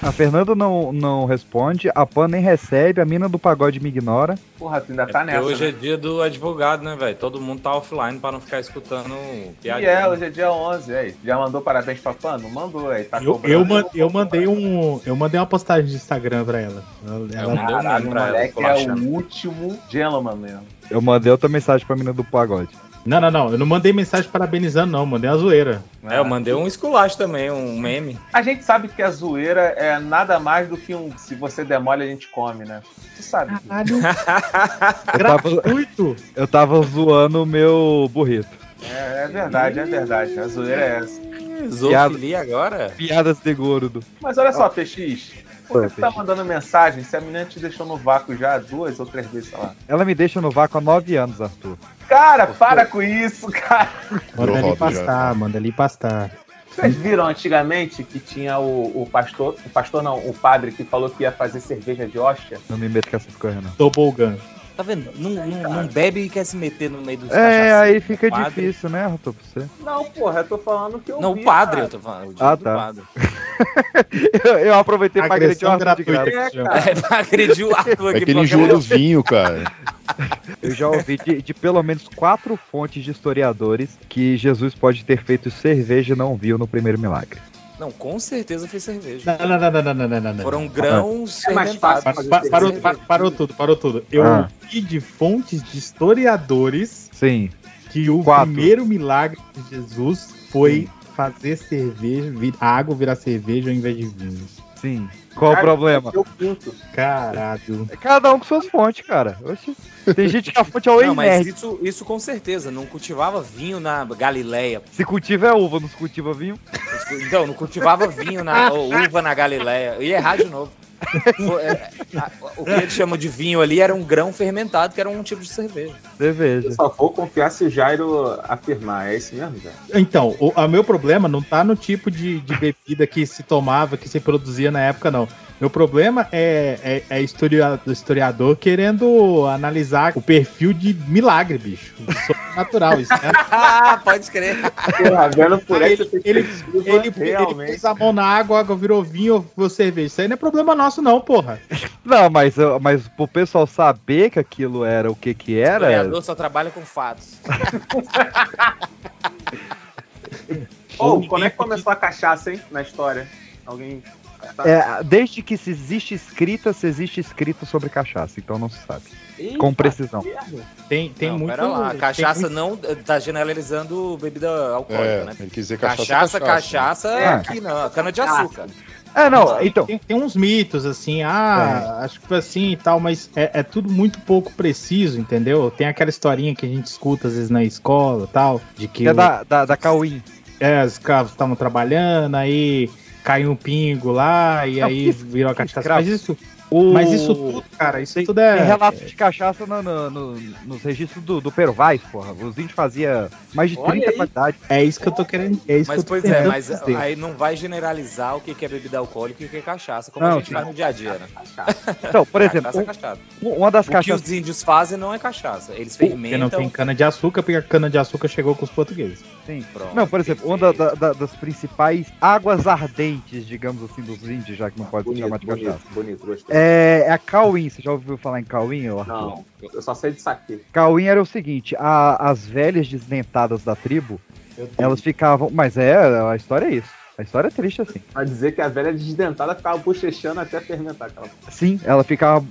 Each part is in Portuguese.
A Fernanda não, não responde, a Pan nem recebe, a mina do pagode me ignora. Porra, tu ainda É tá nessa. hoje né? é dia do advogado, né, velho? Todo mundo tá offline pra não ficar escutando E piadinha. é, hoje é dia 11, aí. Já mandou parabéns pra Pan? Não mandou, aí. Tá Eu, eu, man- eu mandei um. Eu mandei uma postagem de Instagram pra ela. Ela- Caralho, o ela, moleque é o último gentleman mesmo. Eu mandei outra mensagem pra mina do pagode. Não, não, não. Eu não mandei mensagem parabenizando, não. Mandei uma zoeira. É, eu mandei um esculacho também, um meme. A gente sabe que a zoeira é nada mais do que um se você demole, a gente come, né? Tu sabe. Caralho, gratuito. eu tava zoando o meu burrito. É, é verdade, é verdade. A zoeira é essa. Zoofilia agora? Piadas de gordo. Mas olha só, PX. Por que tu tá mandando mensagem se a menina te deixou no vácuo já duas ou três vezes, sei lá? Ela me deixa no vácuo há nove anos, Arthur. Cara, para com isso, cara. Manda já. pastar, manda ali pastar. Vocês viram antigamente que tinha o, o pastor, o pastor não, o padre que falou que ia fazer cerveja de hóstia? Não me meto com essas coisas, não. Tobogã. Tá vendo? Não, não, não bebe e quer se meter no meio dos É, aí fica Padre. difícil, né, Arthur, pra você? Não, porra, eu tô falando que eu Não, vi, o padre, cara. eu tô falando. O Ah, do tá. padre. Eu, eu aproveitei pra agredir o Arthur de graça. É, pra agredir o Arthur É aqui. que ele pra enjoou quebrar- do vinho, cara. Eu já ouvi de, de pelo menos quatro fontes de historiadores que Jesus pode ter feito cerveja e não viu no primeiro milagre. Não, com certeza foi cerveja. Não, não, não, não, não, não, não, não. Foram grãos ah, é fácil, pa parou, pa parou tudo, parou tudo. Eu ah. vi de fontes de historiadores Sim. que o Quatro. primeiro milagre de Jesus foi Sim. fazer cerveja, vir, água virar cerveja ao invés de vinho. Sim. Qual o problema? Caralho. É Cada um com suas fontes, cara. Oxi. Tem gente que a fonte é o Não, mas isso, isso com certeza. Não cultivava vinho na Galileia. Se cultiva é uva, não se cultiva vinho. Então, não cultivava vinho na uva na Galileia. Eu ia errar de novo. É, a- O que eles chamam de vinho ali era um grão fermentado, que era um tipo de cerveja. Cerveja. Eu só vou confiar se o Jairo afirmar. É isso mesmo, Jairo? Então, o a meu problema não tá no tipo de, de bebida que se tomava, que se produzia na época, não. Meu problema é, é, é historia- historiador querendo analisar o perfil de milagre, bicho. Sobrenatural, isso, né? Ah, pode crer. Porra, vendo por Ele- ele- Ele, ele pôs a mão na água, a água virou vinho ou cerveja. Isso aí não é problema nosso, não, porra. Não, mas, mas pro pessoal saber que aquilo era o que que O era. historiador só trabalha com fatos. Ô, como é que começou a cachaça, hein? Na história. Alguém. É, desde que se existe escrita, se existe escrito sobre cachaça, então não se sabe. Com precisão. Tem, tem não, muito. pera lá. Cachaça muito- não tá generalizando bebida alcoólica, É, né? ele quis dizer cachaça. Cachaça, cachaça, É. aqui não. Cana de açúcar. É, não, então. Tem, tem uns mitos, assim, ah, acho que foi assim e tal, mas é, é tudo muito pouco preciso, entendeu? Tem aquela historinha que a gente escuta às vezes na escola e tal, de que é o- da, da, da Cauim. é, os escravos estavam trabalhando, aí caiu um pingo lá, e Não, aí virou a cachaça. Mas isso, O... mas isso tudo, cara, isso Tem, tudo é. tem relato de cachaça no, no- no- nos registros do, do Pervais, porra. Os índios faziam mais de Olha 30 aí. qualidades. É isso que eu tô querendo. É isso Mas que eu tô pois é, mas dizer. aí não vai generalizar o que é bebida alcoólica e o que é cachaça, como Não, a gente sim. faz no dia a dia, né? Então, por exemplo, é um- uma das O que cachaças. os índios fazem não é cachaça. Eles Porque não fermentam. tem cana de açúcar, porque a cana de açúcar chegou com os portugueses. Sim. Pronto. Não, por exemplo, uma da- da- da- das principais águas ardentes, digamos assim, dos índios, já que não pode se Bonito, chamar de bonito, cachaça. bonito, gostei. É, é a Cauim. Você já ouviu falar em Cauim? Não, eu só sei de saque. Cauim era o seguinte: a- as velhas desdentadas da tribo, elas ficavam. Mas é, a história é isso. A história é triste assim. Pra dizer que a velha desdentada ficava bochechando até fermentar aquela. Sim, ela ficava.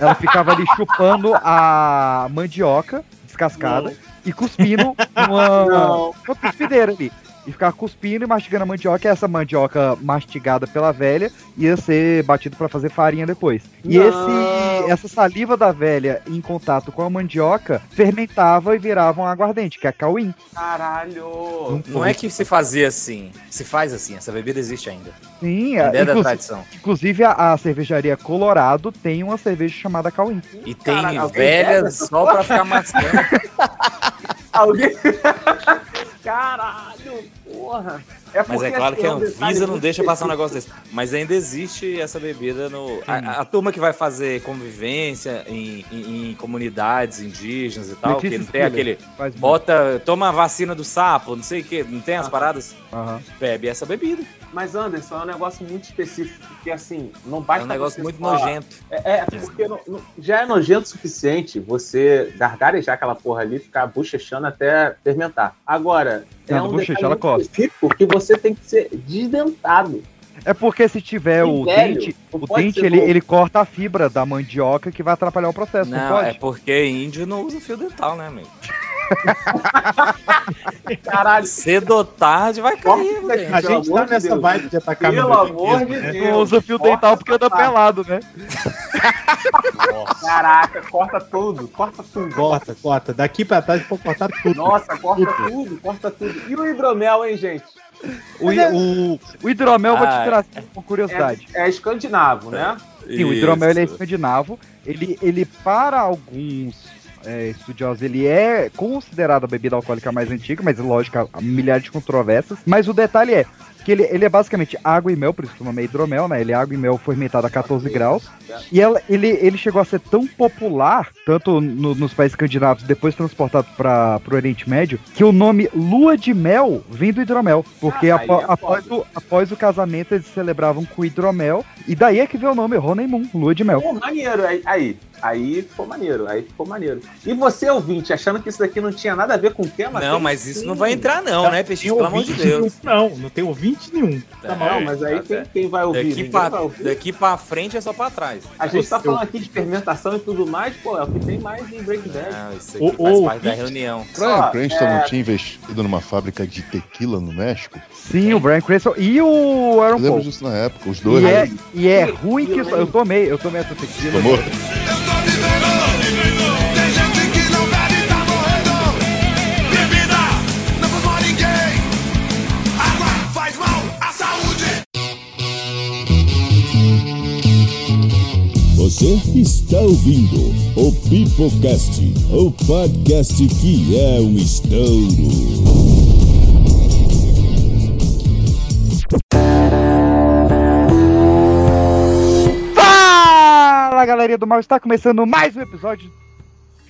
ela ficava ali chupando a mandioca descascada e cuspindo Não. uma cuspideira ali. E ficava cuspindo e mastigando a mandioca, e essa mandioca mastigada pela velha ia ser batido para fazer farinha depois. E Não. esse, essa saliva da velha em contato com a mandioca fermentava e virava um aguardente, que é a cauim. Caralho! Não é que se fazia assim. Se faz assim. Essa bebida existe ainda. Sim, A é, da inclusive, tradição. inclusive a, a cervejaria Colorado tem uma cerveja chamada cauim. E tem Caralho, velhas só pra ficar mascando. Alguém. Caralho! Porra. É Mas é claro assim, que a é um Anvisa não deixa passar um negócio desse. Mas ainda existe essa bebida no. A, a turma que vai fazer convivência em, em- em comunidades indígenas e tal, Letícia que não tem aquele. Bota, toma a vacina do sapo, não sei o que, não tem as Ah. paradas? Aham. Bebe essa bebida. Mas, Anderson, é um negócio muito específico, porque assim, não É basta. um negócio você muito só- nojento. É, é, porque não- não- já é nojento o suficiente você gargarejar aquela porra ali, ficar bochechando até fermentar. Agora, é Não, um bochecha, específico que você tem que ser desdentado. É porque se tiver o velho, dente, o dente ele, ele corta a fibra da mandioca que vai atrapalhar o processo, não, Não, pode? é porque índio não usa fio dental, né, amigo? Caralho, Cedo ou tarde vai cair, velho. A gente tá nessa Deus. vibe de atacar pelo amor de né? Deus. Não usa fio corta dental porque anda pelado, né? Caraca, corta tudo, corta tudo. Corta, corta. Daqui pra trás vou cortar tudo. Nossa, corta tudo, corta tudo. E o hidromel, hein, gente? O, o, o hidromel, eu vou te Ah, trazer uma curiosidade. É, é escandinavo, né? Sim, o hidromel ele é Isso. escandinavo. Ele, ele para alguns é, estudiosos, ele é considerado a bebida alcoólica mais antiga, mas lógico, há milhares de controvérsias. Mas o detalhe é que ele, ele é basicamente água e mel, por isso que o nome é hidromel, né? Ele é água e mel fermentada a 14 graus. E ela, ele, ele chegou a ser tão popular, tanto no- nos países escandinavos, depois transportado para o Oriente Médio, que o nome lua de mel vem do hidromel. Porque Ah, apo- é após, o, após o casamento eles celebravam com hidromel, e daí é que veio o nome honeymoon, lua de mel. Pô, maneiro. Aí, aí, aí ficou maneiro, aí ficou maneiro. E você, ouvinte, achando que isso daqui não tinha nada a ver com o tema? Não, mas isso sim. não vai entrar, não, né, Peixe? Pelo amor de ouvinte Deus. nenhum, Não, não tem ouvinte nenhum. Tá bom, mas aí tá quem, quem vai ouvir? Daqui pra, vai ouvir. daqui pra frente é só pra trás. A gente tá Eu- falando aqui de fermentação e tudo mais, pô, é o que tem mais em Breaking Bad. Não, isso aqui Ô, faz ô, parte da reunião. Brian Só, Cranston é- não tinha investido numa fábrica de tequila no México? Sim, o Brian Cranston e o Aaron Eu lembro Paul. disso na época, os dois. E é, e é ruim que eu eu tomei, eu tomei essa tequila. Tomou? Você está ouvindo o Pipocast, o podcast que é um estouro. Fala, galerinha do mal, está começando mais um episódio.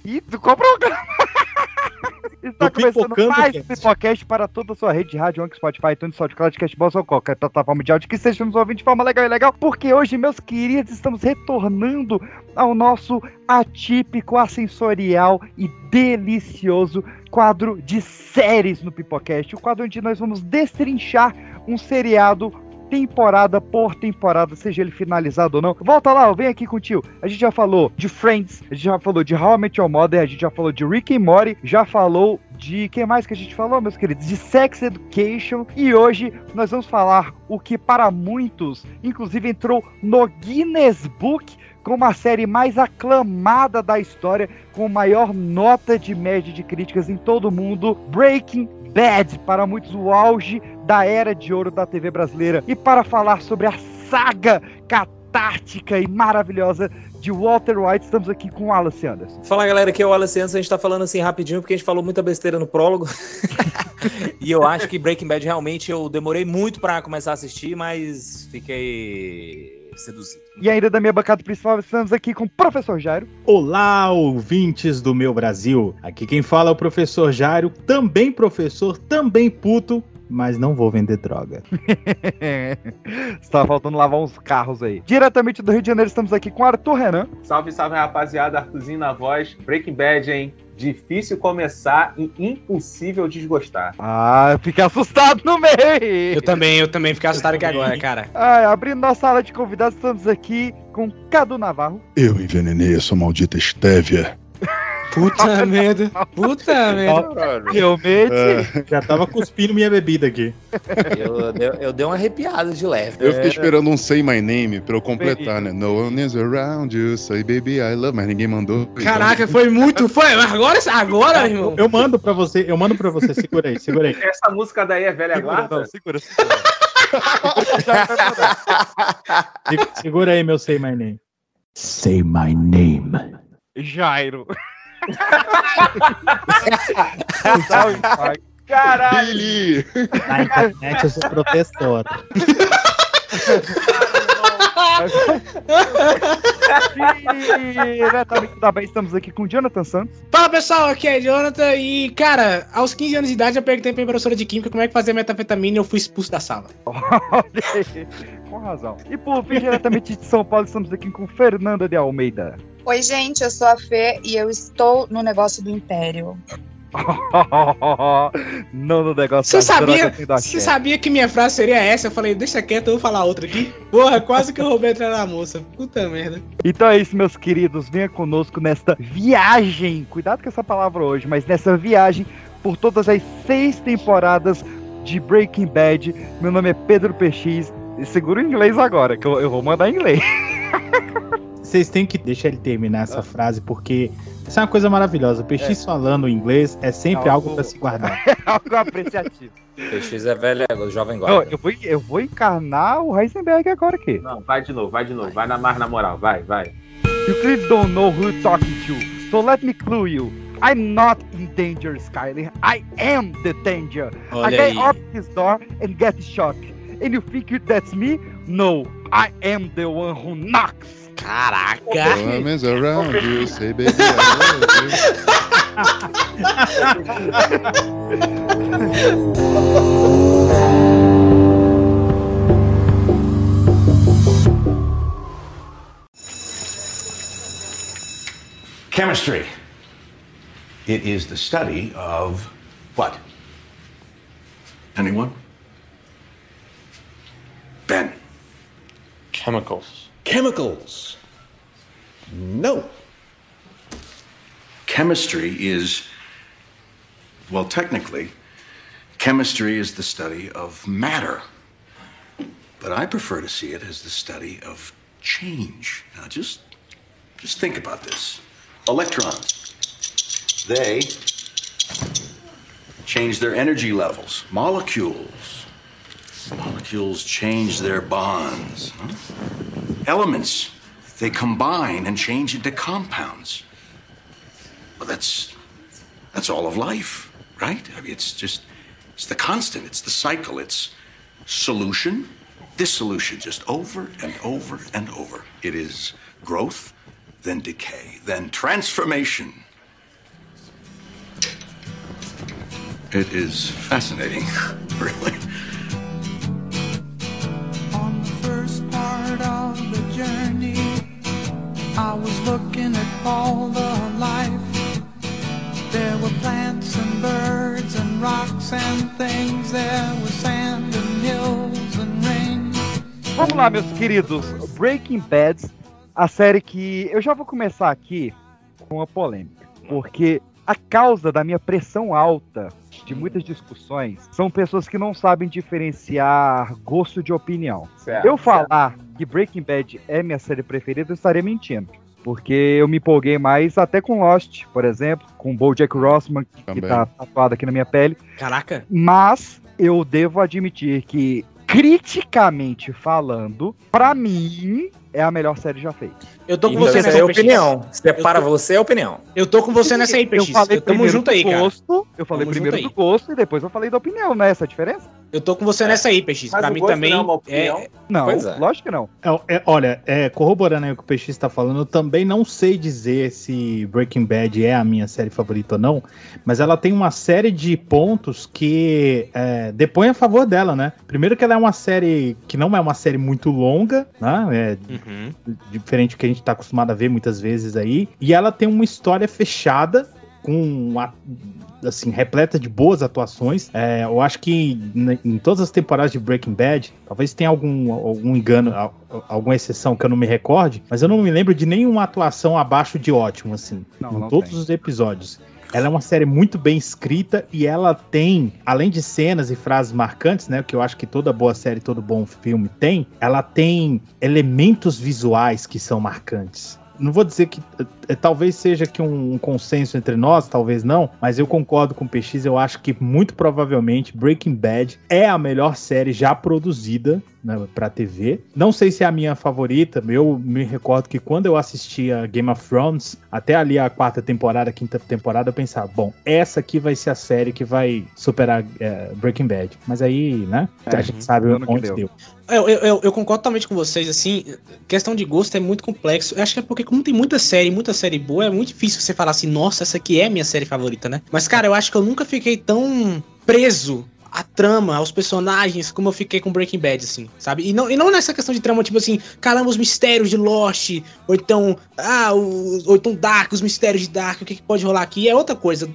Ih, do qual programa? Está Do começando mais um Cast. Pipocast para toda a sua rede de rádio, Anchor, Spotify, iTunes, SoundCloud, Cashbox ou qualquer plataforma de áudio que seja nos ouvindo de forma legal e legal, porque hoje, meus queridos, estamos retornando ao nosso atípico, assensorial e delicioso quadro de séries no Pipocast, o quadro onde nós vamos destrinchar um seriado temporada por temporada, seja ele finalizado ou não. Volta lá, vem aqui com o tio. A gente já falou de Friends, a gente já falou de How I Met Your Mother, a gente já falou de Rick and Morty, já falou de quem mais que a gente falou, meus queridos? De Sex Education. E hoje nós vamos falar o que para muitos, inclusive entrou no Guinness Book como a série mais aclamada da história, com maior nota de média de críticas em todo o mundo, Breaking Bad, para muitos o auge da era de ouro da TV brasileira. E para falar sobre a saga catártica e maravilhosa de Walter White, estamos aqui com o Wallace Anderson. Fala galera, aqui é o Wallace Anderson, a gente tá falando assim rapidinho porque a gente falou muita besteira no prólogo. e eu acho que Breaking Bad realmente eu demorei muito pra começar a assistir, mas fiquei seduzido. E ainda da minha bancada principal, estamos aqui com o Professor Jairo. Olá, ouvintes do meu Brasil. Aqui quem fala é o professor Jário, também professor, também puto, mas não vou vender droga. Estava faltando lavar uns carros aí. Diretamente do Rio de Janeiro, estamos aqui com Arthur Renan. Salve, salve, rapaziada. Arthurzinho na voz. Breaking Bad, hein? Difícil começar e impossível desgostar. Ah, eu fiquei assustado no meio. Eu também, eu também fiquei assustado aqui agora, cara. Ah, abrindo nossa sala de convidados, estamos aqui com Cadu Navarro. Eu envenenei essa maldita estévia. Puta merda. Puta merda. Realmente. É, Já tava cuspindo minha bebida aqui. Eu, eu, eu dei uma arrepiada de leve. eu fiquei esperando um Say My Name pra eu completar, né? No one is around you, say baby I love, mas ninguém mandou. Caraca, foi muito. Foi. Agora, agora, irmão. Eu mando pra você, eu mando pra você. Segura aí, segura aí. Essa música daí é velha guarda? segura, segura. Se- Segura aí, meu Say My Name. Say My Name. Jairo. Caralho! Billy! Na internet eu sou professor. Diretamente da Bahia, estamos aqui com o Jonathan Santos. Fala pessoal, aqui é Jonathan e, cara, aos 15 anos de idade eu perguntei pra minha professora de química como é que fazia metafetamina e eu fui expulso da sala. Com razão. E por fim, diretamente de São Paulo, estamos aqui com Fernanda de Almeida. Oi, gente, eu sou a Fê e eu estou no negócio do Império. Não no negócio Você sabia, você sabia que minha frase seria essa? Eu falei, deixa quieto, eu vou falar outra aqui. Porra, quase que eu roubei a entrada da moça. Puta merda. Então é isso, meus queridos. Venha conosco nesta viagem. Cuidado com essa palavra hoje, mas nessa viagem por todas as seis temporadas de Breaking Bad. Meu nome é Pedro PX. E segura o inglês agora, que eu, eu vou mandar em inglês. Vocês têm que deixar ele terminar essa frase, porque isso é uma coisa maravilhosa. O PX falando inglês é sempre Algo- algo pra se guardar. Algo apreciativo. PX é velho, é jovem Não, guarda. eu, vou, eu vou encarnar o Heisenberg agora aqui. Não, vai de novo, vai de novo. Vai na mais na moral, vai, vai. You clearly don't know who you're talking to, so let me clue you. I'm not in danger, Skyler. I am the danger. I Olha get aí. up his door and get shot. And you think that's me? No, I am the one who knocks. Caraca. Diamonds around you, say baby I love you. Chemistry. It is the study of what? Anyone? Ben. Chemicals. Chemicals. No. Chemistry is, well, technically, chemistry is the study of matter. But I prefer to see it as the study of change. Now, just, just think about this. Electrons, they change their energy levels. Molecules, molecules change their bonds. huh? Elements, they combine and change into compounds. Well, that's that's all of life, right? I mean, it's just it's the constant, it's the cycle, it's solution, dissolution, just over and over and over. It is growth, then decay, then transformation. It is fascinating, really. I was looking at all the life. There were plants and birds and rocks and things. There was sand and hills and rain. Vamos lá, meus queridos. Breaking Bad, a série que eu já vou começar aqui com uma polêmica, porque a causa da minha pressão alta de muitas discussões são pessoas que não sabem diferenciar gosto de opinião. Certo, eu falar que Breaking Bad é minha série preferida, eu estaria mentindo. Porque eu me empolguei mais até com Lost, por exemplo, com BoJack Horseman, que, que Também. tá tatuado aqui na minha pele. Caraca. Mas eu devo admitir que, criticamente falando, pra mim é a melhor série já feita. Eu tô com Então, você nessa é opinião. Se é Eu para tô- você, é opinião. Eu tô com você nessa aí, Eu PX. falei Eu tamo primeiro junto aí, do cara. gosto, eu falei Tamo primeiro do gosto e depois eu falei da opinião, não é essa a diferença? Eu tô com você nessa aí, PX. Mas Pra mim também não é uma opinião. é. Não, Pois é. lógico que não. É, é, olha, é, corroborando aí o que o PX está falando, eu também não sei dizer se Breaking Bad é a minha série favorita ou não, mas ela tem uma série de pontos que é, depõem a favor dela, né? Primeiro que ela é uma série que não é uma série muito longa, né? É, Uhum. diferente do que a gente tá acostumado a ver muitas vezes aí. E ela tem uma história fechada, com assim, repleta de boas atuações. É, eu acho que em todas as temporadas de Breaking Bad, talvez tenha algum, algum engano, al- alguma exceção que eu não me recorde, mas eu não me lembro de nenhuma atuação abaixo de ótimo, assim, Não, em não todos tem. os episódios. Ela é uma série muito bem escrita e ela tem, além de cenas e frases marcantes, né? Que eu acho que toda boa série, todo bom filme tem, ela tem elementos visuais que são marcantes. Não vou dizer que eh, talvez seja que um, um consenso entre nós, talvez não, mas eu concordo com o PX. Eu acho que muito provavelmente Breaking Bad é a melhor série já produzida né, pra TV. Não sei se é a minha favorita, eu me recordo que quando eu assistia Game of Thrones, até ali a quarta temporada, a quinta temporada, eu pensava, bom, essa aqui vai ser a série que vai superar é, Breaking Bad. Mas aí, né, É, a gente sabe onde deu. deu. Eu, eu, eu, eu concordo totalmente com vocês, assim, questão de gosto é muito complexo. Eu acho que é porque, como tem muita série, muita série boa, é muito difícil você falar assim, nossa, essa aqui é a minha série favorita, né? Mas, cara, eu acho que eu nunca fiquei tão preso à trama, aos personagens, como eu fiquei com Breaking Bad, assim, sabe? E não, e não nessa questão de trama, tipo assim, caramba, os mistérios de Lost, ou então, ah, o, ou então Dark, os mistérios de Dark, o que, que pode rolar aqui, é outra coisa.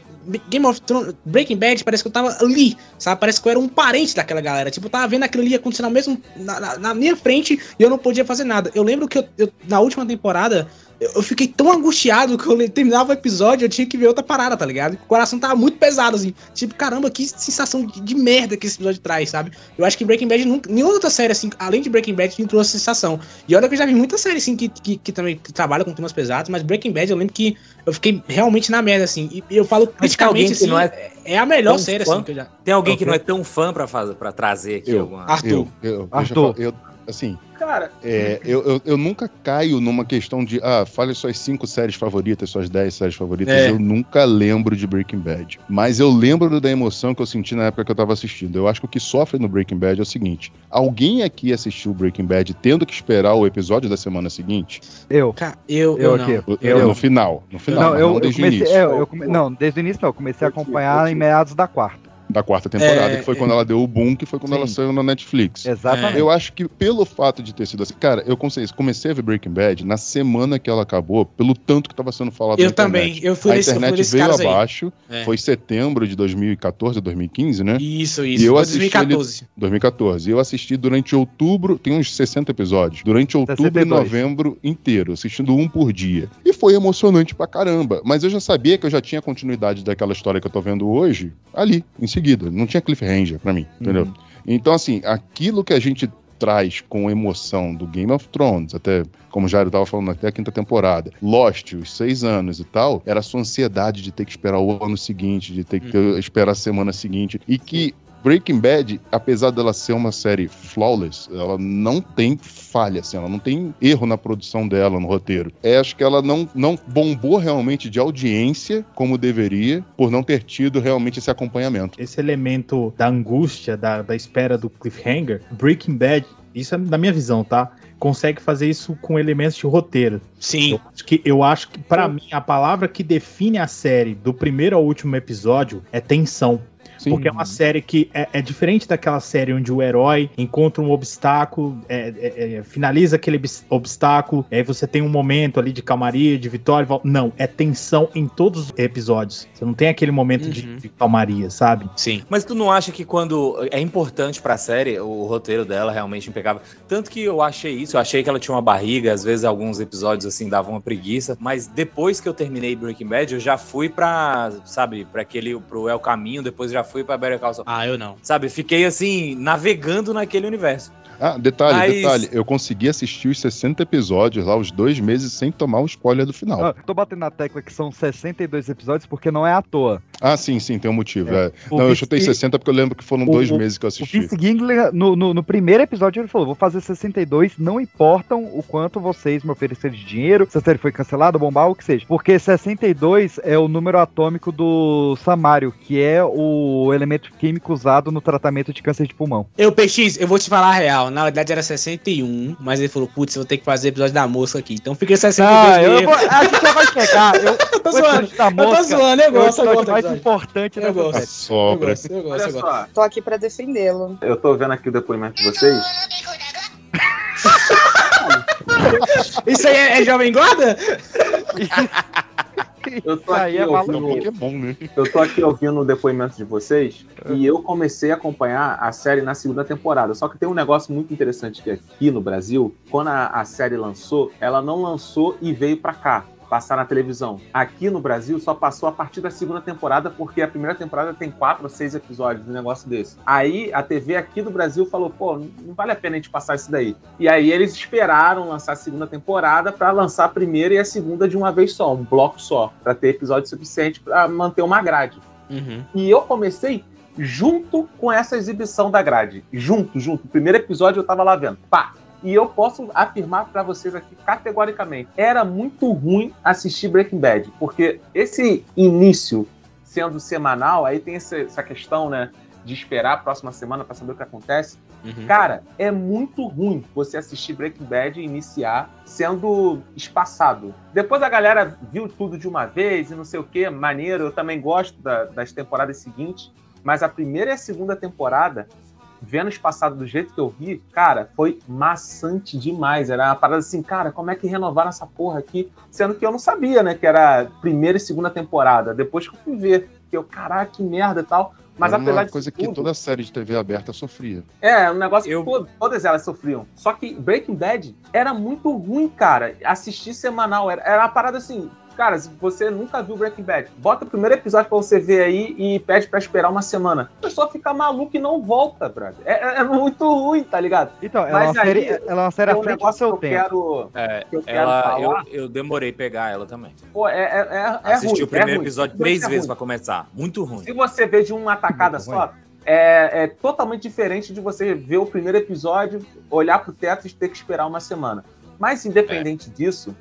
Game of Thrones, Breaking Bad, parece que eu tava ali, sabe? Parece que eu era um parente daquela galera. Tipo, eu tava vendo aquilo ali acontecendo mesmo na, na- na minha frente e eu não podia fazer nada. Eu lembro que eu- eu- na última temporada, eu, eu fiquei tão angustiado que eu terminava o episódio eu tinha que ver outra parada, tá ligado? O coração tava muito pesado, assim. Tipo, caramba, que sensação de, de merda que esse episódio traz, sabe? Eu acho que Breaking Bad, nunca, nenhuma outra série, assim, além de Breaking Bad, me trouxe sensação. E olha que eu já vi muita série, assim, que, que, que também trabalha com temas pesados, mas Breaking Bad eu lembro que eu fiquei realmente na merda, assim. E eu falo criticamente, que assim, não é é, a melhor série, fã? assim, que eu já... Tem alguém que não é tão fã pra, fazer, pra trazer aqui Eu. alguma. Arthur. Eu, eu, eu Arthur. falar, eu, assim, Cara, é, eu, eu, eu nunca caio numa questão de, ah, fale suas cinco séries favoritas, suas dez séries favoritas. É. Eu nunca lembro de Breaking Bad. Mas eu lembro da emoção que eu senti na época que eu tava assistindo. Eu acho que o que sofre no Breaking Bad é o seguinte: alguém aqui assistiu Breaking Bad tendo que esperar o episódio da semana seguinte? Eu. Cara, eu, Eu eu, não. aqui. Eu, Eu. no final. No final, Não, eu, não desde comecei. o início. é, eu come- não, desde o início não. Eu comecei a acompanhar eu em meados da quarta. Da quarta temporada, É, que foi é. quando ela deu o boom, que foi quando Sim. ela saiu na Netflix. Exatamente. Eu acho que pelo fato de ter sido assim, cara, eu comecei, comecei a ver Breaking Bad na semana que ela acabou, pelo tanto que tava sendo falado Eu na internet. também, eu fui a internet veio abaixo, É. foi setembro de 2014, 2015, né? Isso, E isso. eu Foi assisti 2014. 2014. E eu assisti durante outubro, tem uns 60 episódios, durante outubro 62. e novembro inteiro, assistindo um por dia. E foi emocionante pra caramba. Mas eu já sabia que eu já tinha continuidade daquela história que eu tô vendo hoje, ali, em seguida. Não tinha cliffhanger pra mim, entendeu? Então, assim, aquilo que a gente traz com emoção do Game of Thrones, até como o Jairo tava falando, até a quinta temporada, Lost, os seis anos e tal, era a sua ansiedade de ter que esperar o ano seguinte, de ter que ter- esperar a semana seguinte, e que Breaking Bad, apesar dela ser uma série flawless, ela não tem falha, assim, ela não tem erro na produção dela, no roteiro. É, acho que ela não, não bombou realmente de audiência como deveria, por não ter tido realmente esse acompanhamento. Esse elemento da angústia, da, da espera do cliffhanger, Breaking Bad, isso é na minha visão, tá? Consegue fazer isso com elementos de roteiro. Sim. Eu acho que, eu acho que para mim, a palavra que define a série do primeiro ao último episódio é tensão. Sim. Porque é uma série que é, é diferente daquela série onde o herói encontra um obstáculo, é, é, é, finaliza aquele obs- obstáculo, e aí você tem um momento ali de calmaria, de vitória. e volta. Não, é tensão em todos os episódios. Você não tem aquele momento de, Uhum. de calmaria, sabe? Sim. Mas tu não acha que quando é importante pra série, o roteiro dela realmente impecável? Tanto que eu achei isso, eu achei que ela tinha uma barriga, às vezes alguns episódios assim davam uma preguiça, mas depois que eu terminei Breaking Bad, eu já fui pra, sabe, para aquele pro El Caminho, depois já fui pra Better Call Saul. Ah, eu não. Sabe, fiquei assim navegando naquele universo. Ah, detalhe, Mas- detalhe. Eu consegui assistir os 60 episódios lá, os dois meses, sem tomar o spoiler do final. Ah, tô batendo na tecla que são 62 episódios porque não é à toa. Ah, sim, sim, tem um motivo. é. O Não, eu chutei 60 porque eu lembro que foram o- dois o- meses que eu O assisti. Vince Gingler, no, no, no primeiro episódio, ele falou: vou fazer 62, não importam o quanto vocês me oferecerem de dinheiro, se a série foi cancelada, bombar, o que seja. Porque 62 é o número atômico do Samário, que é o elemento químico usado no tratamento de câncer de pulmão. Eu, PX, eu vou te falar a real. Na verdade era 61, mas ele falou, putz, eu vou ter que fazer episódio da mosca aqui. Então fica 62 Ah, eu vou, a gente já vai chegar. Eu, Eu tô o zoando. Eu tô zoando, eu é o gosto, importante Eu gosto. Eu Sobra. gosto, eu gosto, olha eu gosto. só, Tô aqui pra defendê-lo. eu tô vendo aqui o depoimento de vocês. Isso aí é, é Jovem Guarda? Eu tô aqui é ouvindo- é bom, né? Eu tô aqui ouvindo o depoimento de vocês e eu comecei a acompanhar a série na segunda temporada. Só que tem um negócio muito interessante que aqui no Brasil, quando a, a série lançou, ela não lançou e veio pra cá. Passar na televisão. Aqui no Brasil só passou a partir da segunda temporada, porque a primeira temporada tem quatro ou seis episódios, um negócio desse. Aí a TV aqui do Brasil falou: pô, não vale a pena a gente passar isso daí. E aí eles esperaram lançar a segunda temporada pra lançar a primeira e a segunda de uma vez só, um bloco só, pra ter episódio suficiente pra manter uma grade. Uhum. E eu comecei junto com essa exibição da grade. Junto, junto. O primeiro episódio eu tava lá vendo. Pá! E eu posso afirmar pra vocês aqui categoricamente: era muito ruim assistir Breaking Bad, porque esse início sendo semanal, aí tem essa, questão, né? De esperar a próxima semana pra saber o que acontece. Uhum. Cara, é muito ruim você assistir Breaking Bad e iniciar sendo espaçado. Depois a galera viu tudo de uma vez e não sei o que, maneiro. Eu também gosto da- das temporadas seguintes, mas a primeira e a segunda temporada, vendo espaçado do jeito que eu vi, cara, foi maçante demais. Era uma parada assim, cara, como é que renovaram essa porra aqui? Sendo que eu não sabia, né, que era primeira e segunda temporada. Depois que eu fui ver, que eu, caraca, que merda e tal. Mas Era apesar uma de coisa que toda série de TV aberta sofria. é, um negócio que to- todas elas sofriam. Só que Breaking Bad era muito ruim, cara. Assistir semanal era, era uma parada assim. Cara, se você nunca viu Breaking Bad, bota o primeiro episódio pra você ver aí e pede pra esperar uma semana. A pessoa fica maluca e não volta, brother. É, é- é muito ruim, tá ligado? Então, ela é uma série- ela é uma série à tem um frente do negócio seu que eu tempo. quero, É, que eu quero ela, eu, falar. eu demorei pegar ela também. Pô, é, é, é, é Assisti ruim, o primeiro é episódio três ruim. vezes pra começar. Muito ruim. Se você vê de uma tacada só, é, é totalmente diferente de você ver o primeiro episódio, olhar pro teto e ter que esperar uma semana. Mas independente disso,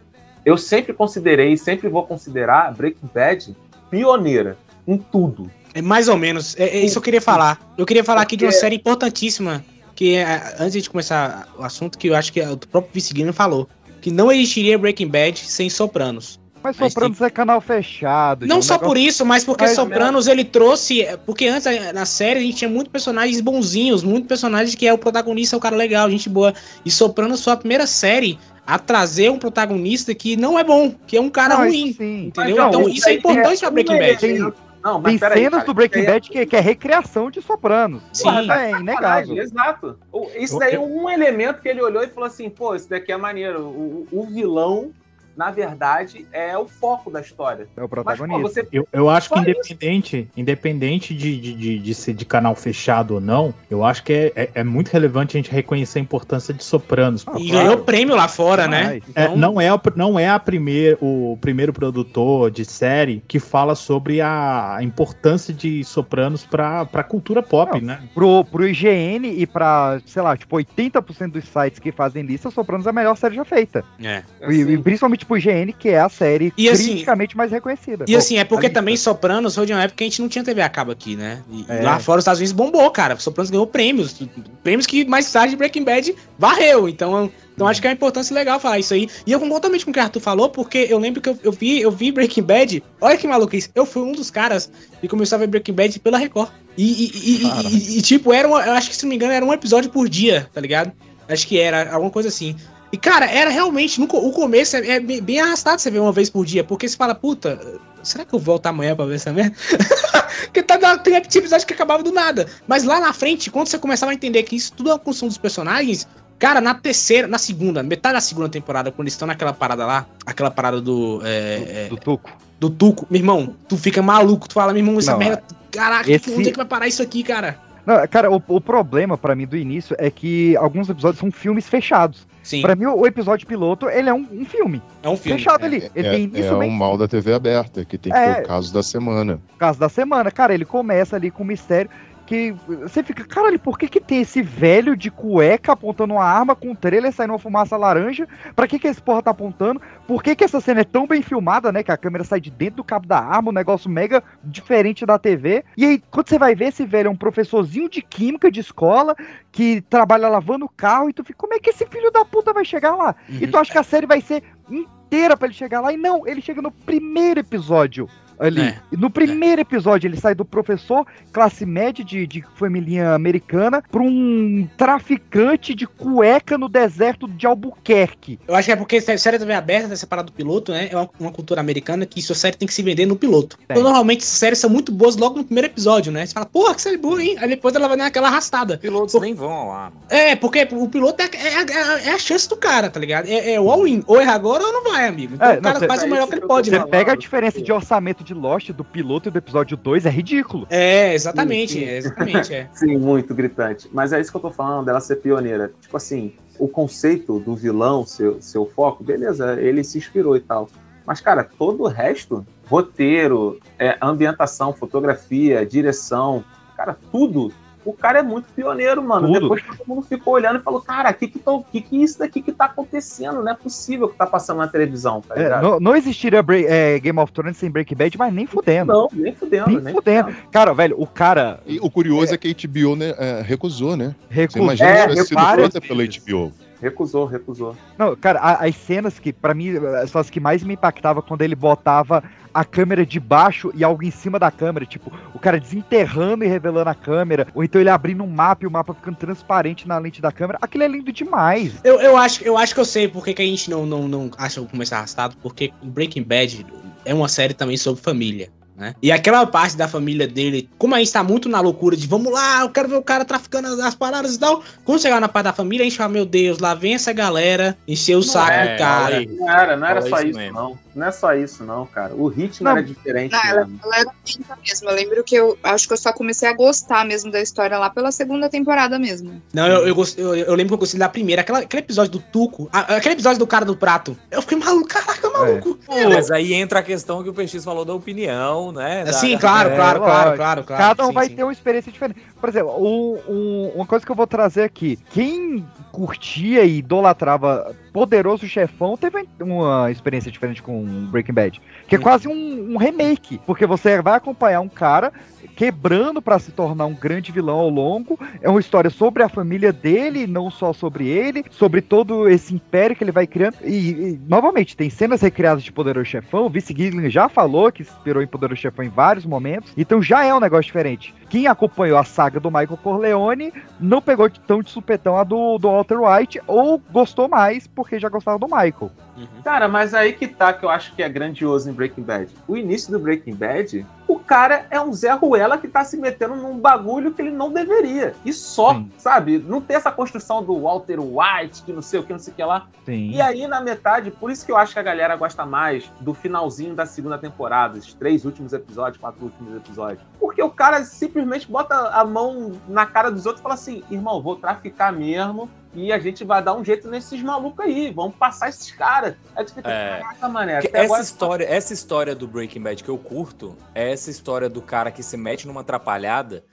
eu sempre considerei e sempre vou considerar Breaking Bad pioneira em tudo. É mais ou menos. É, é isso que eu queria falar. Eu queria falar aqui de uma Porque- série importantíssima. Que é, antes de começar o assunto, que eu acho que o próprio Vice Guilherme falou. Que não existiria Breaking Bad sem Sopranos. Mas Sopranos é canal fechado. Não um só negócio- por isso, mas porque Mas- Sopranos ele trouxe. Porque antes na série a gente tinha muitos personagens bonzinhos, muitos personagens que é o protagonista, é o cara legal, gente boa. E Sopranos foi a primeira série a trazer um protagonista que não é bom, que é um cara Não, ruim. sim. Entendeu? Não, então isso isso é aí importante é pra Breaking Bad. elemento. Não, Tem peraí, cenas cara, do Breaking é- Bad que, que é recriação de Sopranos. Sim. Porra, Tá é de inegável. Exato. Isso daí é um elemento que ele olhou e falou assim: pô, isso daqui é maneiro. O, o vilão, na verdade, é o foco da história. É o Mas, pô, você Eu, eu acho que independente, independente de, de, de, de ser de canal fechado ou não, eu acho que é, é, é muito relevante a gente reconhecer a importância de Sopranos. E ganhou prêmio lá fora, né? É, Então- não é, o, não é a primeir, o primeiro produtor de série que fala sobre a importância de Sopranos pra, pra cultura pop, né? Pro, pro IGN e pra, sei lá, tipo, 80% dos sites que fazem lista, Sopranos é a melhor série já feita. É. E, e principalmente pro IGN, que é a série E assim- criticamente mais reconhecida. E assim, é porque também Sopranos foi de uma época que a gente não tinha TV a cabo aqui, né? E, e É. lá fora os Estados Unidos bombou, cara. Sopranos ganhou prêmios. Prêmios que mais tarde Breaking Bad varreu. Então, então acho que é uma importância legal falar isso aí. E eu concordo totalmente com o que o Arthur falou, porque eu lembro que eu, eu vi, eu vi Breaking Bad. Olha que maluquice. Eu fui um dos caras que começou a ver Breaking Bad pela Record. E, e- e- e- e- e, tipo, era uma, eu acho que se não me engano, era um episódio por dia, tá ligado? Acho que era alguma coisa assim. E, cara, era realmente, no, o começo é, é bem arrastado você ver uma vez por dia, porque você fala, puta, será que eu volto amanhã pra ver essa merda? porque tá, dando- tem episódio que acabava do nada. Mas lá na frente, quando você começava a entender que isso tudo é uma construção dos personagens, cara, na terceira, na segunda, metade da segunda temporada, quando eles estão naquela parada lá, aquela parada do. é, é, do Tuco. Do Tuco, meu irmão, tu fica maluco, tu fala, meu irmão, essa Não, merda. Caraca, esse- onde é que vai parar isso aqui, cara? Não, cara, o, o problema pra mim do início é que alguns episódios são filmes fechados. Sim. Pra mim, o, o episódio piloto, ele é um, um filme. É um Fechado ali. Ele É, tem início, é meio um mal da TV aberta, que tem que É. ter o caso da semana. caso da semana. Cara, ele começa ali com um mistério que você fica, caralho, por que que tem esse velho de cueca apontando uma arma com um trailer saindo uma fumaça laranja? Pra que que esse porra tá apontando? Por que que essa cena é tão bem filmada, né? Que a câmera sai de dentro do cabo da arma, um negócio mega diferente da TV. E aí, quando você vai ver esse velho é um professorzinho de química de escola que trabalha lavando carro e tu fica, como é que esse filho da puta vai chegar lá? E tu acha que a série vai ser inteira pra ele chegar lá? E não, ele chega no primeiro episódio ali. É. No primeiro episódio, ele sai do professor, classe média de, de família americana, pra um traficante de cueca no deserto de Albuquerque. Eu acho que é porque sé- série TV aberta, dessa parada do piloto, né? É uma, uma cultura americana que sua série tem que se vender no piloto. Então, normalmente, essas séries são muito boas logo no primeiro episódio, né? Você fala, porra, que série boa, hein? Aí depois ela vai dar aquela arrastada. Pilotos nem vão lá, mano. É, porque o piloto é, é- é- é a chance do cara, tá ligado? É, é o all-in. Ou erra agora ou não vai, amigo. Então É, o cara não, faz o melhor que ele pode, Você né? pega a diferença de orçamento de Lost do piloto e do episódio 2, é ridículo. É, exatamente, Sim, sim. é, exatamente, é. Sim, muito gritante. Mas é isso que eu tô falando, dela ser pioneira. Tipo assim, o conceito do vilão, seu, seu foco, beleza, ele se inspirou e tal. Mas, cara, todo o resto, roteiro, é, ambientação, fotografia, direção, cara, tudo. O cara é muito pioneiro, mano. Tudo. Depois todo mundo ficou olhando e falou, cara, o que que, tô- que que é isso daqui que tá acontecendo? Não é possível que tá passando na televisão, tá É, não, não existiria Break- é, Game of Thrones sem Breaking Bad, mas nem fudendo. Não, nem fudendo, nem, nem fudendo. Cara, velho, o cara E o curioso é, que a HBO né, é, recusou, né? Você recusou. imagina É, se tivesse sido feita pela HBO. Recusou, recusou. Não, cara, a- as cenas que, pra mim, são as que mais me impactavam quando ele botava a câmera de baixo e algo em cima da câmera. Tipo, o cara desenterrando e revelando a câmera. Ou então ele abrindo um mapa e o mapa ficando transparente na lente da câmera. Aquilo é lindo demais. Eu, eu, acho, eu acho que eu sei por que, que a gente não, não, não acha o começo arrastado, porque Breaking Bad é uma série também sobre família. Né? E aquela parte da família dele, como a gente tá muito na loucura de vamos lá, eu quero ver o cara traficando as, as paradas e tal. Quando chegar na parte da família, a gente fala, meu Deus, lá vem essa galera encher o saco é, do cara. aí. Não era, não era só isso mesmo. não. Não é só isso, não, cara. O ritmo Não. era diferente. Não, ela, ela era lenta mesmo. Eu lembro que eu acho que eu só comecei a gostar mesmo da história lá pela segunda temporada mesmo. Não, eu, eu, eu, eu lembro que eu gostei da primeira, aquela, aquele episódio do Tuco, a- aquele episódio do cara do prato. Eu fiquei maluco, caraca, maluco. É, Mas aí entra a questão que o PX falou da opinião, né? Da- Sim, claro, É, claro, claro, lógico. claro, claro. Cada um Sim, vai sim. ter uma experiência diferente. Por exemplo, um- um- uma coisa que eu vou trazer aqui. Quem curtia e idolatrava Poderoso Chefão teve uma experiência diferente com Breaking Bad. Que é quase um, um remake. Porque você vai acompanhar um cara quebrando pra se tornar um grande vilão ao longo. É uma história sobre a família dele, não só sobre ele, sobre todo esse império que ele vai criando. E, e, novamente, tem cenas recriadas de Poderoso Chefão. O Vice Gilligan já falou que se inspirou em Poderoso Chefão em vários momentos. Então já é um negócio diferente. Quem acompanhou a saga do Michael Corleone não pegou tão de supetão a do, do Walter White ou gostou mais porque já gostava do Michael. Cara, mas aí que tá que eu acho que é grandioso em Breaking Bad. O início do Breaking Bad, o cara é um Zé Ruela que tá se metendo num bagulho que ele não deveria. E só, Sim. sabe? Não tem essa construção do Walter White, que não sei o que, não sei o que lá. Sim. E aí, na metade, por isso que eu acho que a galera gosta mais do finalzinho da segunda temporada, os três últimos episódios, quatro últimos episódios. Porque o cara simplesmente bota a mão na cara dos outros e fala assim: irmão, vou traficar mesmo. E a gente vai dar um jeito nesses malucos aí. Vamos passar esses caras. Aí tu fica, É. caraca, mané. Essa agora- história, essa história do Breaking Bad que eu curto é essa história do cara que se mete numa atrapalhada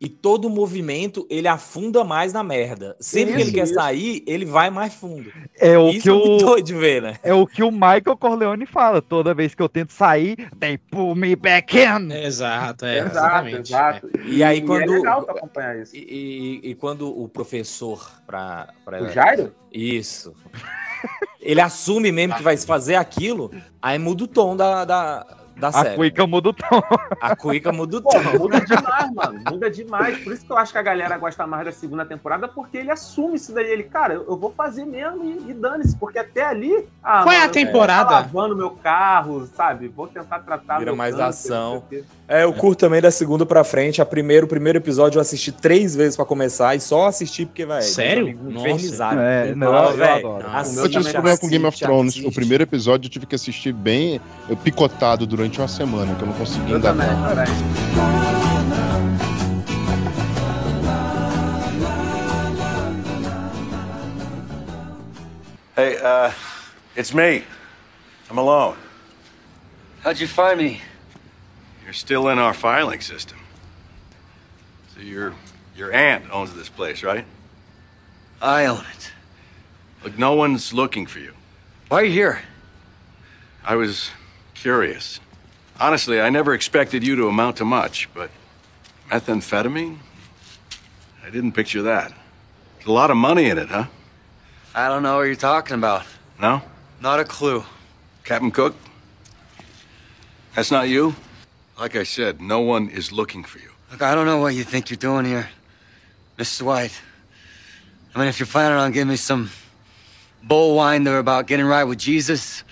e todo movimento ele afunda mais na merda. Sempre que ele Isso, quer isso. sair, ele vai mais fundo. É o Isso que é o doido de ver, né? é o que o Michael Corleone fala. Toda vez que eu tento sair, they pull me back in. Exato, é. Exato, exatamente. exato. E aí, quando- É legal tu acompanhar isso. E, e- e quando o professor pra, pra O Jairo? Isso. Ele assume mesmo que vai fazer aquilo, aí muda o tom da, da, da A cuica muda o tom. A cuica muda o Pô, tom. muda demais, mano. Muda demais. Por isso que eu acho que a galera gosta mais da segunda temporada, porque ele assume isso daí. Ele, cara, eu vou fazer mesmo e, e dane-se, porque até ali. Ah, Qual é a mano, eu temporada? tô lavando meu carro, sabe? Vou tentar tratar Vira meu mais câncer, ação. É, eu curto também da segunda pra frente. A primeiro, o primeiro episódio eu assisti três vezes pra começar e só assisti porque, velho. Sério? Infernizaram. É, não, Fala, eu velho, adoro. assiste, Eu tive esse problema com Game of Thrones. assiste. O primeiro episódio eu tive que assistir bem picotado durante uma semana, que eu não consegui Eu ainda também. Hey, uh, it's me. I'm alone. How'd you find me? You're still in our filing system. So your your aunt owns this place, right? I own it. Look, no one's looking for you. Why are you here? I was curious. Honestly, I never expected you to amount to much, but methamphetamine? I didn't picture that. There's a lot of money in it, huh? I don't know what you're talking about. No? Not a clue. Captain Cook? That's not you? Like I said, no one is looking for you. Look, I don't know what you think you're doing here, Mr. White. I mean, if you're planning on giving me some bull wine there about getting right with Jesus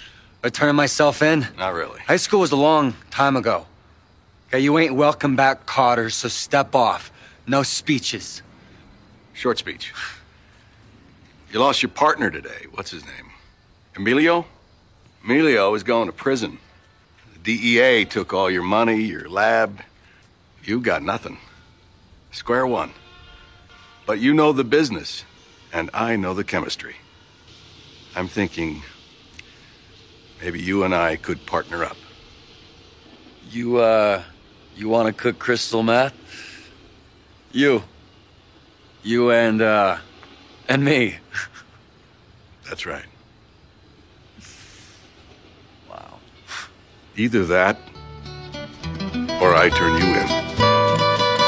or turning myself in, Not really. high school was a long time ago. Okay, you ain't welcome back, Carter, so step off. No speeches. Short speech. You lost your partner today. What's his name? Emilio? Emilio is going to prison. The DEA took all your money, your lab. You got nothing. Square one. But you know the business, and I know the chemistry. I'm thinking maybe you and I could partner up. You, uh, you want to cook crystal meth? You. You and, uh, and me. That's right. Either that, or I turn you in.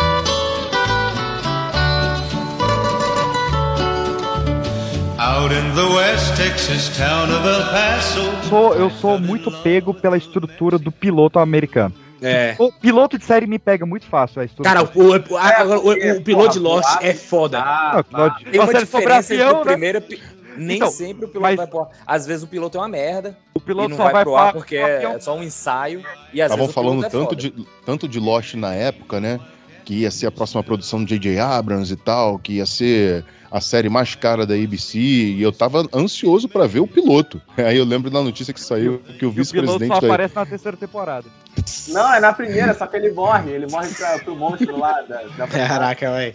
Out in the West Texas town of El Paso. Sou, eu sou muito pego pela estrutura do piloto americano. É. O piloto de série me pega muito fácil. A estrutura. Cara, o, o, a- o- o piloto de Lost é foda. Não, piloto de- Tem uma ele sobre diferença entre o né? primeiro... pi- Nem Então, sempre o piloto mas- vai pro ar. Às vezes o piloto é uma merda. O piloto e não só vai, vai pro ar porque é avião. só um ensaio. E às Estavam vezes falando é tanto foda. de, tanto de Lost na época, né? Que ia ser a próxima produção do J.J. Abrams e tal, que ia ser a série mais cara da ABC, e eu tava ansioso pra ver o piloto. Aí eu lembro da notícia que saiu que o E o piloto só vice-presidente da aparece na terceira temporada. Não, é na primeira, só que ele morre. Ele morre pra, pro monstro lá da. da... Caraca, velho.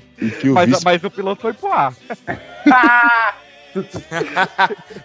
Mas, vice mas o piloto foi pro ar.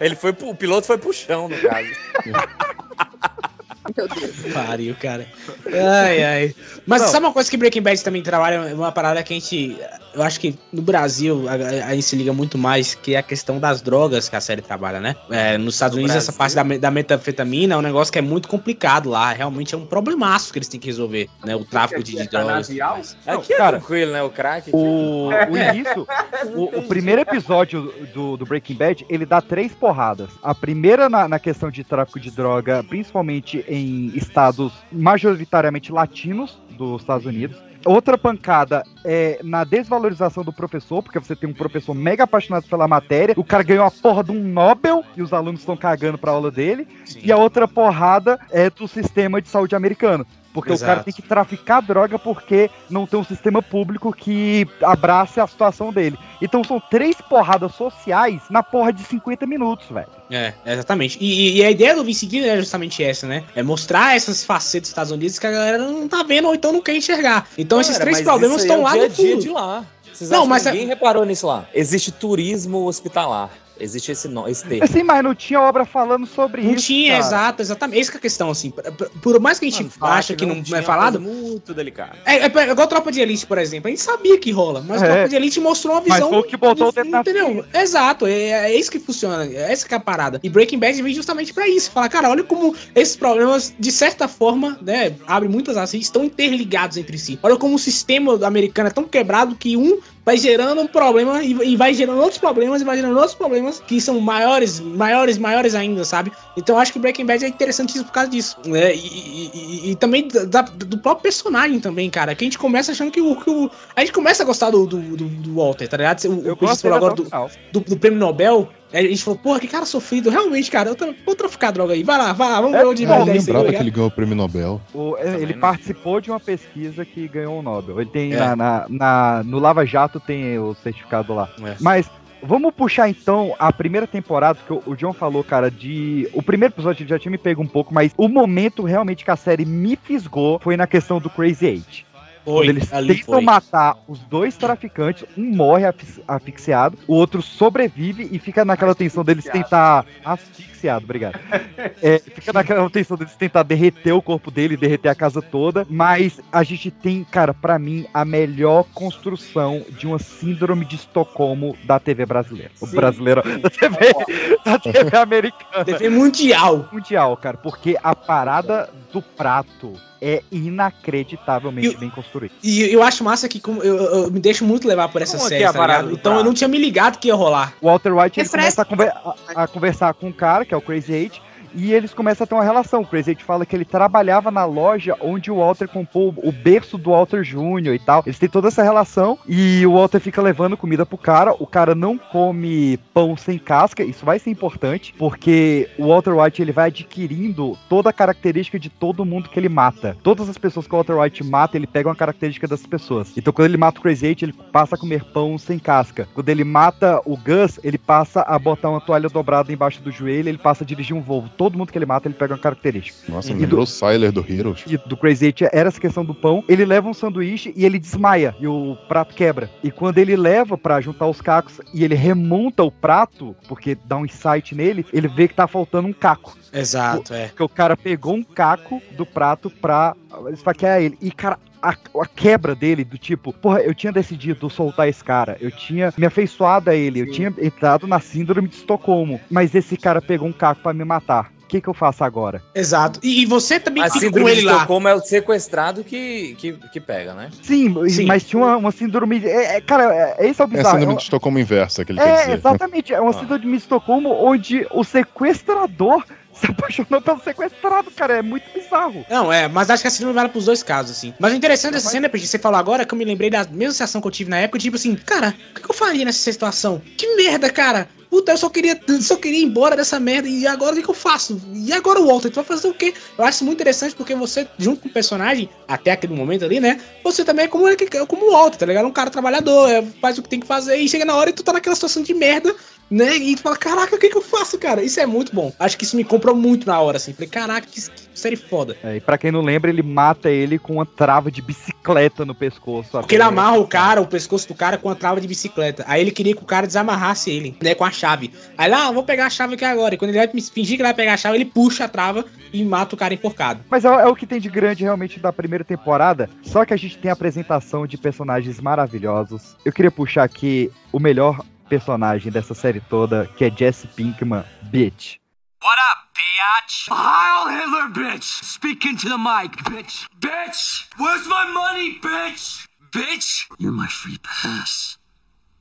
Ele foi pro, o piloto foi pro chão, no caso. Meu Deus. Pariu, cara. Ai, ai. Mas Não. sabe uma coisa que Breaking Bad também trabalha? É uma parada que a gente. Eu acho que no Brasil a, a- gente se liga muito mais, que é a questão das drogas que a série trabalha, né? É, nos Estados No Unidos, essa Brasil? parte da, da metanfetamina é um negócio que é muito complicado lá. Realmente é um problemaço que eles têm que resolver, né? O tráfico de, de drogas. mais. Aqui é cara, tranquilo, né? O crack. O, o início, o, o primeiro episódio do, do Breaking Bad, ele dá três porradas. A primeira na, na questão de tráfico de droga, principalmente em estados majoritariamente latinos dos Estados Unidos. Outra pancada é na desvalorização do professor, porque você tem um professor mega apaixonado pela matéria, o cara ganhou a porra de um Nobel e os alunos estão cagando pra aula dele. Sim. E a outra porrada é do sistema de saúde americano. Porque o Exato. cara tem que traficar droga porque não tem um sistema público que abrace a situação dele. Então são três porradas sociais na porra de 50 minutos, velho. É, exatamente. E, e- a ideia do Vince Gilligan é justamente essa, né? É mostrar essas facetas dos Estados Unidos que a galera não tá vendo ou então não quer enxergar. Então esses três mas problemas estão lá é o no dia a dia fundo. de lá. Vocês Não, acham mas que é- ninguém reparou nisso lá. Existe turismo hospitalar. Existe esse, no, esse termo. Assim, mas não tinha obra falando sobre Não isso. tinha, cara. exato, exatamente. Essa que é a questão, assim. Por, por mais que a gente Mano, fala acha que não, tinha é falado, Muito delicado. é, é igual Tropa de Elite, por exemplo. A gente sabia que rola, mas É. Tropa de Elite mostrou uma Mas visão. foi o que botou o dedo na Entendeu? Exato, é, é isso que funciona. É essa que é a parada. E Breaking Bad vem justamente pra isso. Falar, cara, olha como esses problemas, de certa forma, né, abre muitas asas, estão interligados entre si. Olha como o sistema americano é tão quebrado que um vai gerando um problema e, vai gerando outros problemas e vai gerando outros problemas que são maiores, maiores, maiores ainda, sabe? Então eu acho que Breaking Bad é interessantíssimo por causa disso. Né? E, e- e- também da- do próprio personagem também, cara. Que a gente começa achando que o. Que o a gente começa a gostar do, do, do- do Walter, tá ligado? O, Eu o gosto falou agora do, do, do prêmio Nobel. Aí A gente falou, porra, que cara sofrido. Realmente, cara, eu tra- vou traficar droga aí. Vai lá, vai lá, vamos É, ver onde Eu vai aí, lembrava tá que ele ganhou o prêmio Nobel. O- Também ele não. participou de uma pesquisa que ganhou o Nobel. Ele tem É. na, na- na- no Lava Jato tem o certificado lá. É. Mas vamos puxar então a primeira temporada, que o, o John falou, cara, de. O primeiro episódio já tinha me pego um pouco, mas o momento realmente que a série me fisgou foi na questão do Crazy Eight. Foi, eles ali tentam foi. matar os dois traficantes, um morre asfix- asfixiado, o outro sobrevive e fica naquela tensão deles tentar. Asfixiado, obrigado. É, fica naquela tensão deles tentar derreter o corpo dele, derreter a casa toda. Mas a gente tem, cara, pra mim, a melhor construção de uma síndrome de Estocolmo da TV brasileira. O Sim. brasileiro. Da TV, da TV americana TV mundial. mundial, cara, porque a parada do prato é inacreditavelmente E- bem construída. E eu acho massa que como eu, eu- eu me deixo muito levar por essa Como que série, é tá Então eu não tinha me ligado que ia rolar. O Walter White ele Refresca. começa a, conver- a- a conversar com um cara, que é o Crazy Eight, e eles começam a ter uma relação. O Crazy fala que ele trabalhava na loja onde o Walter comprou o berço do Walter Jr. e tal. Eles têm toda essa relação e o Walter fica levando comida pro cara. O cara não come pão sem casca, isso vai ser importante, porque o Walter White ele vai adquirindo toda a característica de todo mundo que ele mata. Todas as pessoas que o Walter White mata, ele pega uma característica das pessoas. Então quando ele mata o Crazy ele passa a comer pão sem casca. Quando ele mata o Gus, ele passa a botar uma toalha dobrada embaixo do joelho, ele passa a dirigir um Volvo. Todo mundo que ele mata, ele pega uma característica. Nossa, E me lembrou o Siler do Heroes. E do Crazy Eight era essa questão do pão. Ele leva um sanduíche e ele desmaia. E o prato quebra. E quando ele leva pra juntar os cacos e ele remonta o prato, porque dá um insight nele, ele vê que tá faltando um caco. Exato, é. Porque o cara pegou um caco do prato pra esfaquear ele. E, cara, a, a quebra dele, do tipo, porra, eu tinha decidido soltar esse cara, eu tinha me afeiçoado a ele, eu tinha entrado na síndrome de Estocolmo, mas esse cara pegou um caco pra me matar. O que, que eu faço agora? Exato. E, e você também A fica com síndrome de ele lá. Estocolmo é o sequestrado que, que, que pega, né? Sim, Sim. mas tinha uma, uma síndrome. de- é, é, cara, é, esse é o É a bizarro. síndrome É, de Estocolmo inversa que ele quer é, dizer. né? exatamente. É uma síndrome de Estocolmo onde o sequestrador se apaixonou pelo sequestrado, cara. É muito bizarro. Não, é, mas acho que a síndrome vale pros dois casos, assim. Mas o interessante dessa cena, porque você falou agora, é que eu me lembrei da mesma sensação que eu tive na época, tipo assim, cara, o que, eu faria nessa situação? Que merda, cara! Puta, eu só queria, só queria ir embora dessa merda, e agora o que, que eu faço? E agora o Walter, tu vai fazer o quê? Eu acho muito interessante porque você, junto com o personagem, até aquele momento ali, né? Você também é como, como o Walter, tá ligado? Um cara trabalhador, é, faz o que tem que fazer, e chega na hora e tu tá naquela situação de merda, né? E tu fala, caraca, o que, que eu faço, cara? Isso é muito bom. Acho que isso me comprou muito na hora, assim. Falei, caraca, que, que série foda. É, e pra quem não lembra, ele mata ele com uma trava de bicicleta no pescoço. Porque ele amarra o cara, o pescoço do cara com a trava de bicicleta. Aí ele queria que o cara desamarrasse ele, né, com a chave. Aí lá, ah, vou pegar a chave aqui agora. E quando ele vai me fingir que ele vai pegar a chave, ele puxa a trava e mata o cara enforcado. Mas é, é o que tem de grande realmente da primeira temporada. Só que a gente tem a apresentação de personagens maravilhosos. Eu queria puxar aqui o melhor personagem dessa série toda, que é Jesse Pinkman, bitch. What up, biatch? Heil Hitler, bitch! Speaking to the mic, bitch! Bitch! Where's my money, bitch? Bitch! You're my free pass,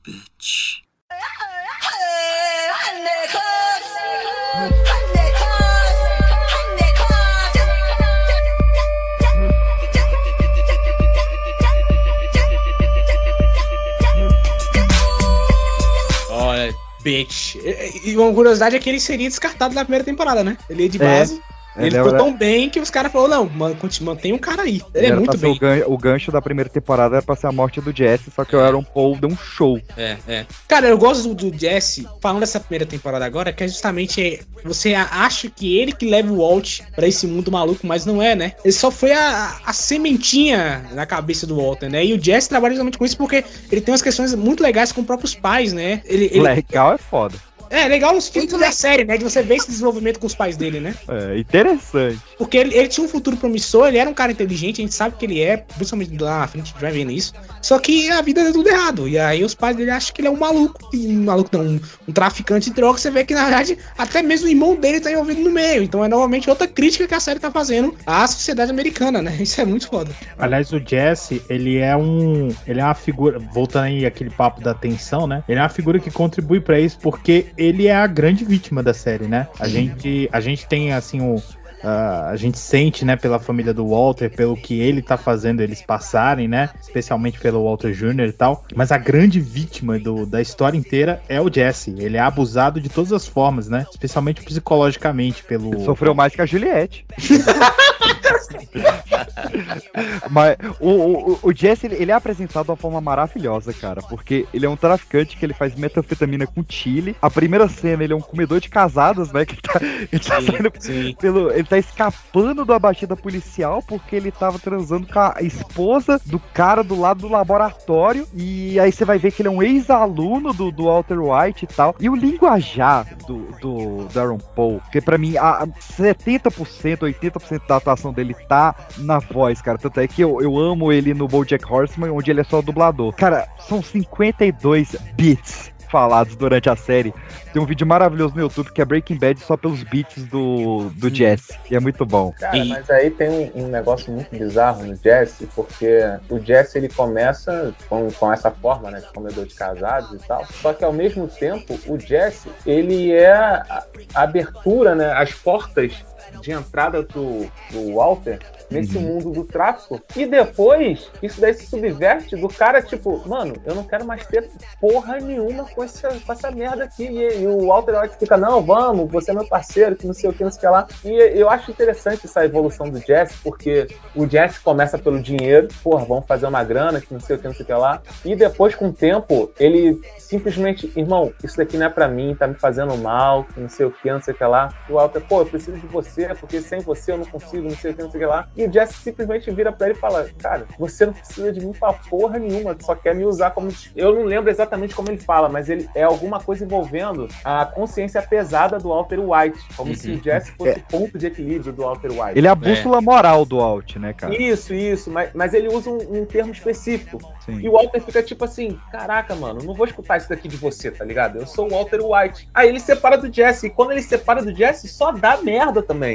bitch. Bitch. E uma curiosidade é que ele seria descartado na primeira temporada, né? Ele é de É. Ele, Ele ficou era- tão bem que os caras falaram, não, man, mantém o cara aí. Ele é Era muito pra ser bem. O gancho, o gancho da primeira temporada era pra ser a morte do Jesse, só que o Aaron Paul deu um show. É, é. Cara, eu gosto do, do Jesse, falando dessa primeira temporada agora, que é justamente você a- acha que ele que leva o Walt pra esse mundo maluco, mas não é, né? Ele só foi a, a sementinha na cabeça do Walter, né? E o Jesse trabalha justamente com isso porque ele tem umas questões muito legais com os próprios pais, né? Ele, ele- Legal é foda. É, legal nos filmes da série, né? De você ver esse desenvolvimento com os pais dele, né? É interessante. Porque ele, ele tinha um futuro promissor, ele era um cara inteligente, a gente sabe que ele é, principalmente lá na frente, a gente vai vendo isso. Só que a vida deu tudo errado. E aí os pais dele acham que ele é um maluco. E um maluco não, um, um traficante de droga. Você vê que, na verdade, até mesmo o irmão dele tá envolvido no meio. Então é novamente outra crítica que a série tá fazendo à sociedade americana, né? Isso é muito foda. Aliás, o Jesse, ele é um. Ele é uma figura. Voltando aí aquele papo da tensão, né? Ele é uma figura que contribui pra isso porque ele é a grande vítima da série, né? A gente, a gente tem assim o. ah, a gente sente, né, pela família do Walter, pelo que ele tá fazendo eles passarem, né? Especialmente pelo Walter Jr. e tal. Mas a grande vítima do, da história inteira é o Jesse. Ele é abusado de todas as formas, né? Especialmente psicologicamente pelo. Ele sofreu mais que a Juliette. Mas o, o, o Jesse, ele, é apresentado de uma forma maravilhosa, cara. Porque ele é um traficante que ele faz metanfetamina com chile. A primeira cena, ele é um comedor de casadas, né? Que ele tá, ele tá saindo pelo. Ele tá escapando da batida policial porque ele tava transando com a esposa do cara do lado do laboratório. E aí você vai ver que ele é um ex-aluno do, do Walter White e tal. E o linguajar do, do, do Aaron Paul, que pra mim, a 70%, 80% da atuação dele tá na voz, cara. Tanto é que eu, eu amo ele no BoJack Horseman, onde ele é só dublador. Cara, são 52 bits falados durante a série. Tem um vídeo maravilhoso no YouTube que é Breaking Bad só pelos beats do, do Jesse. E é muito bom. Cara, mas aí tem um, um negócio muito bizarro no Jesse, porque o Jesse ele começa com, com essa forma, né, de comedor de casados e tal. Só que ao mesmo tempo, o Jesse, ele é a, a abertura, né, as portas de entrada do, do Walter nesse mundo do tráfico. E depois, isso daí se subverte do cara, tipo, mano, eu não quero mais ter porra nenhuma com essa, com essa merda aqui. E, e o Walter White fica, não, vamos, você é meu parceiro, que não sei o que, não sei o que lá. E eu acho interessante essa evolução do Jesse, porque o Jesse começa pelo dinheiro, porra, vamos fazer uma grana, que não sei o que, não sei o que lá. E depois, com o tempo, ele simplesmente, irmão, isso daqui não é pra mim, tá me fazendo mal, que não sei o que, não sei o que lá. E o Walter, pô, eu preciso de você você, porque sem você eu não consigo, não sei o que, não sei o que lá. E o Jesse simplesmente vira pra ele e fala: Cara, você não precisa de mim pra porra nenhuma, só quer me usar como. Eu não lembro exatamente como ele fala, mas ele é alguma coisa envolvendo a consciência pesada do Walter White, como se o Jesse fosse o ponto de equilíbrio do Walter White. Ele é a bússola moral do Alt, né, cara? Isso, isso, mas, mas ele usa um, um termo específico. Sim. E o Walter fica tipo assim: caraca, mano, não vou escutar isso daqui de você, tá ligado? Eu sou o Walter White. Aí ele separa do Jesse, e quando ele separa do Jesse, só dá merda também.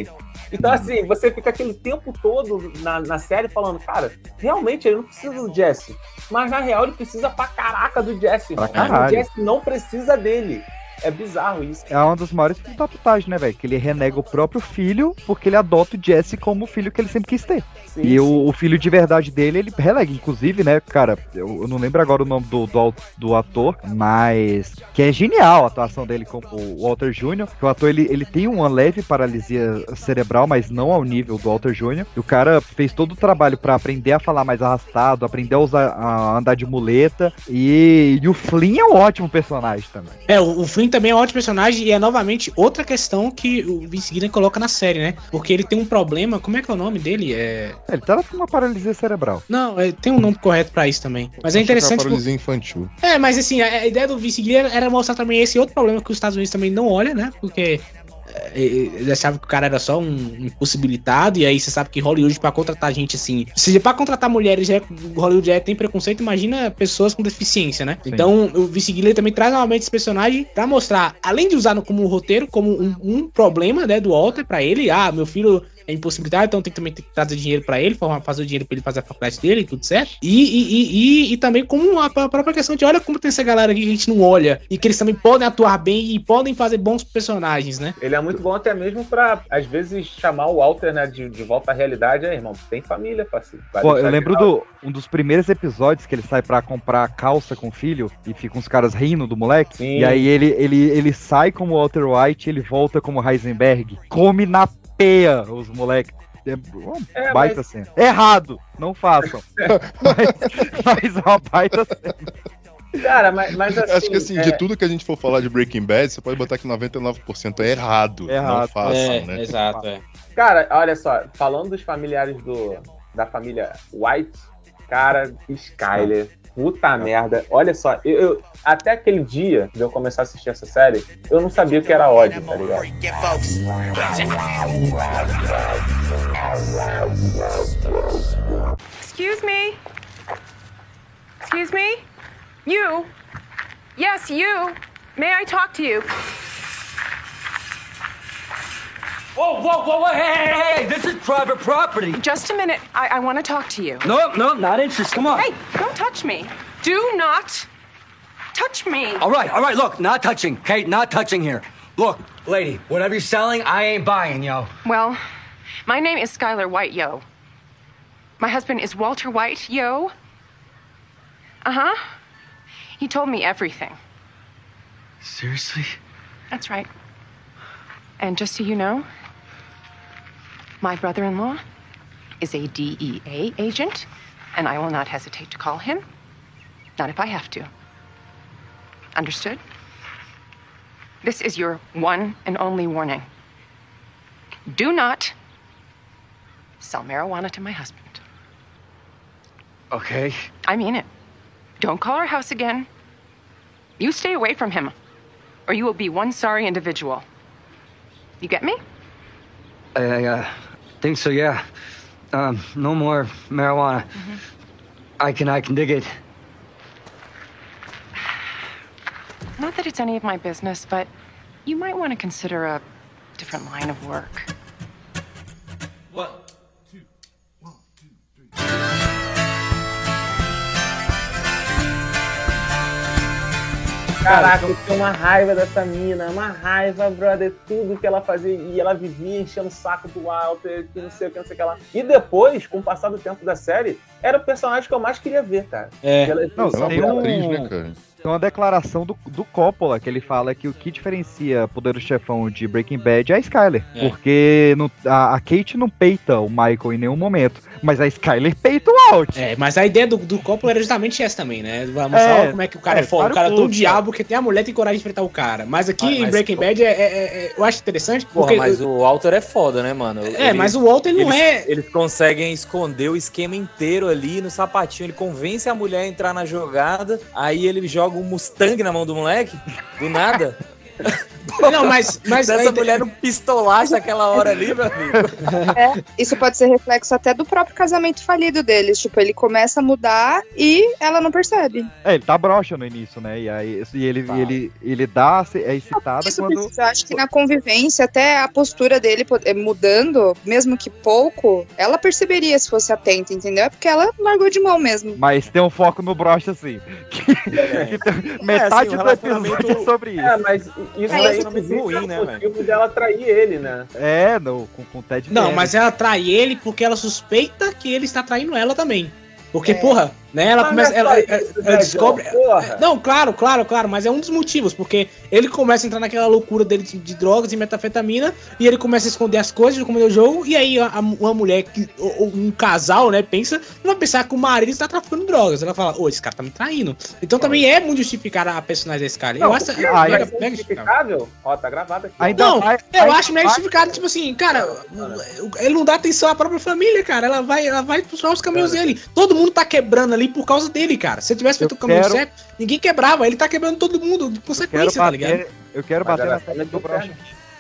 Então, assim, você fica aquele tempo todo na, na série falando, cara, realmente ele não precisa do Jesse. Mas na real ele precisa pra caraca do Jesse. Pra. O Jesse não precisa dele. É bizarro isso. É uma das maiores putagem, né, velho? Que ele renega o próprio filho porque ele adota o Jesse como o filho que ele sempre quis ter. Sim, e o, o filho de verdade dele, ele relega. Inclusive, né, cara, eu, eu não lembro agora o nome do, do, do ator, mas que é genial a atuação dele como o Walter Jr. Que o ator, ele, ele tem uma leve paralisia cerebral, mas não ao nível do Walter Jr. E o cara fez todo o trabalho pra aprender a falar mais arrastado, aprender a, usar, a andar de muleta. E, e o Flynn é um ótimo personagem também. É, o, o Flynn também é um ótimo personagem e é novamente outra questão que o Vince Gilligan coloca na série, né? Porque ele tem um problema, como é que é o nome dele? É... Ele tá com uma paralisia cerebral. Não, é, tem um nome correto pra isso também. Mas é que interessante. por- paralisia infantil. É, mas assim, a, a ideia do Vince Gilligan era mostrar também esse outro problema que os Estados Unidos também não olha, né? Porque é, eles achavam que o cara era só um impossibilitado, e aí você sabe que Hollywood, pra contratar gente assim. Se pra contratar mulheres, já, Hollywood já tem preconceito, imagina pessoas com deficiência, né? Então o Vince Gilligan também traz novamente esse personagem pra mostrar, além de usar como um roteiro, como um, um problema, né, do Walter pra ele, ah, meu filho é impossibilidade, então tem que também ter que trazer dinheiro pra ele, fazer o dinheiro pra ele fazer a faculdade dele e tudo certo. E, e, e, e, e também como a, própria questão de olha como tem essa galera aqui que a gente não olha e que eles também podem atuar bem e podem fazer bons personagens, né? Ele é muito bom até mesmo pra, às vezes, chamar o Walter né, de, de volta à realidade. Aí, irmão, tem família, parceiro. Vai Pô, eu lembro do um dos primeiros episódios que ele sai pra comprar calça com o filho e ficam os caras rindo do moleque. Sim. E aí ele, ele, ele sai como Walter White, ele volta como Heisenberg, come na peia os moleques. É uma É, baita mas- cena. Errado, não façam. mas, mas é uma baita cena. Cara, mas, mas assim. Acho que assim, é- de tudo que a gente for falar de Breaking Bad, você pode botar que 99% é errado. Errado. Não façam, né? exato, é. Cara, olha só, falando dos familiares do, da família White, cara, Skyler, puta merda. Olha só, eu, eu- até aquele dia de eu começar a assistir essa série, eu não sabia o que era ódio, tá ligado? Excuse me? Excuse me? You? Yes, you. May I talk to you? Whoa, whoa, whoa, whoa, hey, hey, hey, this is private property. Just a minute. I, I want to talk to you. No, no, not interested. Come on. Hey, don't touch me. Do not touch me. All right, all right, look, not touching. Kate, not touching here. Look, lady, whatever you're selling, I ain't buying, yo. Well, my name is Skylar White, yo. My husband is Walter White, yo. Uh huh. He told me everything. Seriously? That's right. And just so you know, my brother in law is a DEA agent, and I will not hesitate to call him. Not if I have to. Understood? This is your one and only warning. Do not sell marijuana to my husband. Okay. I mean it. Don't call our house again. You stay away from him, or you will be one sorry individual. You get me? I uh, think so, yeah. Um, no more marijuana. I can, I can dig it. Not that it's any of my business, but you might want to consider a different line of work. What? Caraca, eu tinha uma raiva dessa mina, uma raiva, brother, tudo que ela fazia. E ela vivia enchendo o saco do Walter, que não sei o que, não sei o que lá. E depois, com o passar do tempo da série, era o personagem que eu mais queria ver, cara. É. Ela- Não, É uma tem boa um- atriz, né, cara? Tem uma declaração do, do Coppola que ele fala que o que diferencia Poder do Chefão de Breaking Bad é a Skyler. É. Porque não- a, a Kate não peita o Michael em nenhum momento, mas a Skyler peita o Alt. É, mas a ideia do, do Coppola era justamente essa também, né? Vai mostrar É, como é que o cara é, é, foda. O cara é tão pontos, diabo que tem a mulher tem coragem de enfrentar o cara. Mas aqui Ah, em mas, Breaking. Bad é, é- é- eu acho interessante Porra, porque. mas o Walter é foda, né, mano? É, mas o Walter não eles, é- Eles conseguem esconder o esquema inteiro ali no sapatinho. Ele convence a mulher a entrar na jogada, aí ele joga um Mustang na mão do moleque, do nada. Não, mas. mas Essa mulher no pistolacho aquela hora ali, meu amigo. É, isso pode ser reflexo até do próprio casamento falido deles. Tipo, ele começa a mudar e ela não percebe. É, ele tá broxa no início, né? E aí e ele, ele, ele dá, é excitada Isso quando. precisa, eu acho que na convivência, até a postura dele eh, mudando, mesmo que pouco, ela perceberia se fosse atenta, entendeu? É porque ela largou de mão mesmo. Mas tem um foco no brocha, assim. Que- que tem- metade assim, o do episódio é sobre isso. É, mas isso É, é inclusive, ruim, né, é o dela trair ele, né? É, no, com, com o Ted Não, Kennedy. mas ela trai ele porque ela suspeita que ele está traindo ela também. Porque, É. porra, né? Ela Mas começa. não é Ela, isso, ela né, descobre. Porra. Não, claro, claro, claro, mas é um dos motivos, porque ele começa a entrar naquela loucura dele de, de drogas e metafetamina, e ele começa a esconder as coisas, esconder o jogo, e aí a- a- uma mulher, que, ou- um casal, né, pensa, não vai pensar que o marido está traficando drogas. Ela fala, ô, esse cara tá me traindo. Então também é muito justificar a personagem desse cara. Eu Não, acho porque Ah, mega, é mega justificável. justificável? Ó, tá gravado aqui. Ainda Não, vai- eu ainda acho mega justificado, tipo assim, cara, ele não dá atenção à própria família, cara. Ela vai, ela vai puxar os caminhos dele. Todo mundo tá quebrando ali por causa dele, cara. Se ele tivesse feito Eu o caminho quero- certo, ninguém quebrava. Ele tá quebrando todo mundo de consequência, tá ligado? bater, eu quero Mas bater na sabe do brocha.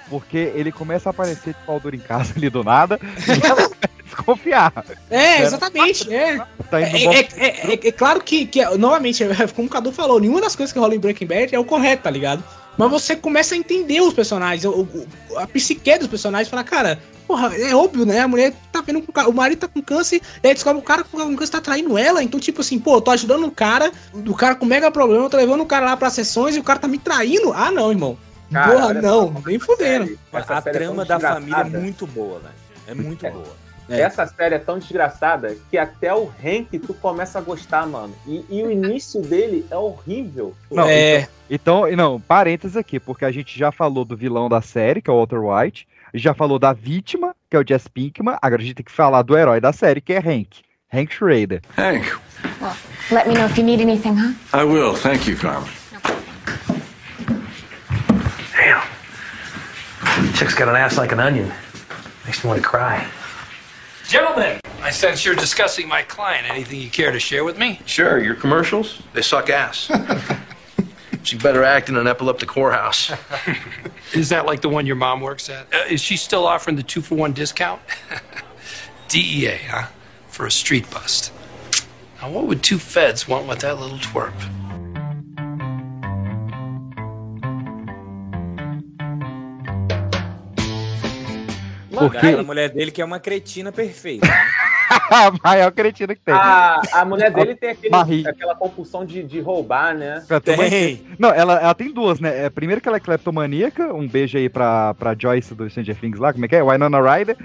Porque ele começa a aparecer de pau duro em casa ali do nada e ela começa a desconfiar. É, exatamente. É. Tá É, é, é- é- é claro que, que, novamente, como o Cadu falou, nenhuma das coisas que rola em Breaking Bad é o correto, tá ligado? Mas você começa a entender os personagens, o- o- a psique dos personagens, fala, cara, porra, é óbvio, né? A mulher tá vendo que o marido tá com câncer, e aí descobre que o cara com câncer tá traindo ela, então, tipo assim, pô, eu tô ajudando um cara, o cara com mega problema, eu tô levando o cara lá pra sessões e o cara tá me traindo. Ah, não, irmão. Cara, porra, não, nem fudendo. A é trama da família é muito boa, velho. É muito boa. É. Essa série é tão desgraçada que até o Hank tu começa a gostar, mano. E, e o início dele é horrível. Não, É. Então, e não, parênteses aqui, porque a gente já falou do vilão da série, que é o Walter White, já falou da vítima, que é o Jess Pinkman, agora a gente tem que falar do herói da série, que é Hank. Hank Schrader. Hank, Let me know if you need anything, huh? I will. Thank you, Carmen. Chick's got an ass like an onion. Makes me want to cry. Gentlemen, I sense you're discussing my client. Anything you care to share with me? Sure, your commercials, they suck ass. she better act in an epileptic whorehouse. Is that like the one your mom works at? Uh, is she still offering the two for one discount? DEA, huh? For a street bust. Now, what would two feds want with that little twerp? Porque- Aquela mulher dele que é uma cretina perfeita. né? a maior cretina que tem. A, a mulher dele tem aquele- aquela compulsão de, de roubar, né? Cleptomania. Não, ela, ela tem duas, né? É, primeiro que ela é cleptomaníaca, um beijo aí pra, pra Joyce do Stranger Things lá, como é que é? Winona Ryder.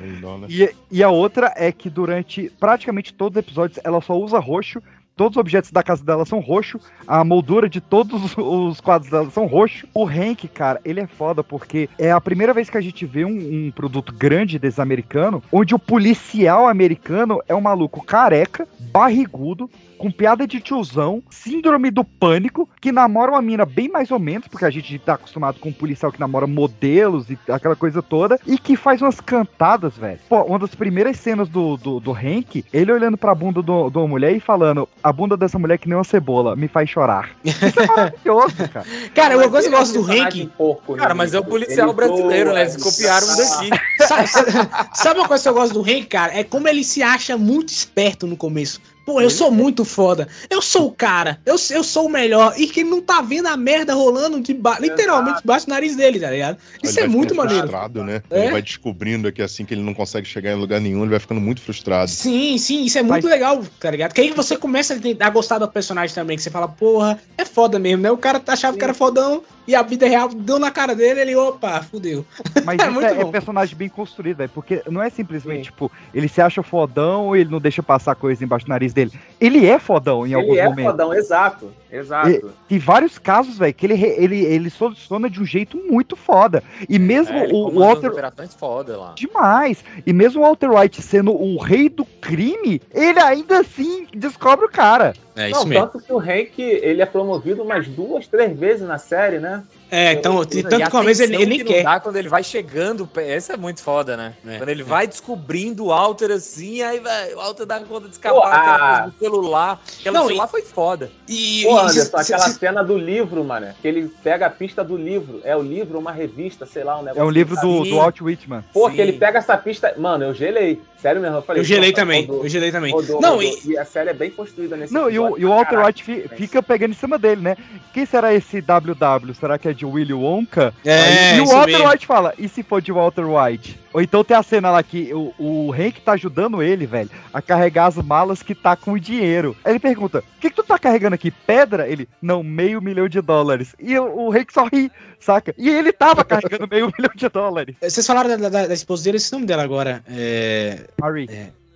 E, e a outra é que durante praticamente todos os episódios ela só usa roxo. Todos os objetos da casa dela são roxo. A moldura de todos os- os quadros dela são roxo. O Hank, cara, ele é foda porque é a primeira vez que a gente vê um, um produto grande desse americano, onde o policial americano é um maluco careca, barrigudo, com piada de tiozão, síndrome do pânico, que namora uma mina bem mais ou menos, porque a gente tá acostumado com um policial que namora modelos e aquela coisa toda, e que faz umas cantadas, velho. Pô, uma das primeiras cenas do, do, do Hank, ele olhando pra bunda do- de uma mulher e falando: a bunda dessa mulher é que nem uma cebola, me faz chorar. Isso é maravilhoso, cara. Cara, uma coisa que eu gosto é do personagem Hank. porco, né, Cara, mas é o policial Ele brasileiro, né? Eles copiaram um daqui. Sabe, sabe- sabe uma coisa que eu gosto do Hank, cara? É como ele se acha muito esperto no começo. Pô, eu sou muito foda. Eu sou o cara. Eu, eu sou o melhor. E que ele não tá vendo a merda rolando de ba- literalmente debaixo do nariz dele, tá ligado? Isso Ele é vai muito ficando maneiro. frustrado, né? É? Ele vai descobrindo que assim que ele não consegue chegar em lugar nenhum, ele vai ficando muito frustrado. Sim, sim, isso é muito legal, tá ligado? Que aí você começa a gostar do personagem também, que você fala, porra, é foda mesmo, né? O cara achava que era fodão e a vida real deu na cara dele, ele, opa, fudeu. Mas É isso muito é, é personagem bem construído, velho. Porque não é simplesmente, tipo, ele se acha fodão ou ele não deixa passar coisa embaixo do nariz dele. Ele é fodão em alguns Ele é momentos. fodão, exato. Exato. E- tem vários casos, velho, que ele, ele, ele soluciona de um jeito muito foda. E mesmo É, ele o Walter. foda lá. Demais. E mesmo o Walter White sendo o rei do crime, ele ainda assim descobre o cara. É não, tanto que o Hank, ele é promovido umas duas, três vezes na série, né? É, então, E tanto a que uma vez ele, ele nem que não quer. dá quando ele vai chegando, esse é muito foda, né? quando ele vai descobrindo o Walter assim, aí vai, o Walter dá conta de escapar Pô, aquela a- coisa do celular. Aquela Não, do celular foi foda. E, Pô, e- Anderson, se- aquela se- cena do livro, mano, que ele pega a pista do livro. É o livro, uma revista, sei lá, um negócio. É um livro do, assim. do Walt Whitman. Pô, Sim. que ele pega essa pista. Mano, eu gelei. Sério mesmo, eu falei. Eu gelei também, rodou, eu gelei também. rodou, Não, rodou. e- E a série é bem construída nesse Não, e o, episódio e o Walter. White fi- fica pegando em cima dele, né? Quem será esse WW? Será que é de Willy Wonka? É, Aí- e o Walter mesmo. White fala, e se for de Walter White? Ou então tem a cena lá que o, o Hank tá ajudando ele, velho, a carregar as malas que tá com o dinheiro. Aí ele pergunta, o que, que tu tá carregando aqui? Pedra? Ele, não, meio milhão de dólares. E o, o Hank só ri, saca? E ele tava carregando meio milhão de dólares. Vocês falaram da, da- da esposa dele, esse nome dela agora. É. Marie.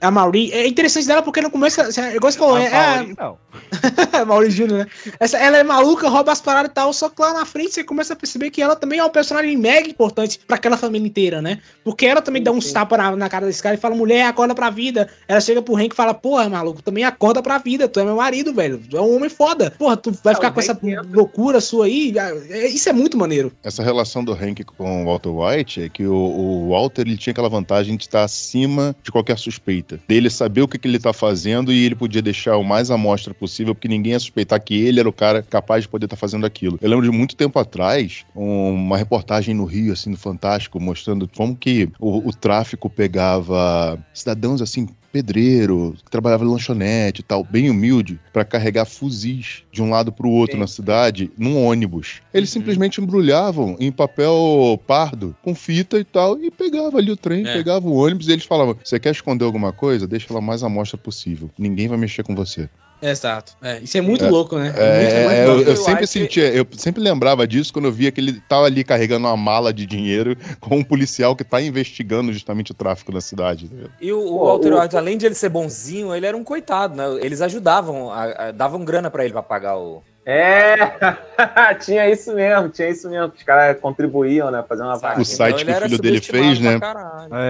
A Mauri. É interessante dela porque no começo, é igual você falou, é, é, Mauri, não. Mauri Júnior, né? Essa, ela é maluca, rouba as paradas e tal, só que lá na frente você começa a perceber que ela também é um personagem mega importante pra aquela família inteira, né? Porque ela também dá uns tapas na, na cara desse cara e fala, mulher, acorda pra vida. Ela chega pro Hank e fala, porra, maluco, também acorda pra vida, tu é meu marido, velho. Tu é um homem foda. Porra, tu vai ficar com essa entra- loucura sua aí. É- Isso é muito maneiro. Essa relação do Hank com o Walter White é que o, o Walter ele tinha aquela vantagem de estar acima de qualquer suspeita. Dele saber o que, que ele tá fazendo e ele podia deixar o mais à mostra possível, porque ninguém ia suspeitar que ele era o cara capaz de poder estar fazendo aquilo. Eu lembro de muito tempo atrás, um- uma reportagem no Rio, assim, no Fantástico, mostrando como que o, o tráfico pegava cidadãos assim pedreiro, que trabalhava em lanchonete e tal, bem humilde, pra carregar fuzis de um lado pro outro Sim. na cidade, num ônibus. Eles simplesmente embrulhavam em papel pardo, com fita e tal, e pegava ali o trem, É. pegava o ônibus e eles falavam: Você quer esconder alguma coisa? Deixa ela mais à mostra possível. Ninguém vai mexer com você. Exato. É, isso é muito É. louco, né? É, muito, muito eu, louco. eu Eu sempre sentia, eu sempre lembrava disso quando eu via que ele tava ali carregando uma mala de dinheiro com um policial que tá investigando justamente o tráfico na cidade. E o, o Walter o- White, além de ele ser bonzinho, ele era um coitado, né? Eles ajudavam, a- a- davam grana pra ele pra pagar o. É, tinha isso mesmo, tinha isso mesmo. Os caras contribuíam, né? Fazer uma vaga. O site ele que o filho dele fez, né?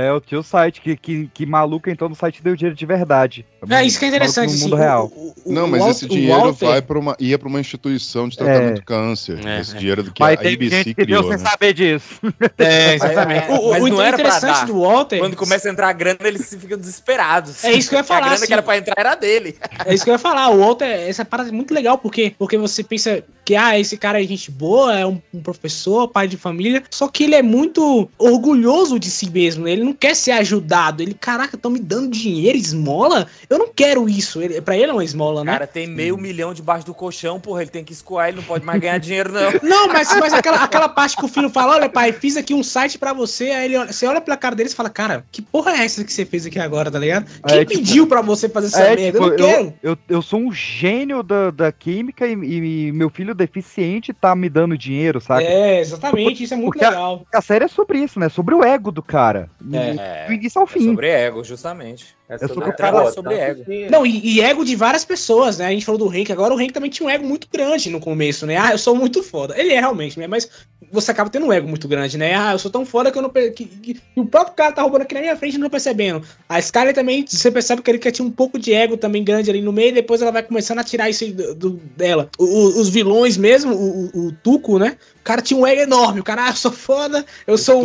É, o tio site, que, que, que maluco então no site deu dinheiro de verdade. É, isso que é interessante. No assim, mundo o- real. o- o- Não, o mas Wal- esse o dinheiro Walter- vai pra uma, ia para uma instituição de tratamento É. de câncer. É, esse é. dinheiro que Mas a tem ABC gente que deu criou. sem Né? saber disso. É, exatamente. É, o, o, mas o não era interessante dar. do Walter. Quando começa a entrar a grana, eles ficam desesperados. É isso que eu ia Porque A falar, grana assim. que era pra entrar era dele. É isso que eu ia falar. O Walter, essa parada é muito legal, porque, porque você pensa que, ah, esse cara é gente boa, é um, um professor, pai de família, só que ele é muito orgulhoso de si mesmo, né? Ele não quer ser ajudado. Ele, caraca, estão me dando dinheiro, esmola? Eu não quero isso. Ele, pra ele é uma esmola, né? cara tem meio milhão debaixo do colchão, porra, ele tem que escoar, ele não pode mais ganhar dinheiro, não. Não, mas, mas aquela, aquela parte que o filho fala, olha, pai, fiz aqui um site pra você, aí ele você olha pela cara dele e fala, cara, que porra é essa que você fez aqui agora, tá ligado? Quem É, tipo- pediu pra você fazer essa É, merda? tipo, eu não quero. eu, eu, eu sou um gênio da, da química e, e meu filho deficiente tá me dando dinheiro, saca? É, exatamente, isso é muito Porque a- legal. A série é sobre isso, né? Sobre o ego do cara. É, Do início ao é fim. sobre ego, justamente. É sobre sobre o cara- sobre ego. Não, e, e ego de várias pessoas, né? A gente falou do Hank, agora o Hank também tinha um ego muito grande no começo, né? Ah, eu sou muito foda. Ele é realmente, né? Mas você acaba tendo um ego muito grande, né? Ah, eu sou tão foda que eu não. Que, que- que o próprio cara tá roubando aqui na minha frente e não percebendo. A Skyler também, você percebe que ele quer tinha um pouco de ego também grande ali no meio, e depois ela vai começando a tirar isso aí do, do- dela. O- o- os vilões mesmo, o, o, o Tuco, né? O cara tinha um ego enorme. O cara, ah, eu sou foda, eu sou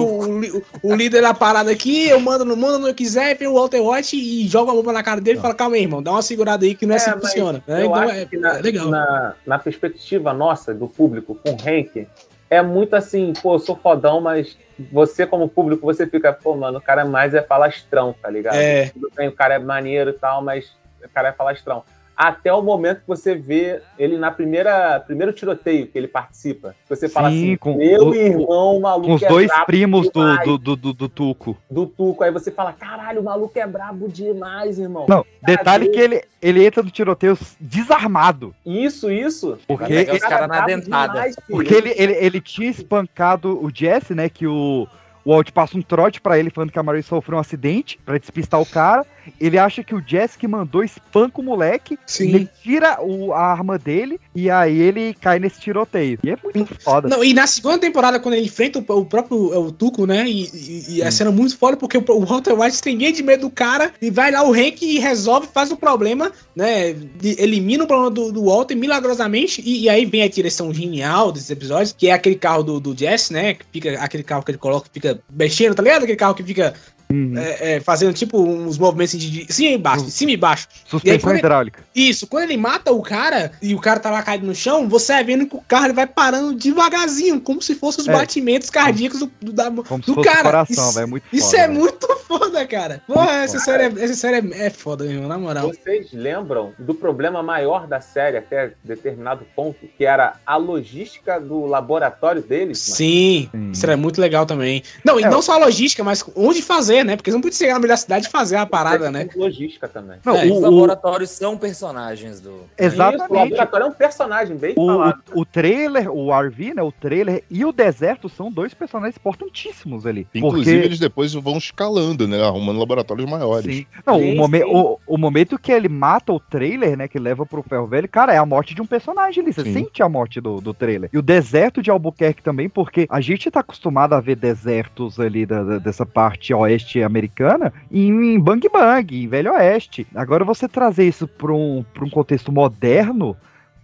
o, líder da parada aqui, eu mando no mundo, não quiser, vem o Walter White e joga a bomba na cara dele e fala, calma aí, irmão, dá uma segurada aí que não é, assim que funciona. né? Eu Então é, na, é legal. Na, na perspectiva nossa, do público, com o Hank, é muito assim, pô, eu sou fodão, mas você, como público, você fica, pô, mano, o cara mais é falastrão, tá ligado? É. Tudo bem, o cara é maneiro e tal, mas o cara é falastrão. Até o momento que você vê ele na primeira primeiro tiroteio que ele participa. Você fala Sim, assim, com- meu com- irmão, o maluco Com os é dois brabo primos do, demais." do, do, do, do Tuco. do Tuco. Aí você fala, caralho, o maluco é brabo demais, irmão. Não, detalhe Cadê? que ele, ele entra no tiroteio desarmado. Isso, isso. Porque, pegar os Cara, caras na dentada. demais, porque ele, ele, ele tinha espancado o Jesse, né? Que o, o Walt passa um trote pra ele falando que a Marie sofreu um acidente pra despistar o cara. Ele acha que o Jess que mandou espanca o moleque, Sim. ele tira o- a arma dele e aí ele cai nesse tiroteio. E é muito foda. Não, e na segunda temporada, quando ele enfrenta o, o próprio é, o Tuco, né? E, e, e a cena muito foda, porque o, o Walter White tem medo de medo do cara e vai lá o Hank e resolve, faz o problema, né? de- elimina o problema do, do Walter milagrosamente. E, e aí vem a direção genial desses episódios, que é aquele carro do, do Jess, né? Que fica aquele carro que ele coloca, fica mexendo, tá ligado? Aquele carro que fica. É, é, fazendo tipo uns movimentos de, de cima e embaixo, de cima e baixo. E aí, Suspensão quando ele- hidráulica. isso, quando ele mata o cara e o cara tá lá caído no chão, você vai vendo que o carro ele vai parando devagarzinho, como se fossem os É. batimentos cardíacos do, do, da- Como se do cara. coração, isso, velho. Muito isso foda, é muito foda, cara. Porra, essa série, é, essa série é, é foda, meu irmão, na moral. Vocês lembram do problema maior da série até determinado ponto, que era a logística do laboratório deles? mano? Sim, isso era muito legal também. Não, e É, não só a logística, mas onde fazer, né? Porque eles não podiam chegar na melhor cidade e fazer a parada, né? Logística também. Não, É, o- os o- laboratórios são personagens do. Exatamente. Isso, o laboratório é um personagem bem O, falado. o, o trailer, o RV, né? O trailer e o deserto são dois personagens importantíssimos ali. Inclusive, porque... eles depois vão escalando, né? Arrumando laboratórios maiores. Sim. Não, o, Sim, momen- sim. o, o momento que ele mata o trailer, né? Que leva pro ferro velho, cara, é a morte de um personagem ali. Você Sim. sente a morte do, do trailer. E o deserto de Albuquerque também, porque a gente tá acostumado a ver desertos ali da- da- dessa parte oeste americana em, Bang Bang, em Velho Oeste. Agora você trazer isso pra um, um contexto moderno.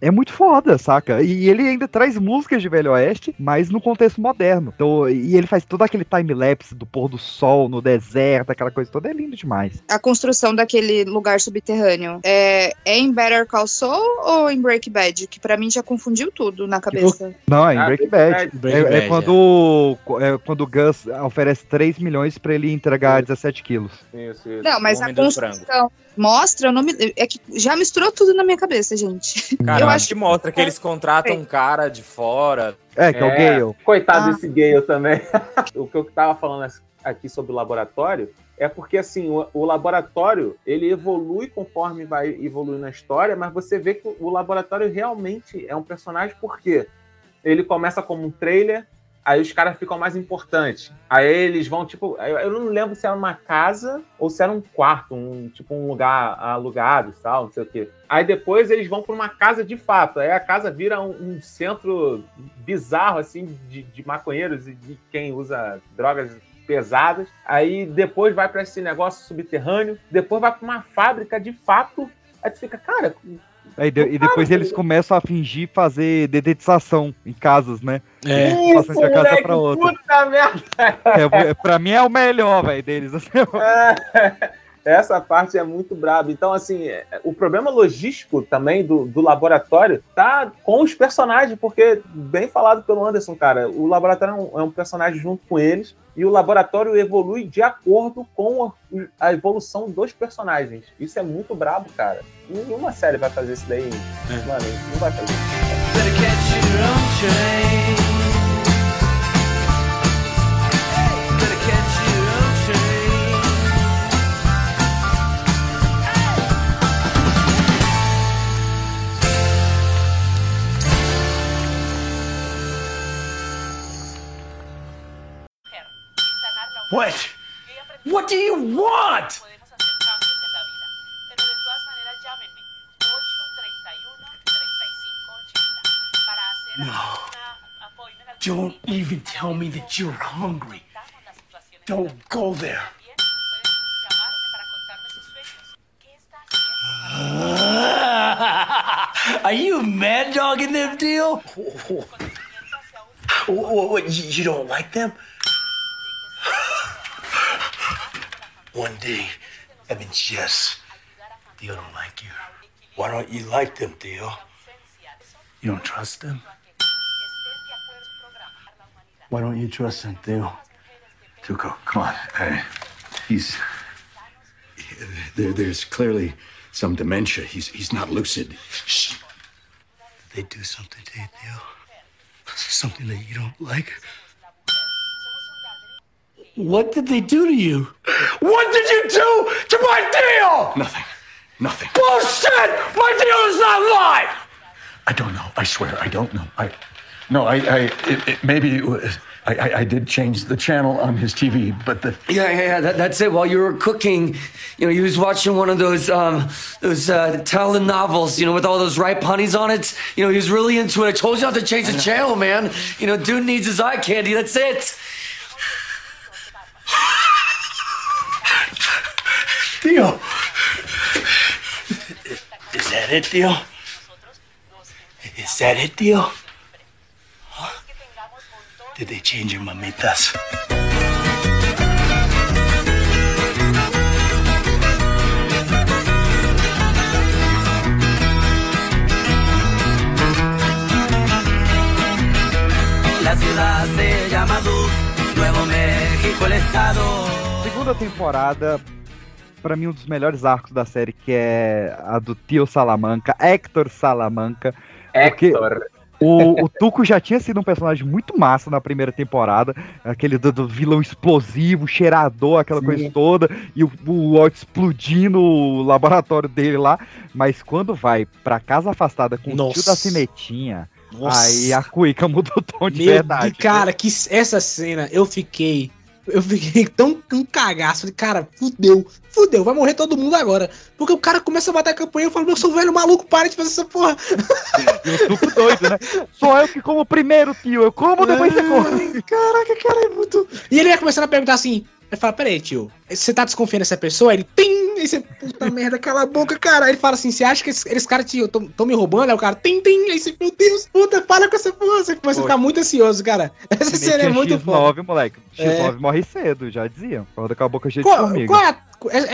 É muito foda, saca? E ele ainda traz músicas de Velho Oeste, mas no contexto moderno. Então, e ele faz todo aquele time-lapse do pôr do sol no deserto, aquela coisa toda. É lindo demais. A construção daquele lugar subterrâneo é, é em Better Call Saul ou em Breaking Bad? Que pra mim já confundiu tudo na cabeça. Não, é em Ah, Breaking Breaking Bad. Bad. Breaking é, é Bad, quando, é quando o Gus oferece 3 milhões pra ele entregar 17 quilos. Isso, isso. Não, mas O a construção mostra, eu não me, é que já misturou tudo na minha cabeça, gente. Cara, eu acho que mostra que eles contratam um cara de fora. É, que é, o Gale. Coitado Ah. desse Gale também. o que eu tava falando aqui sobre o laboratório é porque, assim, o, o laboratório, ele evolui conforme vai evoluindo na história, mas você vê que o laboratório realmente é um personagem porque ele começa como um trailer, aí os caras ficam mais importantes. Aí eles vão, tipo, eu não lembro se era uma casa ou se era um quarto, um tipo um lugar alugado e tal, não sei o quê. Aí depois eles vão para uma casa de fato. Aí a casa vira um, um centro bizarro, assim, de, de maconheiros e de quem usa drogas pesadas. Aí depois vai para esse negócio subterrâneo. Depois vai para uma fábrica de fato. Aí tu fica, cara, Aí de- e depois eles começam a fingir fazer dedetização em casas, né? É. Eles passam de uma casa moleque, pra outra. puta merda! É, é, pra mim é o melhor, velho, deles. assim. Essa parte é muito braba. Então, assim, é- o problema logístico também do, do laboratório tá com os personagens, porque, bem falado pelo Anderson, cara, o laboratório é um, é um personagem junto com eles e o laboratório evolui de acordo com a, a evolução dos personagens. Isso é muito brabo, cara. Nenhuma série vai fazer isso daí. Mano, não vai fazer. Better What? What do you want? No. Don't even tell me that you're hungry. Don't go there. Are you mad dogging them, deal? What, you don't like them? One day, that means yes. Theo don't like you. Why don't you like them, Theo? You don't trust them? Why don't you trust them, Theo? Tuco, come on. Uh, he's there. There's clearly some dementia. He's he's not lucid. Shh. Did they do something to you, Theo? Something that you don't like? What did they do to you? What did you do to my deal? Nothing. Nothing. Bullshit! My deal is not live! I don't know. I swear, I don't know. I No, I, I it, it, maybe it was. I, I, I did change the channel on his TV, but the Yeah, yeah, yeah. That, that's it. While you were cooking, you know, he was watching one of those um those uh telenovels, you know, with all those ripe honeys on it. You know, he was really into it. I told you not to change the channel, man. You know, dude needs his eye candy. That's it. Theo. Is that it, Theo? Is that it, Theo? Huh? Did they change your mamitas? La ciudad se llama Estado. Segunda temporada, pra mim, um dos melhores arcos da série, que é a do Tio Salamanca, Hector Salamanca. porque Hector. O, o Tuco já tinha sido um personagem muito massa na primeira temporada, aquele do, do vilão explosivo, cheirador, aquela Sim. coisa toda, e o, o Walt explodindo o laboratório dele lá. Mas quando vai pra casa afastada com o tio Nossa. da cinetinha, Nossa. aí a cuica mudou o tom de Meu verdade. Cara, que essa cena eu fiquei. Eu fiquei tão um cagaço. Falei, cara, fudeu, fudeu, vai morrer todo mundo agora. Porque o cara começa a bater a campanha e eu falo, meu, sou velho maluco, para de fazer essa porra. E o Tuco doido, né? Sou eu que como primeiro, tio. Eu como, depois você come. Caraca, cara, é muito. E ele ia começando a perguntar assim. Ele fala, peraí, tio, você tá desconfiando dessa pessoa? Ele, tim! Aí você, puta merda, cala a boca, cara. Aí ele fala assim, você acha que esses, eles caras estão me roubando? Aí o cara, tim, tim! Aí você, meu Deus, puta, para com essa porra. Você começa a Pô. ficar muito ansioso, cara. Essa cena é muito foda. X9, moleque. X9 É. morre cedo, já diziam. Roda com a boca cheia de formiga. qual é a,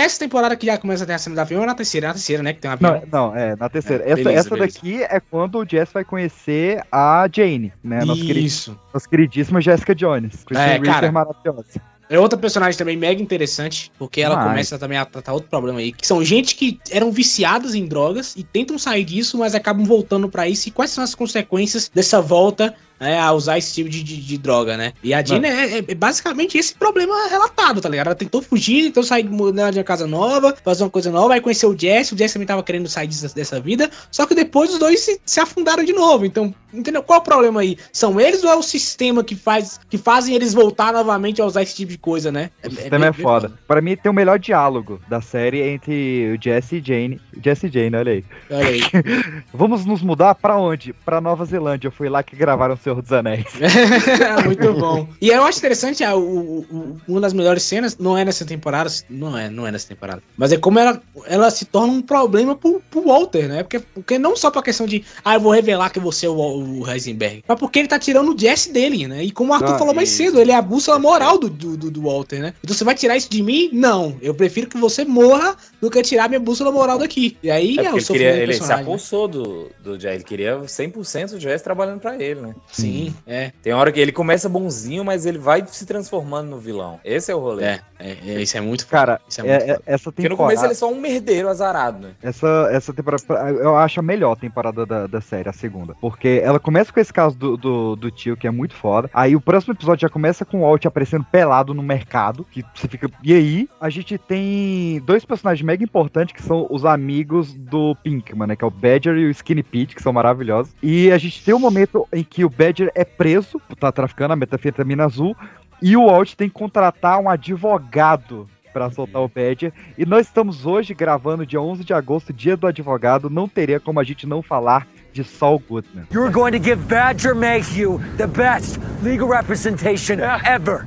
essa temporada que já começa a ter a cena do avião é na terceira, é na terceira, né? Que tem um avião. Não, não, é, na terceira. É, essa beleza, essa beleza. daqui é quando o Jess vai conhecer a Jane, né? Nossa, Isso. nossa queridíssima Jessica Jones. Kristen É, Ritter cara. maravilhosa. É outra personagem também mega interessante, porque ela Demais. começa também a tratar outro problema aí, que são gente que eram viciadas em drogas e tentam sair disso, mas acabam voltando pra isso. E quais são as consequências dessa volta né, a usar esse tipo de, de, de droga, né? E a Dina é, é- é basicamente esse problema relatado, tá ligado? Ela tentou fugir, tentou sair mudar de uma casa nova, fazer uma coisa nova, aí conheceu o Jesse, o Jesse também tava querendo sair dessa, dessa vida, só que depois os dois se, se afundaram de novo. Então, entendeu? Qual o problema aí? São eles ou é o sistema que faz que fazem eles voltar novamente a usar esse tipo de coisa, né? O sistema é, bem- bem foda. Pra mim, tem o melhor diálogo da série entre o Jesse e Jane. Jesse e Jane, olha aí. Olha aí. Vamos nos mudar pra onde? Pra Nova Zelândia. Foi lá que gravaram o Senhor dos Anéis. Muito bom. E eu acho interessante, ah, o, o- uma das melhores cenas, não é nessa temporada, não é, não é nessa temporada, mas é como ela, ela se torna um problema pro, pro Walter, né? Porque, porque não só pra questão de, ah, eu vou revelar que você é o, o Heisenberg, mas porque ele tá tirando o Jesse dele, né? E como o Arthur Ah, falou mais e- cedo, ele é a bússola moral do, do, do- do Walter, né? Então você vai tirar isso de mim? Não. Eu prefiro que você morra do que tirar minha bússola moral daqui. E aí É é, o ele, queria, ele se né? apossou do, do Jazz. Ele queria 100% do Jazz trabalhando pra ele, né? Sim, é. Tem hora que ele começa bonzinho, mas ele vai se transformando no vilão. Esse é o rolê. É, é, é, isso é muito Cara, Isso é- muito é- foda. essa Porque no começo temporada... ele é só um merdeiro azarado, né? Essa, essa temporada, eu acho a melhor temporada da, da série, a segunda. Porque ela começa com esse caso do, do, do tio, que é muito foda. Aí o próximo episódio já começa com o Walt aparecendo pelado no mercado. Que você fica. E aí, a gente tem dois personagens mega importantes que são os amigos do Pinkman, né? Que é o Badger e o Skinny Pete, que são maravilhosos. E a gente tem um momento em que o Badger é preso, por tá traficando a metanfetamina azul. E o Walt tem que contratar um advogado pra soltar o Badger. E nós estamos hoje gravando dia 11 de agosto, dia do advogado. Não teria como a gente não falar de Saul Goodman. You're going to give Badger Mayhew the best legal representation ever.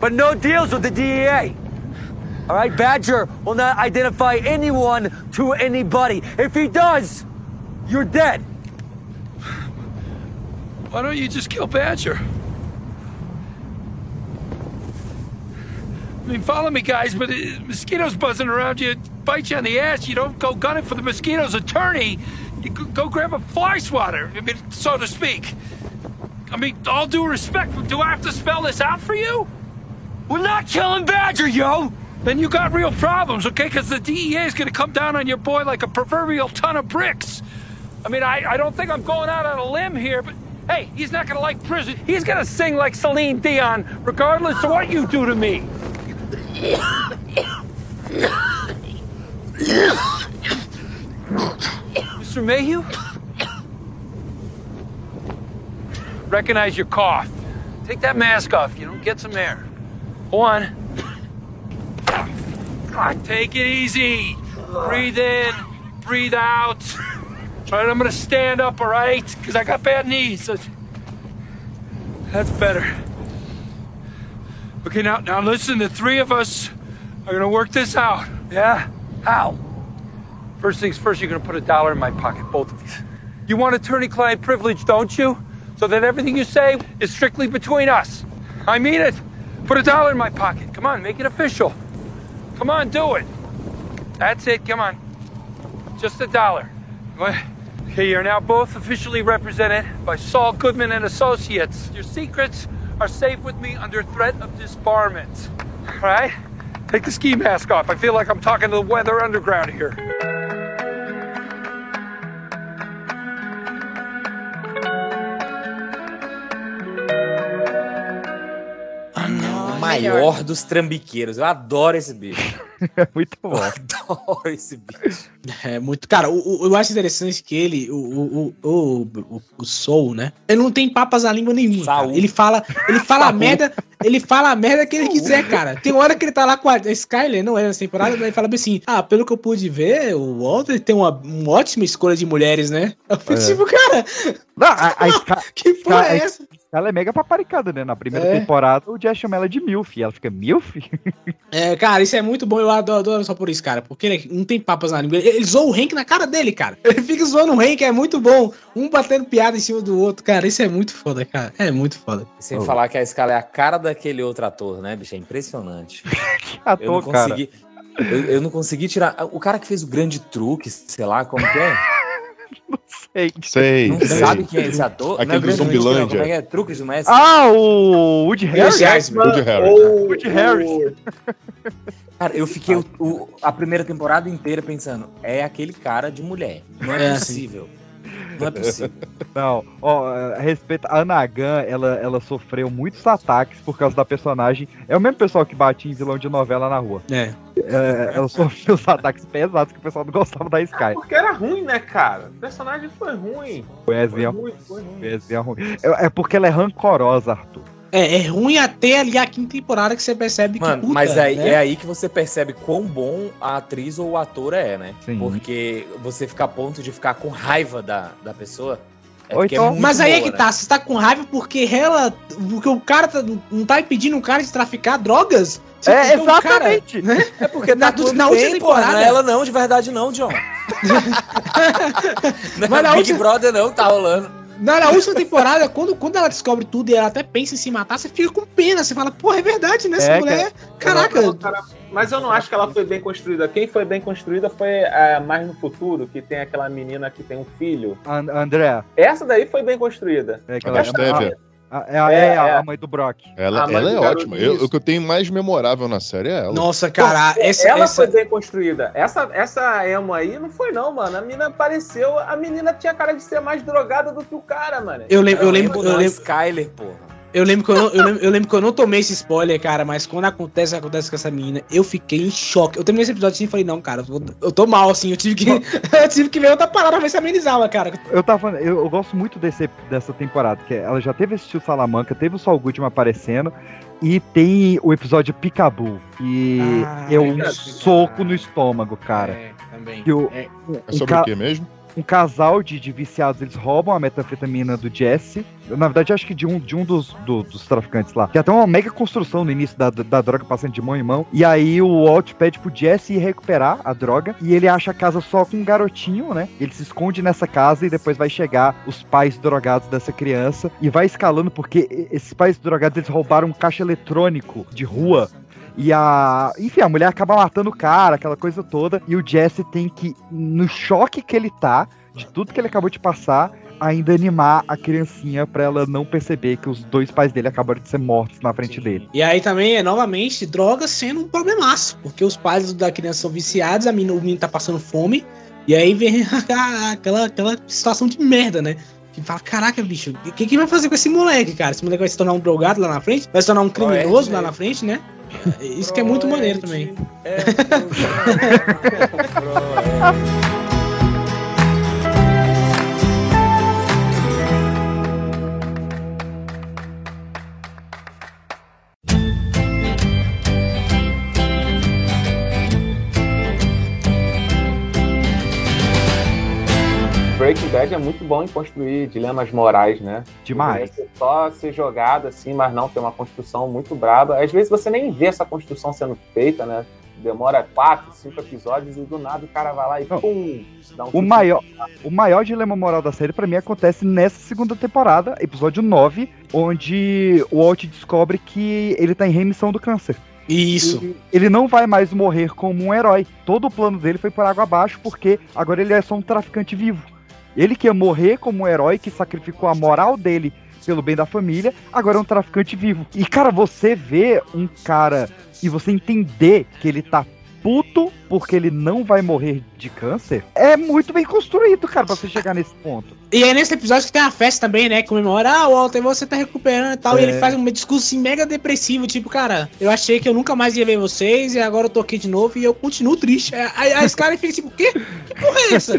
But no deals with the DEA. All right, Badger will not identify anyone to anybody. If he does, you're dead. Why don't you just kill Badger? I mean, follow me, guys, but uh, mosquitoes buzzing around you bite you on the ass. You don't go gunning for the mosquito's attorney. You go, grab a fly swatter, I mean, so to speak. I mean, all due respect, do I have to spell this out for you? We're not killing Badger, yo! Then you got real problems, okay? Because the DEA is gonna come down on your boy like a proverbial ton of bricks. I mean, I, I don't think I'm going out on a limb here, but hey, he's not gonna like prison. He's gonna sing like Celine Dion, regardless of what you do to me. Mr. Mayhew? recognize your cough. Take that mask off, you know, get some air. Hold on. Take it easy. Breathe in, breathe out. All right, I'm gonna stand up, all right? Because I got bad knees. That's better. Okay, now, now listen. The three of us are gonna work this out. Yeah? How? First things first, you're gonna put a dollar in my pocket, both of you. You want attorney-client privilege, don't you? So that everything you say is strictly between us. I mean it. Put a dollar in my pocket. Come on, make it official. Come on, do it. That's it. Come on. Just a dollar. What? Okay, you're now both officially represented by Saul Goodman and Associates. Your secrets are safe with me under threat of disbarment. All right? Take the ski mask off. I feel like I'm talking to the Weather Underground here. O maior dos trambiqueiros. Eu adoro esse bicho. É muito bom. Adoro esse bicho. É muito. Cara, o, o- eu acho interessante que ele, o, o, o, o, o Soul, né? Ele não tem papas na língua nenhuma. Ele fala, ele fala a merda, ele fala a merda que ele quiser, cara. Tem hora que ele tá lá com a Skyler, não é nessa temporada, mas ele fala bem assim: Ah, pelo que eu pude ver, o Walter tem uma, uma ótima escolha de mulheres, né? Eu falei, É. tipo, cara, Não, a, a Sky- que porra é a- essa? Ela é mega paparicada, né? Na primeira É. temporada, o Jess chama ela de Milf. E ela fica, Milf? É, cara, isso é muito bom, eu adoro, adoro só por isso, cara. Porque ele não tem papas na língua. Ele, ele zoa o Hank na cara dele, cara. Ele fica zoando o Hank, é muito bom. Um batendo piada em cima do outro, cara. Isso é muito foda, cara. É muito foda. Sem falar que a escala é a cara daquele outro ator, né, bicho? É impressionante. ator, eu não cara. consegui. Eu, eu não consegui tirar. O cara que fez o grande truque, sei lá como que é. Sei. Sei. Não sei. sabe quem é esse ator? Aquele Não é do não. Zumbilândia. Como é que é? Truques do Mestre? Ah, o Woody Harris. Woody Harris. Woody Harris. Cara, eu fiquei o- o- a primeira temporada inteira pensando, é aquele cara de mulher. Não é, É, possível. Não é possível. Não, ó, a respeito, a Nagan, ela, ela sofreu muitos ataques por causa da personagem. É o mesmo pessoal que batia em vilão de novela na rua. É. É, ela sofreu os ataques pesados que o pessoal não gostava da Sky. Porque era ruim, né, cara? O personagem foi ruim. Foi Foi ruim, foi ruim. Foi ruim. É, é porque ela é rancorosa, Arthur. É, é ruim até ali a quinta temporada que você percebe Mano, que. puta, mas aí, né? é aí que você percebe quão bom a atriz ou o ator é, né? Sim. Porque você fica a ponto de ficar com raiva da, da pessoa. É então- muito Mas aí é boa, que né? tá, você tá com raiva porque ela. Porque o cara tá- não tá impedindo o cara de traficar drogas? Tipo, É, o cara- exatamente. né? É porque Na- tá tudo na bem, última pô, temporada- Não é ela não, de verdade não, John. não Mas é na Big última- Brother não, tá rolando. Na, na última temporada, quando, quando ela descobre tudo e ela até pensa em se matar, você fica com pena. Você fala, porra, é verdade, né? Essa É, mulher. Caraca. Não, cara, Mas eu não acho que ela foi bem construída. Quem foi bem construída foi a Mais no Futuro, que tem aquela menina que tem um filho. And- André, Essa daí foi bem construída. é A aquela. É, a, É, é a- é. a mãe do Brock. Ela, ela é garoto- ótima. Eu- o que eu tenho mais memorável na série é ela. Nossa, cara, essa. ela essa... foi bem construída. Essa, essa Emma aí não foi, não, mano. A menina apareceu. A menina tinha cara de ser mais drogada do que o cara, mano. Eu lembro, eu lembro, eu lembro, Skyler, porra. Eu lembro que eu não, eu lembro, eu lembro que eu não tomei esse spoiler, cara, mas quando acontece, acontece com essa menina, eu fiquei em choque. Eu terminei esse episódio assim e falei, não, cara, eu tô, eu tô mal, assim, eu tive que. eu tive que ver outra palavra pra ver se amenizava, cara. Eu tava falando, eu, eu gosto muito desse, dessa temporada, que ela já teve esse tio Salamanca, teve o Saul Goodman aparecendo, e tem o episódio Picabu, que Ah, é um soco no estômago, cara. É, também. Que o- É. um, É sobre o que mesmo? Um casal de, de viciados, eles roubam a metanfetamina do Jesse. Na verdade, acho que de um, de um dos, do- dos traficantes lá. Que até uma mega construção no início da, da droga passando de mão em mão. E aí o Walt pede pro Jesse ir recuperar a droga. E ele acha a casa só com um garotinho, né? Ele se esconde nessa casa e depois vai chegar os pais drogados dessa criança. E vai escalando porque esses pais drogados eles roubaram um caixa eletrônico de rua. E a. Enfim, a mulher acaba matando o cara, aquela coisa toda. E o Jesse tem que, no choque que ele tá, de tudo que ele acabou de passar, ainda animar a criancinha pra ela não perceber que os dois pais dele acabaram de ser mortos na frente dele. E aí também é novamente droga sendo um problemaço, porque os pais da criança são viciados, a menina, o menino tá passando fome, e aí vem aquela, aquela situação de merda, né? Que fala, caraca, bicho, o que, que vai fazer com esse moleque, cara? Esse moleque vai se tornar um drogado lá na frente? Vai se tornar um criminoso lá na frente, né? Isso que é muito maneiro também. Breaking Bad é muito bom em construir dilemas morais, né? Demais. É só ser jogado assim, mas não, tem uma construção muito braba. Às vezes você nem vê essa construção sendo feita, né? Demora quatro, cinco episódios e do nada o cara vai lá e pum! dá um O maior, o maior dilema moral da série, pra mim, acontece nessa segunda temporada, episódio 9, onde o Walt descobre que ele tá em remissão do câncer. Isso. Ele, ele não vai mais morrer como um herói. Todo o plano dele foi por água abaixo, porque agora ele é só um traficante vivo. Ele que ia morrer como um herói, que sacrificou a moral dele pelo bem da família, agora é um traficante vivo. E, cara, você vê um cara e você entender que ele tá puto porque ele não vai morrer de câncer, é muito bem construído, cara, pra você chegar nesse ponto. E é nesse episódio que tem uma festa também, né? Comemora, ah, Walter, você tá recuperando e tal. E É. ele faz um discurso assim, mega depressivo, tipo, cara, eu achei que eu nunca mais ia ver vocês, e agora eu tô aqui de novo e eu continuo triste. Aí, aí aí esse cara fica tipo, o quê? Que porra é essa?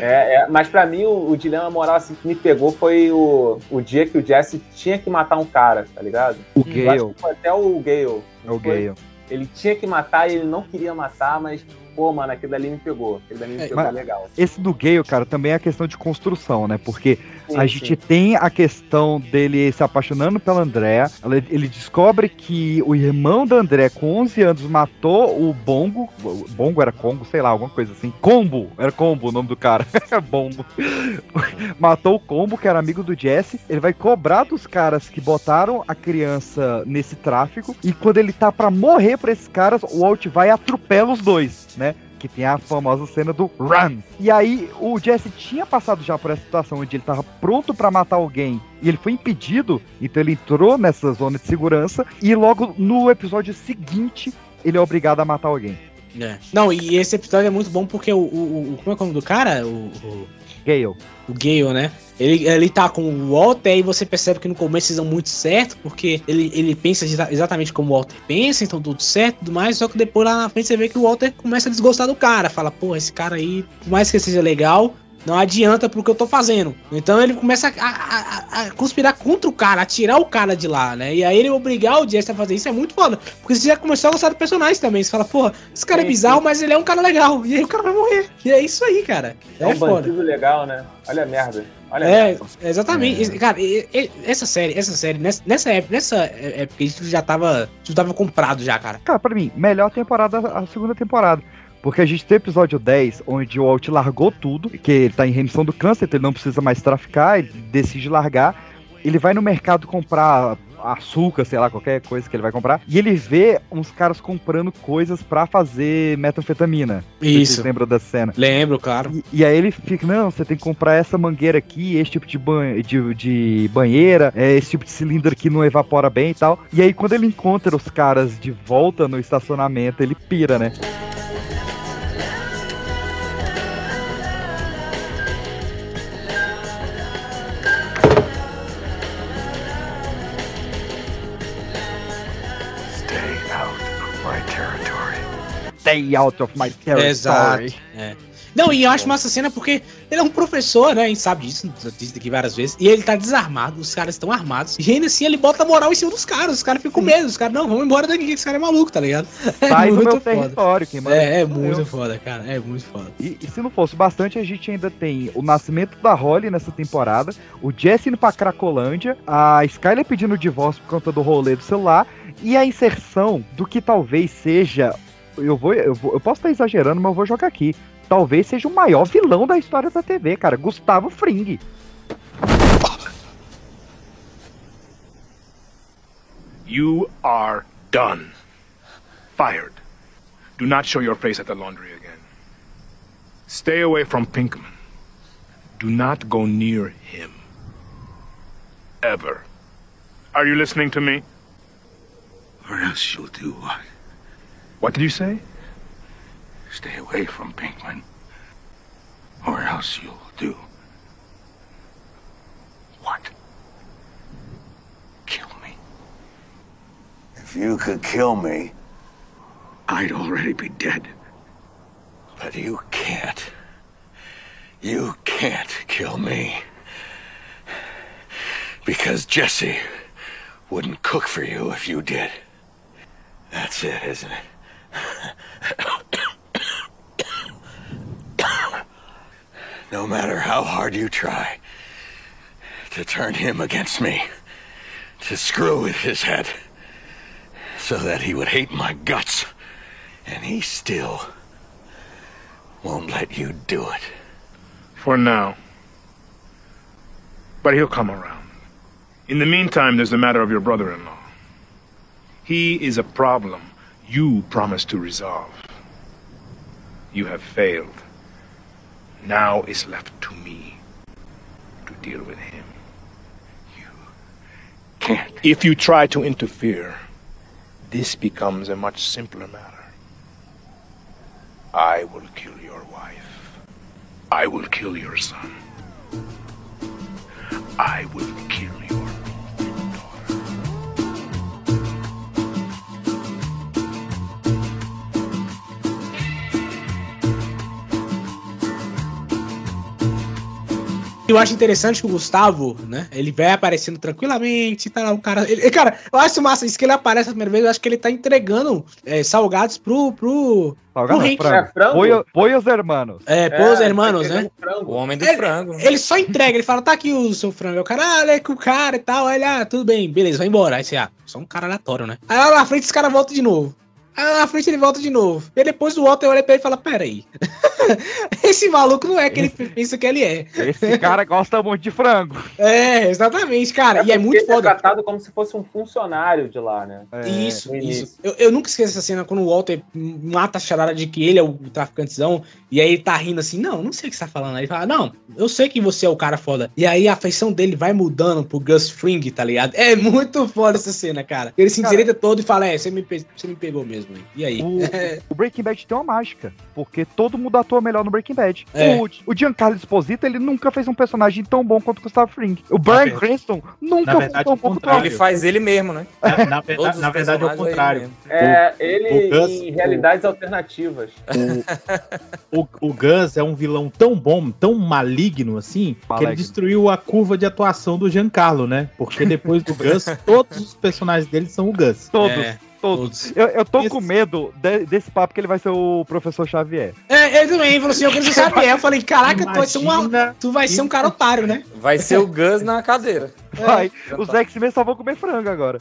É, é, mas pra mim o, o dilema moral assim, que me pegou foi o, o dia que o Jesse tinha que matar um cara, tá ligado? O Eu acho Gale. que foi até o Gale. É o Foi- Gale. Ele tinha que matar e ele não queria matar, mas, pô, mano, aquele dali me pegou. Aquele dali me É, pegou legal. Esse do Gale, cara, também é a questão de construção, né? Porque Sim, a sim. gente tem a questão dele se apaixonando pela Andrea. Ela- Ele descobre que o irmão da Andrea, com 11 anos, matou o Bongo. Bongo era Congo, sei lá, alguma coisa assim. Combo, era Combo o nome do cara. Bongo. matou o Combo, que era amigo do Jesse. Ele vai cobrar dos caras que botaram a criança nesse tráfico. E quando ele tá pra morrer pra esses caras, o Walt vai e atropela os dois, né? Que tem a famosa cena do Run. E aí, o Jesse tinha passado já por essa situação onde ele tava pronto pra matar alguém e ele foi impedido, então ele entrou nessa zona de segurança. E logo no episódio seguinte, ele é obrigado a matar alguém. É. Não, e esse episódio é muito bom porque o. o, o- como é é o nome do cara? O, o, Gale. O Gale, né? Ele, ele tá com o Walter e você percebe que no começo eles dão muito certo, porque ele, ele pensa exa- exatamente como o Walter pensa, então tudo certo e tudo mais, só que depois lá na frente você vê que o Walter começa a desgostar do cara, fala, pô, esse cara aí, por mais que seja legal, não adianta pro que eu tô fazendo. Então ele começa a, a- a- a conspirar contra o cara, a tirar o cara de lá, né? E aí ele obrigar o Jesse a fazer isso é muito foda. Porque você já começou a gostar do personagem também. Você fala, porra, esse cara é Sim, bizarro, mas ele é um cara legal. E aí o cara vai morrer. E é isso aí, cara. É, É, um foda. bandido legal, né? Olha a merda. Olha a É, merda. exatamente. Esse- Cara, essa série, essa série, nessa, nessa época, nessa época, a gente já tava, já tava comprado já, cara. Cara, pra mim, melhor temporada a segunda temporada. Porque a gente tem o episódio 10, onde o Walt largou tudo, que ele tá em remissão do câncer, então ele não precisa mais traficar, ele decide largar. Ele vai no mercado comprar açúcar, sei lá, qualquer coisa que ele vai comprar, e ele vê uns caras comprando coisas pra fazer metanfetamina. Isso. Vocês lembram dessa cena? Lembro, claro. E, e aí ele fica, não, você tem que comprar essa mangueira aqui, esse tipo de, ban de, de banheira, é, esse tipo de cilindro aqui não evapora bem e tal. E aí quando ele encontra os caras de volta no estacionamento, ele pira, né? Stay Stay out of my territory. Exato. É. Não, e eu acho massa cena porque ele é um professor, né? A gente sabe disso, disse aqui várias vezes. E ele tá desarmado, os caras estão armados. E ainda assim ele bota a moral em cima dos caras. Os caras ficam com medo. Os caras, não, vamos embora daqui, que esse cara é maluco, tá ligado? É Sai do muito meu foda. território, quem manda É, é sou muito eu. foda, cara. É muito foda. E, e se não fosse bastante, a gente ainda tem o nascimento da Holly nessa temporada, o Jesse indo pra Cracolândia, a Skyler pedindo divórcio por conta do rolê do celular, e a inserção do que talvez seja. Eu vou, eu vou- eu posso estar exagerando, mas eu vou jogar aqui. Talvez seja o maior vilão da história da TV, cara. Gustavo Fring. You are done. Fired. Do not show your face at the laundry again. Stay away from Pinkman. Do not go near him. Ever. Are you listening to me? Or else you'll do what? What did you say? Stay away from Pinkman. Or else you'll do. What? Kill me. If you could kill me, I'd already be dead. But you can't. You can't kill me. Because Jesse wouldn't cook for you if you did. That's it, isn't it? No matter how hard you try to turn him against me, to screw with his head, so that he would hate my guts, and he still won't let you do it. For now. But he'll come around. In the meantime, there's the matter of your brother in law. He is a problem you promised to resolve. You have failed. Now it's left to me to deal with him. You can't. If you try to interfere, this becomes a much simpler matter. I will kill your wife. I will kill your son. I will kill Eu acho interessante que o Gustavo, né? Ele vai aparecendo tranquilamente, tá lá o cara. Ele, cara, eu acho massa isso que ele aparece a primeira vez. Eu acho que ele tá entregando é, salgados pro. pro Salgado pro Hank. frango. Pollo- Pollos hermanos. É, pôs hermanos, né? O homem do Ele- frango. Ele só entrega, ele fala, tá aqui o seu frango. Aí o cara, ah, olha com o cara e tal. Ele, ah, tudo bem, beleza, vai embora. Aí você, ah, só um cara aleatório, né? Aí lá na frente esse cara volta de novo. Aí na frente ele volta de novo. E depois o Walter olha pra ele e fala, pera aí. Esse maluco não é que ele pensa que ele é. Esse cara gosta muito de frango. É, exatamente, cara. e é muito Ele é foda. tratado como se fosse um funcionário de lá, né? Isso, no início. isso. Eu, eu nunca esqueço essa cena quando o Walter mata a charada de que ele é o traficantezão. E aí ele tá rindo assim, não, não sei o que você tá falando. Aí ele fala, não, eu sei que você é o cara foda. E aí a afeição dele vai mudando pro Gus Fring, tá ligado? É muito foda essa cena, cara. Ele se endireita todo e fala, é, você me, você me pegou mesmo. Hein? E aí? O, o Breaking Bad tem uma mágica, porque todo mundo atua melhor no Breaking Bad. É. O, o Giancarlo Esposito, ele nunca fez um personagem tão bom quanto o Gustavo Fring. O Brian Cranston nunca na foi verdade, tão o bom quanto o. Ele faz ele mesmo, né? Na, na os na verdade é o contrário. É, O- ele o Gus- em realidades alternativas. O, o Gus é um vilão tão bom, tão maligno assim, que ele destruiu a curva de atuação do Giancarlo, né? Porque depois do Gus, todos os personagens dele são o Gus. Todos, É, todos. Eu, eu tô com medo de- desse papo que ele vai ser o professor Xavier. É, ele também falou assim, eu quero ser Xavier. Eu falei, caraca, tu vai ser, uma, Imagina- tu vai ser um cara otário, né? Vai ser o Gus na cadeira. Vai, os X-Men só vão comer frango agora.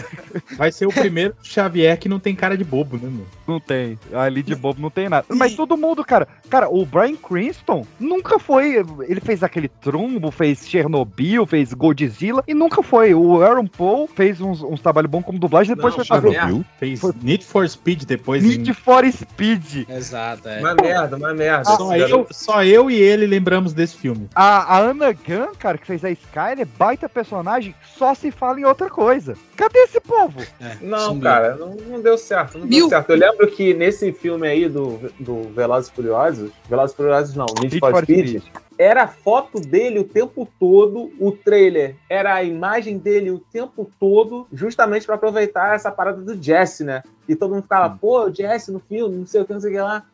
Vai ser o primeiro Xavier que não tem cara de bobo, né, meu? Não tem. Ali de bobo não tem nada. Mas todo mundo, cara. Cara, o Brian Cranston nunca foi. Ele fez aquele trumbo, fez Chernobyl, fez Godzilla e nunca foi. O Aaron Paul fez uns, uns trabalhos bons como dublagem, depois Não, foi fazer Chernobyl. Fez Need for Speed depois. Need for Speed. Exato, é. Uma merda, uma merda. Só eu, só eu e ele lembramos desse filme. A, a Anna Gunn, cara, que fez a Skyler, baita personagem, só se fala em outra coisa. Cadê esse povo? Não, sumiu. cara, não, não deu certo. Não deu Viu? certo. Eu lembro que nesse filme aí do, do Velozes e Furiosos, Velozes e Furiosos não, Need, for for Speed, Speed. era a foto dele o tempo todo, o trailer era a imagem dele o tempo todo, justamente pra aproveitar essa parada do Jesse, né? E todo mundo ficava, pô, o Jesse no filme, não sei o que, não sei o que lá.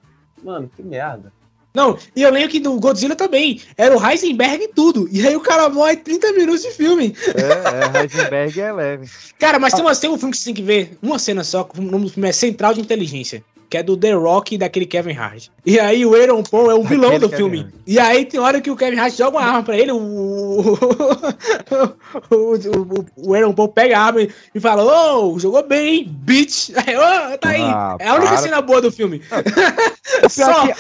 Mano, que merda. Não, e eu lembro que do Godzilla também. Era o Heisenberg e tudo. E aí o cara morre 30 minutos de filme. É, é, Heisenberg é leve. Cara, mas tem, uma, tem um filme que você tem que ver, uma cena só, o nome do filme é Central de Inteligência. Que é do The Rock e daquele Kevin Hart. E aí o Aaron Paul é o vilão Aquele do Kevin filme. Hart. E aí tem hora que o Kevin Hart joga uma arma pra ele, o, o, o, o Aaron Paul pega a arma e- fala, ô, jogou bem, hein, bitch. Aí, ô, tá aí. Ah, é a única para. cena boa do filme. Só. é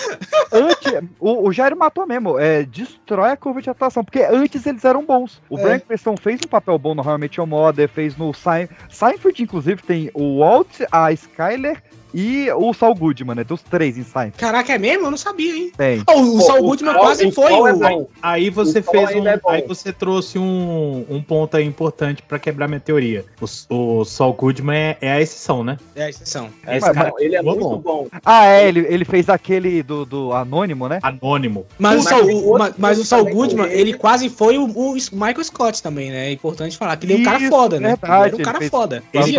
antes, o, o Jairo matou mesmo. É, destrói a curva de atuação, porque antes eles eram bons. O É. Brian fez um papel bom no How I Met Your Mother, fez no Sein- Seinfeld, inclusive, tem o Walt, a Skyler e o Saul Goodman, né? Dos três em Seinfeld. Caraca, é mesmo? Eu não sabia, hein? Tem. Ó, o, Pô, Saul o Goodman quase foi Saul é o... bom. Aí você O fez um. é aí você trouxe um, um ponto aí importante pra quebrar minha teoria. O, o Saul Goodman é, é a exceção, né? É a exceção. É, Esse não, cara ele é muito bom. bom. Ah, é, ele, ele fez aquele do, do Anônimo, né? Anônimo. Mas, o Mas Saul, tem mas, mas o Saul Goodman, ele. ele quase foi o, o Michael Scott também, né? É importante falar que ele é um cara foda, né? verdade, ele era um ele cara fez- foda. Ele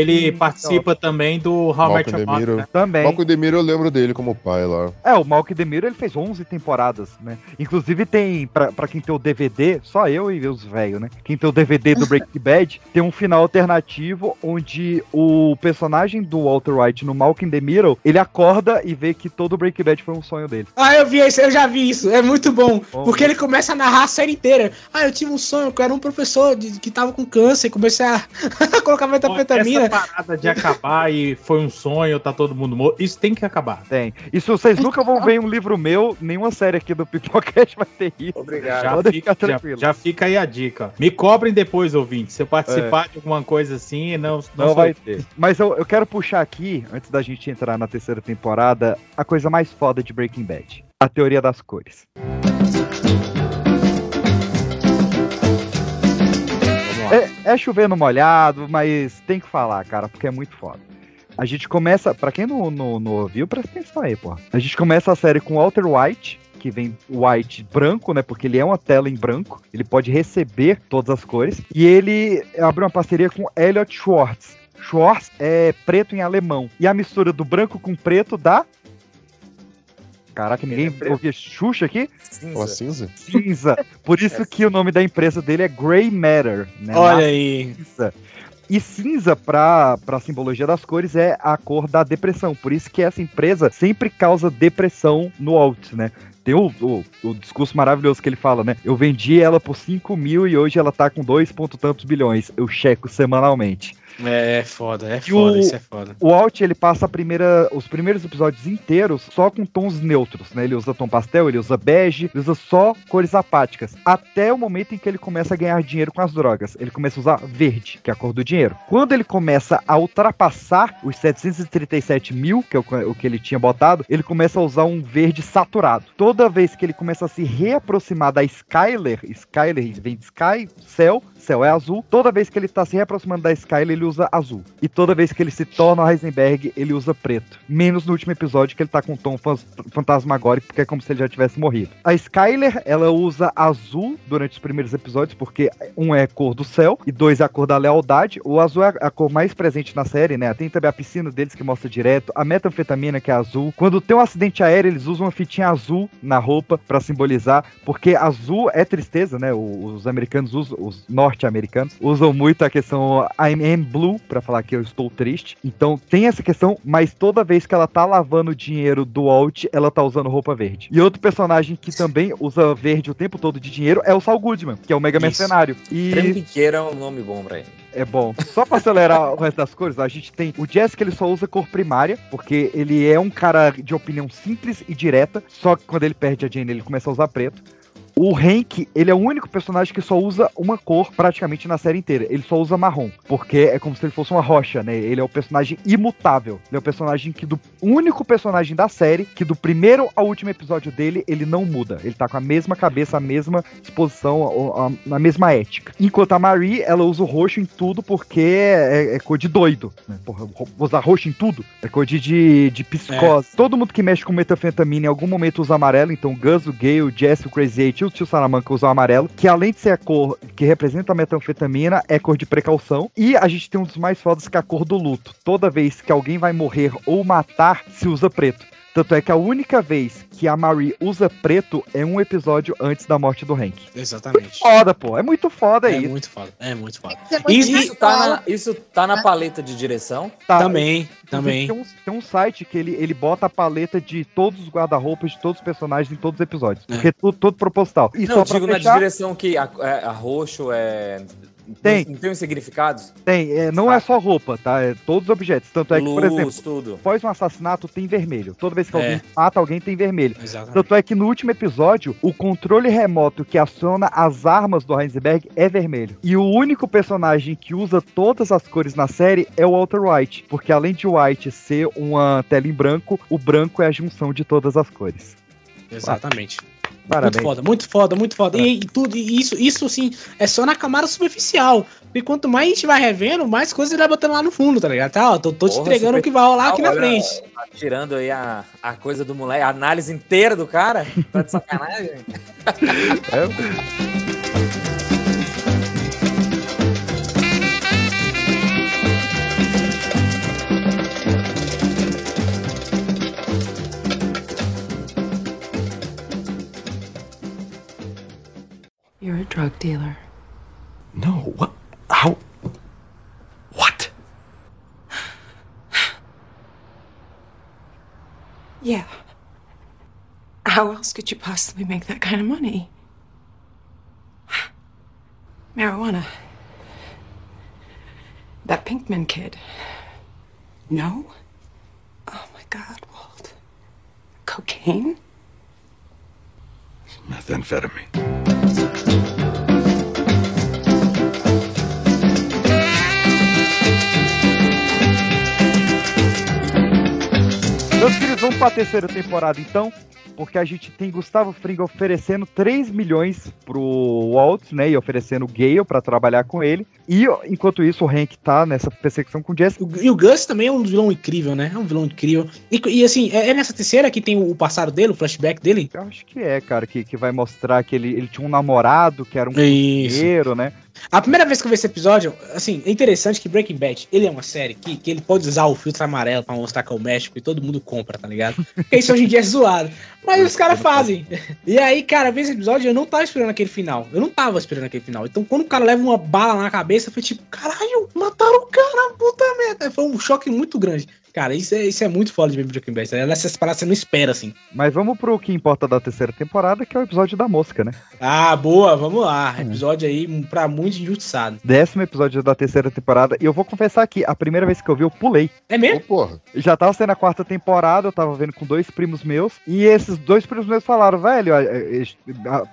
Ele, é- participa também do How Malcolm DeMiro. né? Também. Malcolm DeMiro eu lembro dele como pai lá. É, o Malcolm DeMiro ele fez 11 temporadas, né? Inclusive tem, pra, pra quem tem o DVD, só eu e os velhos, né? Quem tem o DVD do Breaking Bad, tem um final alternativo onde o personagem do Walter White no Malcolm DeMiro, ele acorda e vê que todo o Breaking Bad foi um sonho dele. Ah, eu vi isso, eu já vi isso. É muito bom. Bom. Porque ele começa a narrar a série inteira. Ah, eu tive um sonho que eu era um professor de- que tava com câncer e comecei a colocar metanfetamina. Essa parada de acabar e foi um sonho, tá todo mundo morto, isso tem que acabar. Tem. E se vocês nunca vão ver um livro meu, nenhuma série aqui do Pipocast vai ter isso. Obrigado. Já Pode fica, ficar já, tranquilo. já fica aí a dica. Me cobrem depois, ouvinte. Se eu participar de alguma coisa assim, não, não, Não vai ter. Mas eu, eu quero puxar aqui, antes da gente entrar na terceira temporada, a coisa mais foda de Breaking Bad. A teoria das cores. É, é chover no molhado, mas tem que falar, cara, porque é muito foda. A gente começa, pra quem não, não, não ouviu, presta atenção aí, pô. A gente começa a série com Walter White, que vem White branco, né? Porque ele é uma tela em branco, ele pode receber todas as cores. E ele abre uma parceria com Elliot Schwartz. Schwartz é preto em alemão. E a mistura do branco com preto dá. Caraca, ninguém ouviu Xuxa aqui? Ó, cinza? Cinza. Por isso que o nome da empresa dele é Grey Matter. Né? Olha Na aí. cinza. E cinza, pra, pra simbologia das cores, é a cor da depressão. Por isso que essa empresa sempre causa depressão no Alt, né? Tem o, o, o discurso maravilhoso que ele fala, né? Eu vendi ela por 5 mil e hoje ela tá com dois ponto tantos bilhões. Eu checo semanalmente. É foda, é E foda, o- isso é foda. O Alt, ele passa primeira, os primeiros episódios inteiros só com tons neutros, né? Ele usa tom pastel, ele usa bege, ele usa só cores apáticas. Até o momento em que ele começa a ganhar dinheiro com as drogas. Ele começa a usar verde, que é a cor do dinheiro. Quando ele começa a ultrapassar os 737 mil, que é o, que- o que ele tinha botado, ele começa a usar um verde saturado. Toda vez que ele começa a se reaproximar da Skyler, Skyler vem de Sky, céu, céu é azul. Toda vez que ele tá se reaproximando da Skyler, ele usa azul. E toda vez que ele se torna o Heisenberg, ele usa preto. Menos no último episódio, que ele tá com um tom fantasmagórico, porque é como se ele já tivesse morrido. A Skyler, ela usa azul durante os primeiros episódios, porque um é a cor do céu e dois é a cor da lealdade. O azul é a cor mais presente na série, né? Tem também a piscina deles que mostra direto, a metanfetamina que é azul. Quando tem um acidente aéreo, eles usam uma fitinha azul na roupa pra simbolizar, porque azul é tristeza, né? O- Os americanos usam, os norte-americanos usam muito a questão I'm am blue pra falar que eu estou triste. Então tem essa questão, mas toda vez que ela tá lavando o dinheiro do Walt, ela tá usando roupa verde. E outro personagem que também usa verde o tempo todo de dinheiro é o Saul Goodman, que é o mega Isso. mercenário. E Creme Piqueira é um nome bom pra ele. é bom. Só pra acelerar o resto das cores, a gente tem o Jess que ele só usa cor primária, porque ele é um cara de opinião simples e direta, só que quando ele perde a Jane ele começa a usar preto. O Hank, ele é o único personagem que só usa uma cor praticamente na série inteira. Ele só usa marrom, porque é como se ele fosse uma rocha, né? Ele é o personagem imutável. Ele é o personagem que do único personagem da série que do primeiro ao último episódio dele, ele não muda. Ele tá com a mesma cabeça, a mesma disposição, a, a- a mesma ética. Enquanto a Marie, ela usa o roxo em tudo porque é, é cor de doido. Né? Porra, usar roxo em tudo é cor de, de, de psicose. Todo mundo que mexe com metanfetamina em algum momento usa amarelo. Então o Gus, o Gale, o Jesse, o Crazy Eight o Tio Salamanca usam amarelo. Que além de ser a cor que representa a metanfetamina, é cor de precaução. E a gente tem um dos mais fodas que é a cor do luto. Toda vez que alguém vai morrer ou matar, se usa preto. Tanto é que a única vez que a Marie usa preto é um episódio antes da morte do Hank. Exatamente. Foda, pô. É muito foda É isso. muito foda. É muito foda. Isso, isso tá na, isso tá na paleta de direção? Tá, Também, também. Tem um, tem um site que ele, ele bota a paleta de todos os guarda-roupas de todos os personagens em todos os episódios. Porque é tudo, todo proposital. E não, só eu digo na fechar, direção que a, é- a roxo é. Tem. Não tem os significados? Tem, é, não é só roupa, tá? É todos os objetos. Tanto é que, por Luz, exemplo, tudo. após um assassinato tem vermelho. Toda vez que É. alguém mata alguém tem vermelho. Exatamente. Tanto é que no último episódio, o controle remoto que aciona as armas do Heisenberg é vermelho. E o único personagem que usa todas as cores na série é o Walter White. Porque além de White ser uma tela em branco, o branco é a junção de todas as cores. Exatamente. Parabéns. Muito foda, muito foda, muito foda. E, e tudo, e isso, isso assim, é só na camada superficial. E quanto mais a gente vai revendo, mais coisa ele vai botando lá no fundo, tá ligado? Tá, ó, tô, tô te Porra, entregando o que vai rolar aqui na frente. tá Tirando aí a, a coisa do moleque, a análise inteira do cara. Tá de sacanagem? drug dealer. No, what? How? What? Yeah. How else could you possibly make that kind of money? Marijuana. That Pinkman kid. No? Oh my god, Walt. Cocaine? Methamphetamine. Meus queridos, vamos pra terceira temporada então, porque a gente tem Gustavo Fring oferecendo 3 milhões pro Walt, né, e oferecendo o Gale pra trabalhar com ele. E enquanto isso, o Hank tá nessa perseguição com o Jesse. E o Gus também é um vilão incrível, né? É um vilão incrível. E, e, assim, é, é nessa terceira que tem o passado dele, o flashback dele? Eu acho que é, cara, que, que vai mostrar que ele, ele tinha um namorado que era um cozinheiro, né? A primeira vez que eu vi esse episódio, assim, é interessante que Breaking Bad, ele é uma série que, que ele pode usar o filtro amarelo pra mostrar que é o México e todo mundo compra, tá ligado? Porque isso hoje em dia é zoado. Mas os caras fazem. E aí, cara, vendo esse episódio, eu não tava esperando aquele final. Eu não tava esperando aquele final. Então, quando o cara leva uma bala na cabeça, foi tipo, caralho, mataram o cara, puta merda. Foi um choque muito grande. Cara, isso é, isso é muito foda de ver Breaking Bad. tá? Nessas paradas você não espera, assim. Mas vamos pro que importa da terceira temporada, que é o episódio da mosca, né? Ah, boa, vamos lá. Episódio aí pra muito injustiçado. Décimo episódio da terceira temporada. E eu vou confessar aqui, a primeira vez que eu vi, eu pulei. É mesmo? porra. Já tava sendo a quarta temporada, eu tava vendo com dois primos meus. E esses dois primos meus falaram, velho,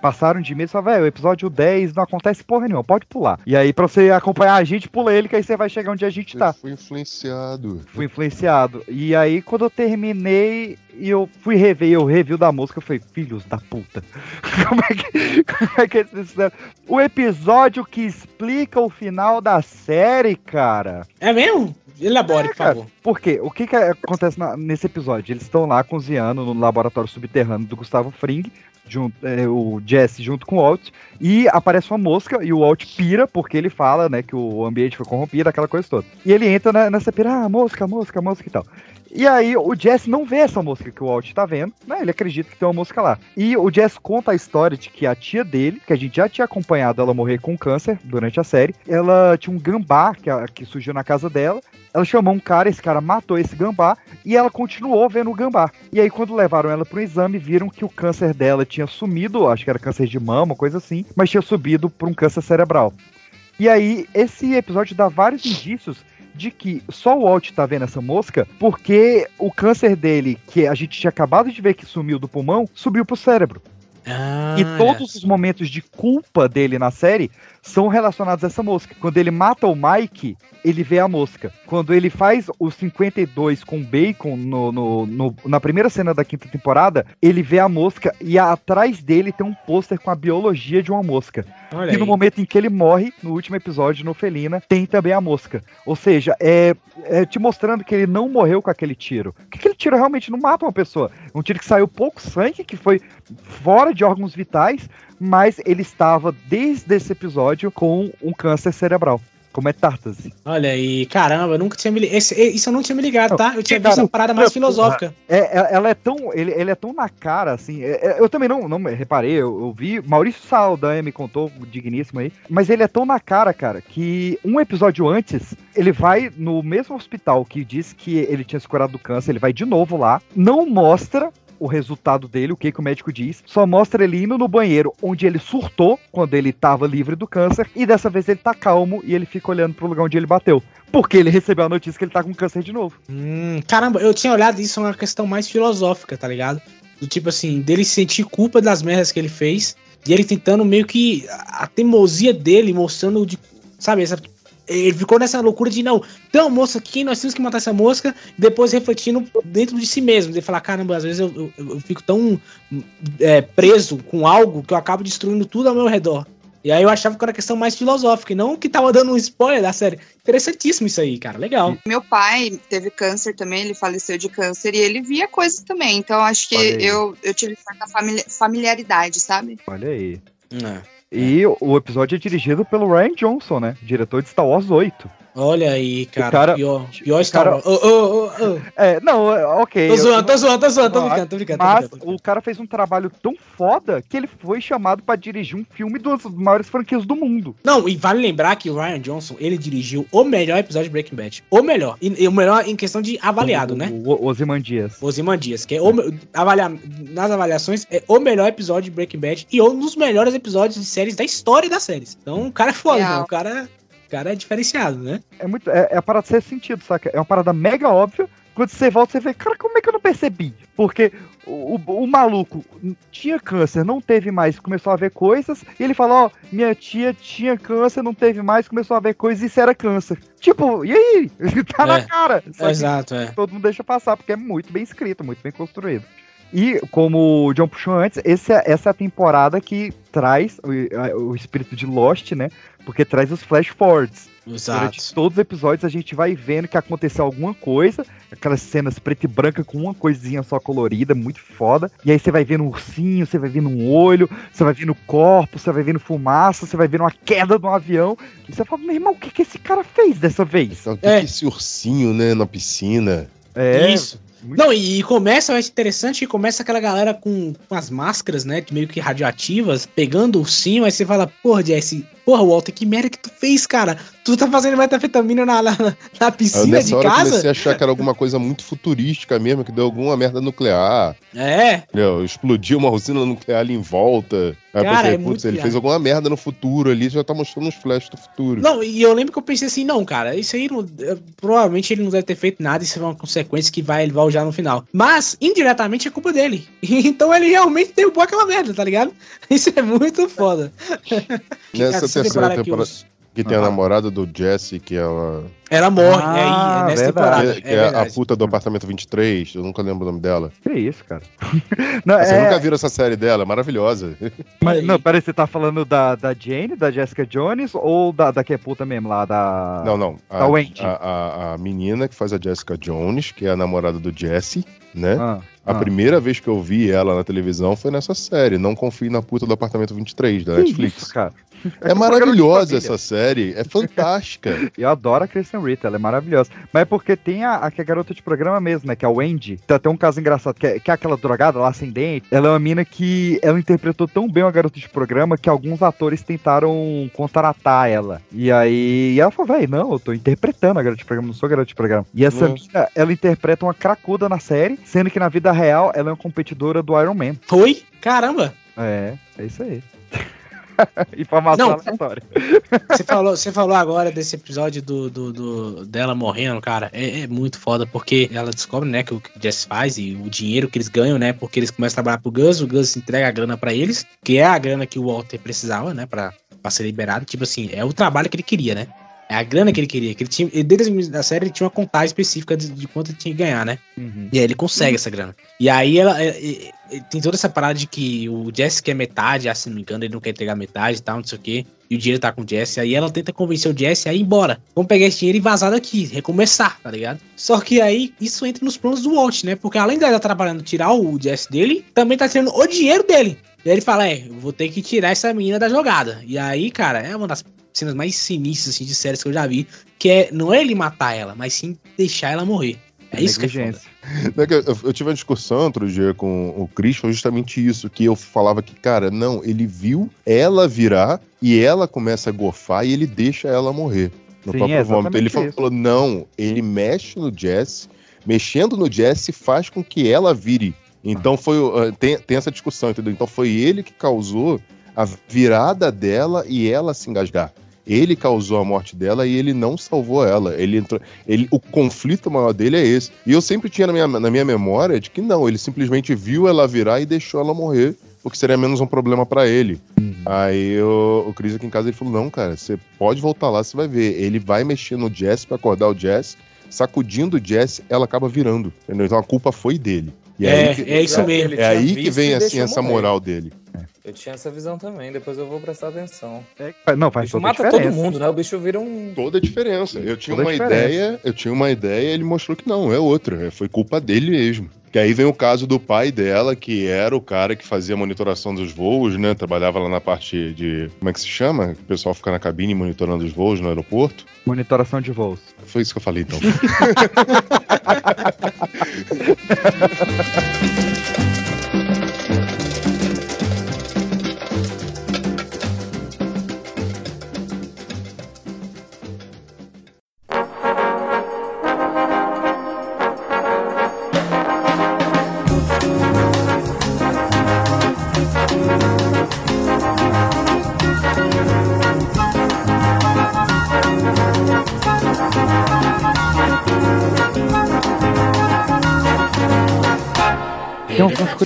passaram de mim e falaram, velho, o episódio 10 não acontece porra nenhuma, pode pular. E aí, pra você acompanhar a gente, pula ele, que aí você vai chegar onde a gente tá. Fui influenciado. Fui influenciado. E aí, quando eu terminei e eu fui rever, eu revi o da música, eu falei, filhos da puta. Como é que, como é que eles fizeram? O episódio que explica o final da série, cara. É mesmo? Elabore, por favor. Por quê? O que, que acontece na- nesse episódio? Eles estão lá cozinhando no laboratório subterrâneo do Gustavo Fring, junto, é, o Jesse junto com o Walt, e aparece uma mosca e o Walt pira, porque ele fala, né, que o ambiente foi corrompido, aquela coisa toda. E ele entra na- nessa pira, ah, mosca, mosca, mosca e tal. E aí o Jesse não vê essa mosca que o Walt tá vendo, né? Ele acredita que tem uma mosca lá. E o Jesse conta a história de que a tia dele, que a gente já tinha acompanhado ela morrer com câncer durante a série, ela tinha um gambá que, que surgiu na casa dela. Ela chamou um cara, esse cara matou esse gambá e ela continuou vendo o gambá. E aí, quando levaram ela para um exame, viram que o câncer dela tinha sumido, acho que era câncer de mama, coisa assim, mas tinha subido para um câncer cerebral. E aí, esse episódio dá vários indícios de que só o Walt tá vendo essa mosca porque o câncer dele, que a gente tinha acabado de ver que sumiu do pulmão, subiu pro cérebro. e todos os momentos de culpa dele na série são relacionados a essa mosca. Quando ele mata o Mike, ele vê a mosca. Quando ele faz o 52 com bacon no, no- no- na primeira cena da quinta temporada, ele vê a mosca e atrás dele tem um pôster com a biologia de uma mosca. Olha e no aí. momento em que ele morre, no último episódio, no Felina, tem também a mosca. Ou seja, é, é te mostrando que ele não morreu com aquele tiro. Porque aquele tiro realmente não mata uma pessoa. É Um tiro que saiu pouco sangue, que foi fora de órgãos vitais, mas ele estava, desde esse episódio, com um câncer cerebral. Como é Tartase. Olha aí, caramba, eu nunca tinha me ligado. Isso eu não tinha me ligado, tá? Eu tinha Cara, visto uma parada mais filosófica. É, é- ela é tão. Ele, ele é tão na cara, assim. é- é- eu também não, não me- reparei, eu, eu vi. Maurício Saldanha me contou, digníssimo aí. Mas ele é tão na cara, cara, que um episódio antes, ele vai no mesmo hospital que diz que ele tinha se curado do câncer, ele vai de novo lá, não mostra. O resultado dele, o que, que o médico diz, só mostra ele indo no banheiro onde ele surtou quando ele tava livre do câncer, e dessa vez ele tá calmo e ele fica olhando pro lugar onde ele bateu. Porque ele recebeu a notícia que ele tá com câncer de novo. Hum, caramba, eu tinha olhado isso, é uma questão mais filosófica, tá ligado? Do tipo assim, dele sentir culpa das merdas que ele fez, e ele tentando meio que a a teimosia dele mostrando de, sabe, essa, ele ficou nessa loucura de não, tem uma mosca aqui, nós temos que matar essa mosca, depois refletindo dentro de si mesmo, de falar, caramba, às vezes eu, eu- eu fico tão é, preso com algo que eu acabo destruindo tudo ao meu redor. E aí eu achava que era questão mais filosófica, e não que tava dando um spoiler da série. Interessantíssimo isso aí, cara, legal. Meu pai teve câncer também, ele faleceu de câncer e ele via coisas também. Então acho que eu, eu tive certa famili- familiaridade, sabe? Olha aí. É. E o episódio é dirigido pelo Ryan Johnson, né? Diretor de Star Wars 8. Olha aí, cara. O cara- pior, pior o Star cara- Wars. Ô, ô, ô. É, não, é, ok. Tô eu- zoando, tô zoando, tô zoando, tô brincando, tô brincando. tô Mas brincando. o cara fez um trabalho tão foda que ele foi chamado pra dirigir um filme das maiores franquias do mundo. Não, e vale lembrar que o Ryan Johnson, ele dirigiu o melhor episódio de Breaking Bad. O melhor. E, e o melhor em questão de avaliado, né? O, o Ozymandias. Ozymandias, que é o, me- avalia, nas avaliações, é o melhor episódio de Breaking Bad e um dos melhores episódios de séries da história das séries. Então o cara é foda, né? o cara, o cara é diferenciado, né? É muito. É, é a parada ser sentido, saca? É uma parada mega óbvia. Quando você volta, você vê, cara, como é que eu não percebi? Porque o, o, o maluco tinha câncer, não teve mais, começou a ver coisas, e ele falou, ó, minha tia tinha câncer, não teve mais, começou a ver coisas, e isso era câncer. Tipo, e aí? tá na É, cara. Só que Exato, é. todo mundo deixa passar, porque é muito bem escrito, muito bem construído. E, como o John puxou antes, esse é- essa é a temporada que traz o, o espírito de Lost, né? Porque traz os flash forwards. Durante Exato. todos os episódios a gente vai vendo que aconteceu alguma coisa, aquelas cenas preto e branca com uma coisinha só colorida, muito foda. E aí você vai vendo um ursinho, você vai vendo um olho, você vai vendo corpo, você vai vendo fumaça, você vai vendo uma queda de um avião. E você fala, meu irmão, o que, que esse cara fez dessa vez? Então, o que que é esse ursinho, né, na piscina? É, Isso. Não, e, e começa, acho interessante que começa aquela galera com, com as máscaras, né, meio que radioativas, pegando o ursinho, aí você fala, porra, Jesse, porra, Walter, que merda que tu fez, cara? Tu tá fazendo metafetamina na, na, na piscina nessa de hora eu casa? comecei a achar que era alguma coisa muito futurística mesmo, que deu alguma merda nuclear. É, Entendeu? Explodiu uma usina nuclear ali em volta. Aí eu Cara, pensei, é putz, ele fez alguma merda no futuro ali, já tá mostrando os flashes do futuro. Não, e eu lembro que eu pensei assim, não, cara, isso aí não, eh, provavelmente ele não deve ter feito nada, isso é uma consequência que vai, ele vai usar no final. Mas, indiretamente, é culpa dele. Então ele realmente derrubou aquela merda, tá ligado? Isso é muito foda. Nessa essa terceira temporada temporada, que os- que tem a namorada do Jesse, que ela... Ela morre, Ah, é aí, é nessa verdade. temporada. que, que é é, a puta do apartamento 23, eu nunca lembro o nome dela. Que isso, cara? Não, Você é- nunca viram essa série dela, é maravilhosa. Mas, não, peraí, você tá falando da, da Jane, da Jessica Jones ou da, da que é puta mesmo lá, da. Não, não. A, Da Wendy. a, a- a menina que faz a Jessica Jones, que é a namorada do Jesse, né? Ah, a ah. primeira vez que eu vi ela na televisão foi nessa série. Não confie na puta do apartamento 23 da Que Netflix. isso, cara? É maravilhosa essa série, é fantástica. Eu adoro a Kristen Ritter, ela é maravilhosa. Mas é porque tem a, a é garota de programa mesmo, né? Que é a Wendy. Tem até um caso engraçado, que é, que é aquela drogada lá sem dente. Ela é uma mina que ela interpretou tão bem a garota de programa que alguns atores tentaram contratar ela. E aí e ela falou, véi, não, eu tô interpretando a garota de programa, não sou garota de programa. E essa Nossa. mina, ela interpreta uma cracuda na série, sendo que na vida real ela é uma competidora do Iron Man. Foi? Caramba! É, é isso aí. Informação aleatória. Você falou, você falou agora desse episódio do, do, do- dela morrendo, cara. É, é muito foda, porque ela descobre, né, que o Jess faz e o dinheiro que eles ganham, né? Porque eles começam a trabalhar pro Gus, o Gus entrega a grana pra eles, que é a grana que o Walter precisava, né, pra, pra ser liberado. Tipo assim, é o trabalho que ele queria, né? É a grana que ele queria. Que ele tinha, ele, desde da série ele tinha uma contagem específica de, de quanto ele tinha que ganhar, né? Uhum. E aí ele consegue essa grana. E aí ela é, é, é, tem toda essa parada de que o Jesse quer metade, ah, se não me engano, ele não quer entregar metade e tal, não sei o quê. E o dinheiro tá com o Jesse. Aí ela tenta convencer o Jesse a ir embora. Vamos pegar esse dinheiro e vazar daqui, recomeçar, tá ligado? Só que aí isso entra nos planos do Walt, né? Porque além dela trabalhando tirar o Jesse dele, também tá tirando o dinheiro dele. E aí ele fala: É, vou ter que tirar essa menina da jogada. E aí, cara, é uma das cenas mais sinistras assim, de séries que eu já vi. Que é não é ele matar ela, mas sim deixar ela morrer. É isso que é é Eu, tive uma discussão outro dia com o Chris, foi justamente isso, que eu falava que, cara, não, ele viu ela virar e ela começa a gofar e ele deixa ela morrer no Sim, próprio é vômito. Ele exatamente falou, não, ele mexe no Jesse, mexendo no Jesse faz com que ela vire. Então foi, o- ah, tem, tem essa discussão, entendeu? Então foi ele que causou a virada dela e ela se engasgar. Ele causou a morte dela e ele não salvou ela. Ele entrou, ele, o conflito maior dele é esse. E eu sempre tinha na minha, na minha memória de que não, ele simplesmente viu ela virar e deixou ela morrer, porque seria menos um problema pra ele. Aí o, o Chris aqui em casa ele falou: não, cara, você pode voltar lá, você vai ver. Ele vai mexer no Jess pra acordar o Jess, sacudindo o Jess, ela acaba virando. Entendeu? Então a culpa foi dele. E É, aí que- é isso mesmo. É aí que vem assim essa morrer. moral dele. Eu tinha essa visão também, depois eu vou prestar atenção. Não, O faz toda mata diferença. todo mundo, né? O bicho vira um. Toda a diferença. Eu tinha Toda uma diferença. ideia, eu tinha uma ideia, ele mostrou que não, é outra. É, Foi culpa dele mesmo. Que aí vem o caso do pai dela, que era o cara que fazia a monitoração dos voos, né? Trabalhava lá na parte de. Como é que se chama? O pessoal fica na cabine monitorando os voos no aeroporto. Monitoração de voos. Foi isso que eu falei, então.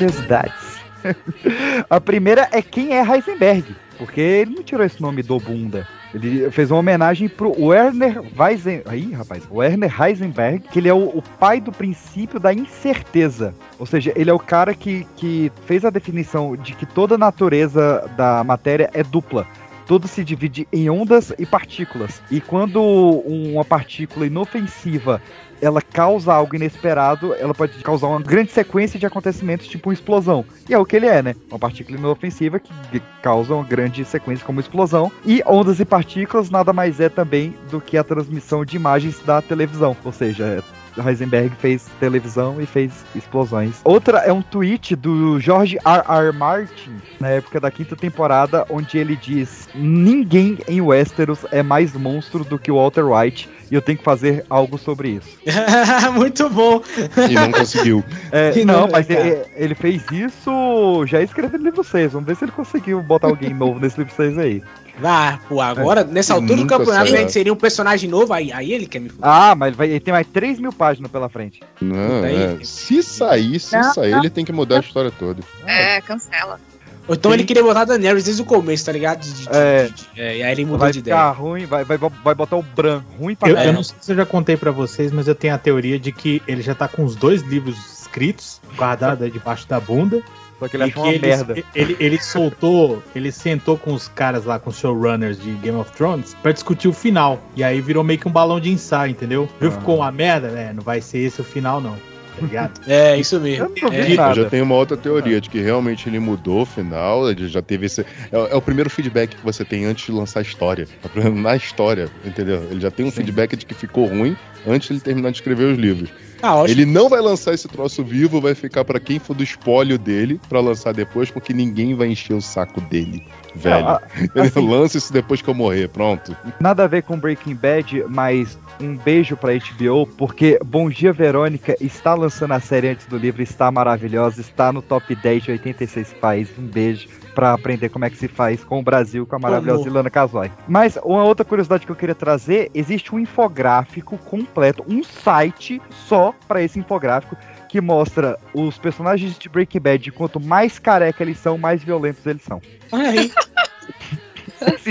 curiosidades. A primeira é quem é Heisenberg, porque ele não tirou esse nome do bunda. Ele fez uma homenagem pro Werner Weizen... Aí, rapaz, Werner Heisenberg, que ele é o, o pai do princípio da incerteza. Ou seja, ele é o cara que, que fez a definição de que toda a natureza da matéria é dupla. Tudo se divide em ondas e partículas. E quando uma partícula inofensiva ela causa algo inesperado, ela pode causar uma grande sequência de acontecimentos, tipo uma explosão. E é o que ele é, né? Uma partícula inofensiva que causa uma grande sequência como explosão. E ondas e partículas nada mais é também do que a transmissão de imagens da televisão. Ou seja, Heisenberg fez televisão e fez explosões. Outra é um tweet do George R. R. Martin, na época da quinta temporada, onde ele diz: Ninguém em Westeros é mais monstro do que o Walter White e eu tenho que fazer algo sobre isso. Muito bom. E não conseguiu. É, Que não, não, mas ele, ele fez isso já escrevendo livro 6. Vamos ver se ele conseguiu botar alguém novo nesse livro 6 aí. Ah, pô, agora, nessa altura do campeonato, será. a gente seria um personagem novo, aí, aí ele quer me fuder. Ah, mas ele, vai- ele tem mais 3 mil páginas pela frente. Não, é. Se sair, se Não, sair, não. ele tem que mudar a história toda. É, cancela. Ou então ele queria botar Daenerys desde o começo, tá ligado? De- de- de- É. de- é, e aí ele mudou Vai de ficar ideia. ruim, vai, vai, vai botar o branco. Ruim pra Eu, caramba. eu não sei se eu já contei pra vocês, mas eu tenho a teoria de que ele já tá com os dois livros escritos, guardados aí debaixo da bunda. Só que ele achou uma ele, merda. Ele, ele soltou, ele sentou com os caras lá, com os showrunners de Game of Thrones, pra discutir o final. E aí virou meio que um balão de ensaio, entendeu? Viu? Ah. Ficou uma merda, né? Não vai ser esse o final, não. Tá ligado? É, isso mesmo. Eu não É. Eu já tenho uma outra teoria de que realmente ele mudou o final, ele já teve esse. É, é o primeiro feedback que você tem antes de lançar a história. Na história, entendeu? Ele já tem um feedback de que ficou ruim antes de ele terminar de escrever os livros. Ah. Ele não vai lançar esse troço vivo, vai ficar pra quem for do espólio dele pra lançar depois, porque ninguém vai encher o saco dele, velho. a- Ele assim- lança isso depois que eu morrer, pronto. Nada a ver com Breaking Bad, mas um beijo pra HBO, porque Bom Dia Verônica está lançando a série antes do livro, está maravilhosa, está no top 10 de 86 países. Um beijo pra aprender como é que se faz com o Brasil, com a maravilhosa Amor. Ilana Casoy. Mas uma outra curiosidade que eu queria trazer, existe um infográfico completo, um site só pra esse infográfico que mostra os personagens de Breaking Bad, quanto mais careca eles são, mais violentos eles são. Aí.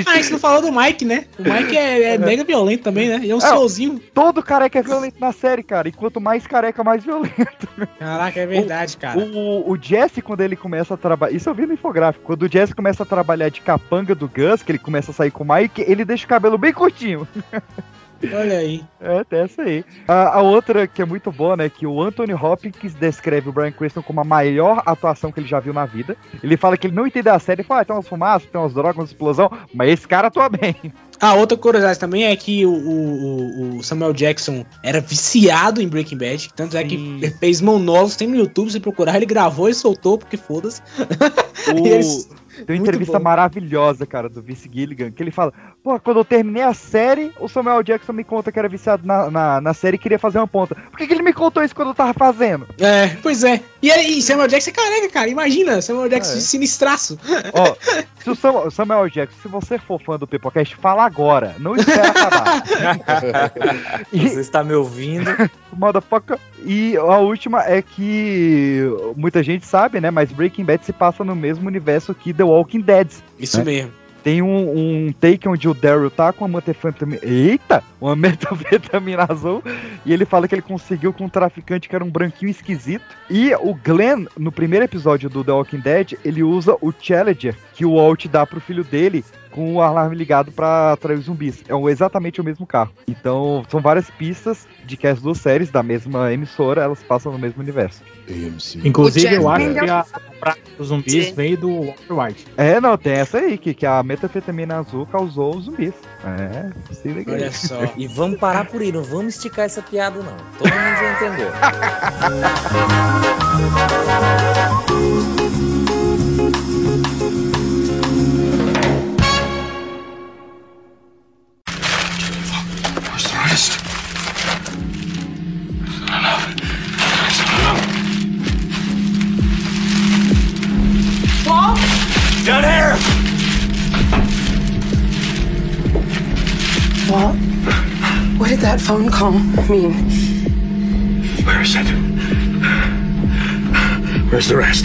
Ah, isso não falou do Mike, né? O Mike é, é mega violento também, né? Ele é um É. solzinho. Todo careca é violento na série, cara, e quanto mais careca, mais violento. Caraca, é verdade, cara. O, o Jesse, quando ele começa a trabalhar. Isso eu vi no infográfico. Quando o Jesse começa a trabalhar de capanga do Gus, que ele começa a sair com o Mike, ele deixa o cabelo bem curtinho. Olha aí. É, essa aí. A, a outra que é muito boa, né? Que o Anthony Hopkins descreve o Brian Cranston como a maior atuação que ele já viu na vida. Ele fala que ele não entendeu a série. Ele fala, ah, tem umas fumaças, tem umas drogas, umas explosão. Mas esse cara atua bem. Ah, outra curiosidade também é que o, o- o Samuel Jackson era viciado em Breaking Bad. Tanto é que ele fez monólogos, tem no YouTube, se procurar, ele gravou e soltou, porque foda-se. O- eles- Tem uma Muito entrevista bom. maravilhosa, cara, do Vince Gilligan, que ele fala, pô, quando eu terminei a série, o Samuel Jackson me conta que era viciado na, na, na série e queria fazer uma ponta. Por que, que ele me contou isso quando eu tava fazendo? É, pois é. E aí, Samuel Jackson é careca, cara. Imagina, Samuel Jackson É. de sinistraço. Ó, se o Sam- Samuel Jackson, se você for fã do Pipocast, fala agora, não espera acabar. E- Você está me ouvindo? Motherfucker. E a última é que muita gente sabe, né? Mas Breaking Bad se passa no mesmo universo que The Walking Dead. Isso né? mesmo. Tem um, um take onde o Daryl tá com uma metanfetamina. Eita! Uma metanfetamina azul. E ele fala que ele conseguiu com um traficante que era um branquinho esquisito. E o Glenn, no primeiro episódio do The Walking Dead, ele usa o Challenger que o Walt dá pro filho dele com o alarme ligado pra atrair os zumbis. É exatamente o mesmo carro. Então, são várias pistas de que as duas séries da mesma emissora, elas passam no mesmo universo. Inclusive, eu acho que a praga dos zumbis Sim. veio do Walter White. É, não, tem essa aí, que, que a metafetamina azul causou os zumbis. É, se liga. Olha só. E vamos parar por aí, não vamos esticar essa piada, não. Todo mundo já entendeu. that phone call mean? Where is it? Where's the rest?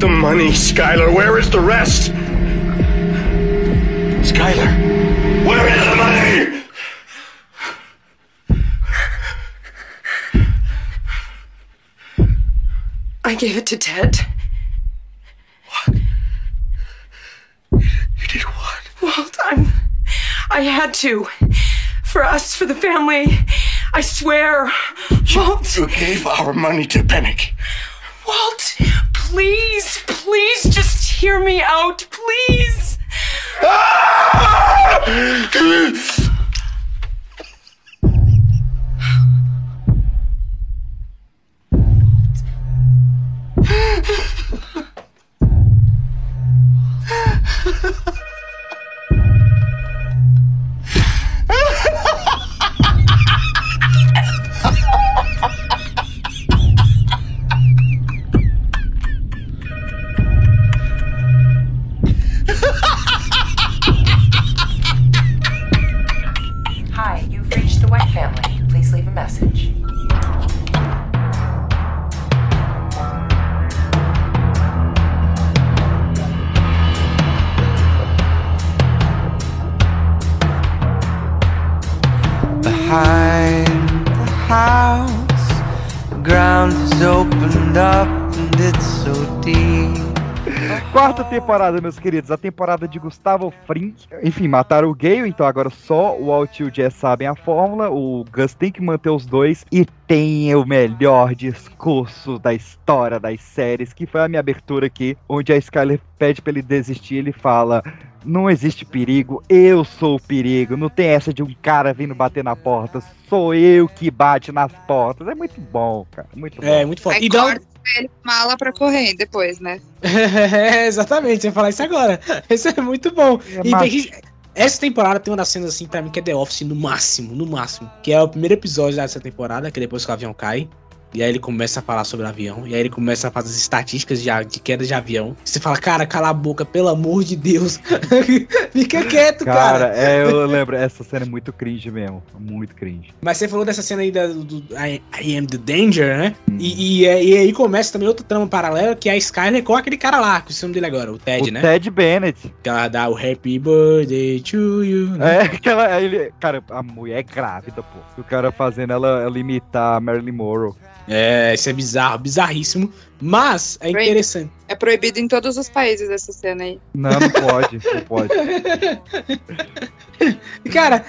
The money, Skylar. Where is the rest? Skylar, where is the money? I gave it to Ted. What? You did what? Walt, I'm. I had to. For us, for the family. I swear. Walt. You gave our money to Pennick. Walt, please, please just hear me out, please. Hi, you've reached the White family. Please leave a message. The house, the ground is opened up and it's so deep. Quarta temporada, meus queridos, a temporada de Gustavo Frink. Enfim, mataram o Gale, então agora só o Walt e o Jess sabem a fórmula. O Gus tem que manter os dois. E tem o melhor discurso da história das séries, que foi a minha abertura aqui, onde a Skyler pede pra ele desistir. Ele fala: Não existe perigo, eu sou o perigo. Não tem essa de um cara vindo bater na porta. Sou eu que bate nas portas. É muito bom, cara. Muito bom. É, muito foda. Aí E dá um- ele mala pra correr depois, né? é, exatamente, eu ia falar isso agora. Isso é muito bom. É e essa temporada tem uma das cenas assim, pra mim, que é The Office no máximo, no máximo. Que é o primeiro episódio dessa temporada, que é depois que o avião cai. E aí ele começa a falar sobre o avião. E aí ele começa a fazer as estatísticas de, de queda de avião. Você fala, cara, cala a boca, pelo amor de Deus. Fica quieto, Cara, cara. é, eu lembro, essa cena é muito cringe mesmo. Muito cringe. Mas você falou dessa cena aí da, do, I, I Am the Danger, né? E, e, e aí começa também outra trama paralela, que é a Skyler com aquele cara lá, que o nome dele agora, o Ted, o né? Ted Bennett. Que ela dá o Happy Birthday to you. né? É, aquela. Ele, cara, a mulher é grávida, pô. O cara fazendo ela, ela imitar a Marilyn Monroe. É, isso é bizarro, bizarríssimo. Mas é interessante. É proibido em todos os países essa cena aí. Não, não pode, não pode. Cara,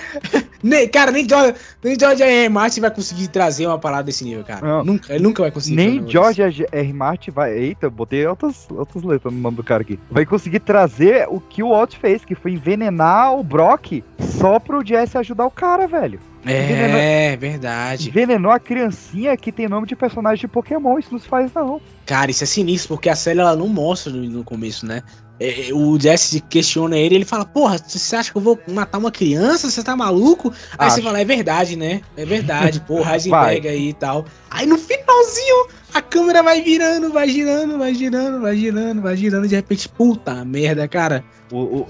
nem, cara, nem George, nem George R. R. Martin vai conseguir trazer uma parada desse nível, cara. Não. Nunca, ele nunca vai conseguir. Nem George R. Martin vai. Eita, eu botei outras, outras letras no nome do cara aqui. Vai conseguir trazer o que o Walt fez, que foi envenenar o Brock só pro Jesse ajudar o cara, velho. É, verdade. Envenenou a criancinha que tem nome de personagem de Pokémon. Isso não se faz, não. Cara, isso é sinistro, porque a série ela não mostra no, no começo, né? É, é, o Jesse questiona ele, ele fala, porra, você acha que eu vou matar uma criança? Você tá maluco? Aí você Acho. fala, é verdade, né? É verdade, porra. Heisenberg aí e tal. Aí no finalzinho, a câmera vai virando, vai girando, vai girando, vai girando, vai girando, de repente, puta merda, cara. O, o-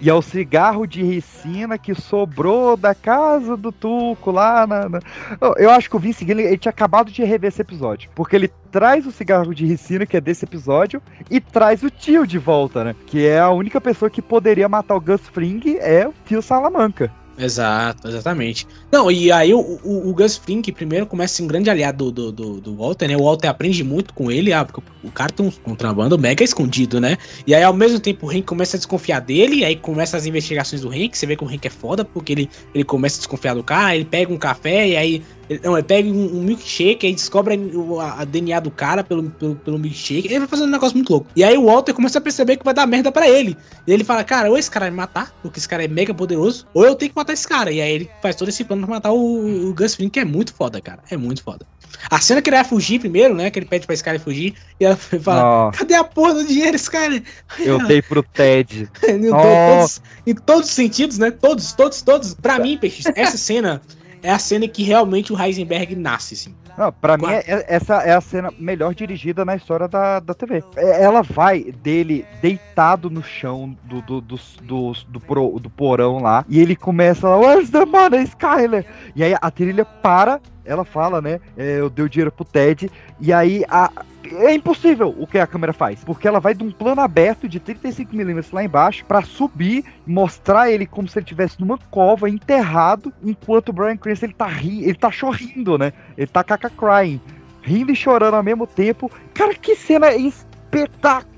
e é o cigarro de ricina que sobrou da casa do Tuco lá na. na- Eu- Eu acho que o Vince Gilligan ele tinha acabado de rever esse episódio. Porque ele traz o cigarro de ricina, que é desse episódio, e traz o tio de volta, né? Que é a única pessoa que poderia matar o Gus Fring é o tio Salamanca. Exato, exatamente. Não, e aí o, o, o Gus Fring primeiro começa um grande aliado do, do, do Walter, né? O Walter aprende muito com ele, ah, porque o cara tem um contrabando mega escondido, né? E aí ao mesmo tempo o Hank começa a desconfiar dele, aí começa as investigações do Hank, você vê que o Hank é foda, porque ele, ele começa a desconfiar do cara, ele pega um café, e aí ele, não, ele pega um, um milkshake, aí descobre a, a- DNA do cara pelo, pelo, pelo milkshake. Ele vai fazendo um negócio muito louco. E aí o Walter começa a perceber que vai dar merda pra ele. E ele fala, cara, ou esse cara vai me matar, porque esse cara é mega poderoso, ou eu tenho que matar esse cara. E aí ele faz todo esse plano pra matar o, o Gus Fring, que é muito foda, cara. É muito foda. A cena que ele vai fugir primeiro, né? Que ele pede pra esse cara fugir. E ela fala, Nossa. cadê a porra do dinheiro, esse cara? Eu dei pro Ted. em, todos, em todos os sentidos, né? Todos, todos, todos. Pra mim, Peixe, essa cena é a cena que realmente o Heisenberg nasce, assim. Não, pra mim, é- essa é a cena melhor dirigida na história da, da TV. É, Ela vai dele deitado no chão do, do, do, do, do, pro- do porão lá, e ele começa lá, Where's the money, Skyler? E aí a trilha para, ela fala, né? é, eu dei o dinheiro pro Ted, e aí a. É impossível o que a câmera faz, porque ela vai de um plano aberto de 35mm lá embaixo pra subir, mostrar ele como se ele estivesse numa cova, enterrado, enquanto o Brian Cranston ele tá ri, ele tá chorrindo, né? Ele tá caca crying, rindo e chorando ao mesmo tempo. Cara, que cena espetacular!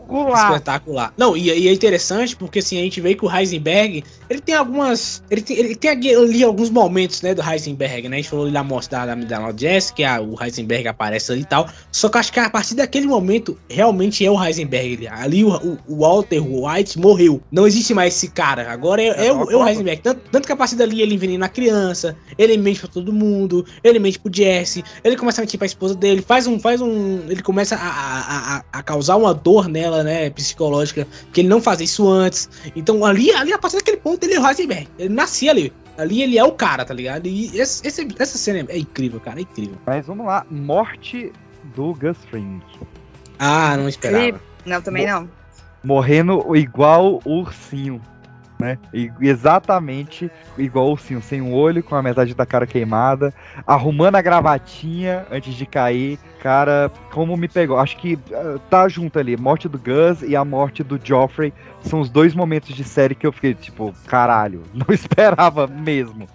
Espetacular. Não, e, e é interessante porque assim, a gente vê que o Heisenberg, ele tem algumas. Ele tem, ele tem ali alguns momentos, né, do Heisenberg, né? A gente falou ali da morte da, da, da Jess, que a, o Heisenberg aparece ali e tal. Só que acho que a partir daquele momento, realmente é o Heisenberg. Ali o, o, o Walter White morreu. Não existe mais esse cara. Agora é, é o, é o Heisenberg. Tanto, tanto que a partir dali ele envenena a criança, ele mente pra todo mundo, ele mente pro Jesse, ele começa a mentir pra esposa dele, faz um. Faz um ele começa a, a, a, a causar uma dor nela, né, psicológica, porque ele não fazia isso antes. Então ali, ali a partir daquele ponto ele é o Heisenberg. Ele nascia ali. Ali ele é o cara, tá ligado? E esse, esse- essa cena é incrível, cara, é incrível. Mas vamos lá, morte do Gus Fring. Ah, não esperava. Não, também não. Morrendo igual o ursinho, né? E- exatamente igual o ursinho, sem um olho, com a metade da cara queimada, arrumando a gravatinha antes de cair. Cara, como me pegou. Acho que ah, tá junto ali. Morte do Gus e a morte do Joffrey são os dois momentos de série que eu fiquei tipo, caralho, não esperava mesmo.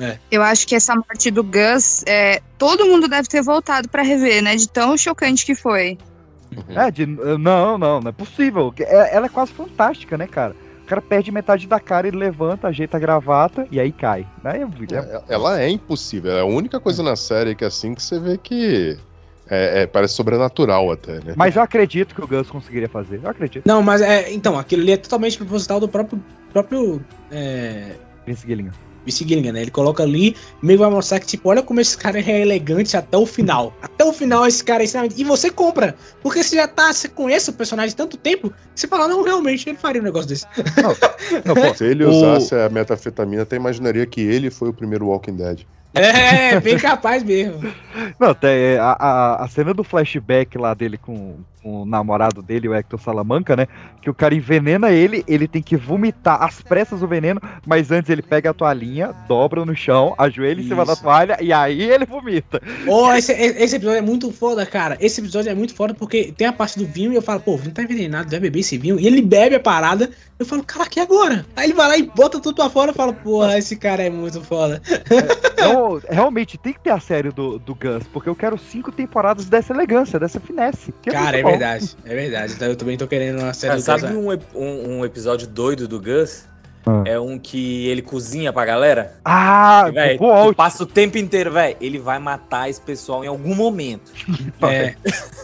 É. Eu acho que essa morte do Gus, é, todo mundo deve ter voltado pra rever, né? De tão chocante que foi. É, de, não, não, não é possível. É- Ela é quase fantástica, né, cara? O cara perde metade da cara, ele levanta, ajeita a gravata e aí cai. Né? É- é- Ela é impossível. É a única coisa na série que é assim que você vê que é, é- parece sobrenatural até, né? Mas eu acredito que o Gus conseguiria fazer. Eu acredito. Não, mas é. Então, aquilo ali é totalmente proposital do próprio. próprio é, Vince Gilligan. Vince Gilligan, né? Ele coloca ali, meio vai mostrar que, tipo, olha como esse cara é elegante até o final. Até o final esse cara é extremamente. E você compra. Porque você já tá. Você conhece o personagem tanto tempo que você fala, não, realmente, ele faria um negócio desse. Não, pô, se ele O- usasse a metafetamina, até imaginaria que ele foi o primeiro Walking Dead. É, bem capaz mesmo. Não, tem a, a, a cena do flashback lá dele com, com o namorado dele, o Hector Salamanca, né? Que o cara envenena ele, ele tem que vomitar às pressas o veneno, mas antes ele pega a toalhinha, dobra no chão, ajoelha em cima da toalha e aí ele vomita. Oh, esse, esse episódio é muito foda, cara. Esse episódio é muito foda porque tem a parte do vinho e eu falo, pô, o vinho tá envenenado, vai beber esse vinho. E ele bebe a parada. Eu falo, cara, que agora? Aí ele vai lá e bota tudo pra fora e fala, porra, esse cara é muito foda. Então, realmente, tem que ter a série do, do Gus, porque eu quero cinco temporadas dessa elegância, dessa finesse. que Cara, é bom. verdade, é verdade. Então eu também tô querendo uma série Ah, do sabe Gus. um, um- um episódio doido do Gus? Ah. É um que ele cozinha pra galera. Ah, véi, Go tu Out. passa o tempo inteiro, velho. Ele vai matar esse pessoal em algum momento. É.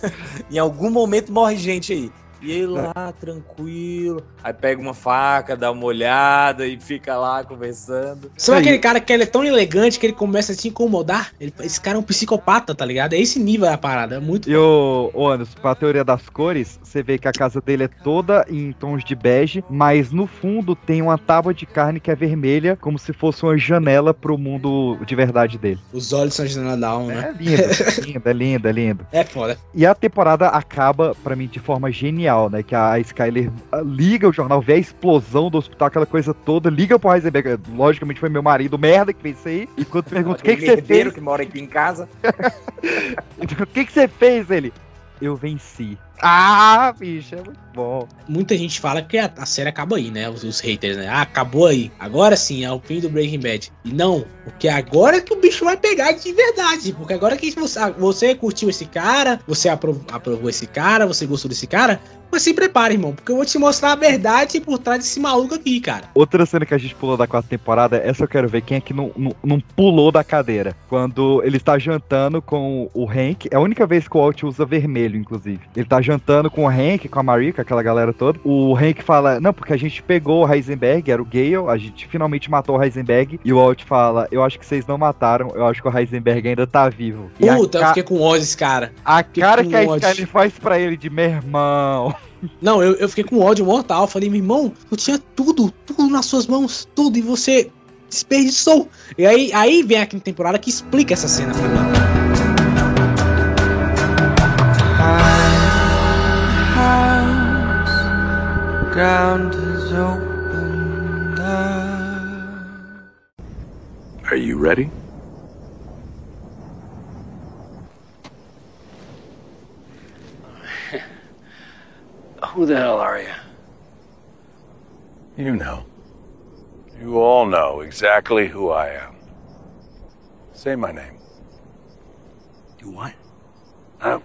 em algum momento morre gente aí. E ele lá, tranquilo. Aí pega uma faca, dá uma olhada e fica lá conversando. Sabe aquele cara que ele é tão elegante que ele começa a te incomodar? Ele- esse cara é um psicopata, tá ligado? É esse nível da parada, é muito E o, o Anderson, pra teoria das cores, você vê que a casa dele é toda em tons de bege, mas no fundo tem uma tábua de carne que é vermelha, como se fosse uma janela pro mundo de verdade dele. Os olhos são de Nadal, né? É lindo, lindo, é lindo, é lindo. É foda. E a temporada acaba, pra mim, de forma genial, né? Que a Skyler ah, liga o jornal, vê a explosão do hospital, aquela coisa toda, liga pro Heisenberg. Logicamente foi meu marido, merda, que fez isso aí. E quando pergunta o que, que você merdeiro fez, que mora aqui em casa. o que, que você fez? Ele, eu venci. Ah, bicho, é muito bom. Muita gente fala que a, a série acaba aí, né? Os, os haters, né? Ah, acabou aí. Agora sim, é o fim do Breaking Bad. E não, porque agora que o bicho vai pegar de verdade. Porque agora que você, ah, você curtiu esse cara, você apro- aprovou esse cara, você gostou desse cara, mas se prepare, irmão. Porque eu vou te mostrar a verdade por trás desse maluco aqui, cara. Outra cena que a gente pulou da quarta temporada, essa eu quero ver quem é que não, não, não pulou da cadeira. Quando ele está jantando com o Hank, é a única vez que o Walt usa vermelho, inclusive. Ele tá jantando com o Hank, com a Marie, com aquela galera toda. O Hank fala, não, porque a gente pegou o Heisenberg, era o Gale, a gente finalmente matou o Heisenberg. E o Walt fala, eu acho que vocês não mataram, eu acho que o Heisenberg ainda tá vivo. Puta, eu ca- fiquei com ódio desse cara. A cara com que a. Skyler faz pra ele de meu irmão. Não, eu, eu fiquei com ódio mortal. Falei, meu irmão, eu tinha tudo, tudo nas suas mãos, tudo, e você desperdiçou. E aí, aí vem a quinta temporada que explica essa cena pra mim. Are you ready? Who the hell are you? You know. You all know exactly who I am. Say my name. Do what? I, I don't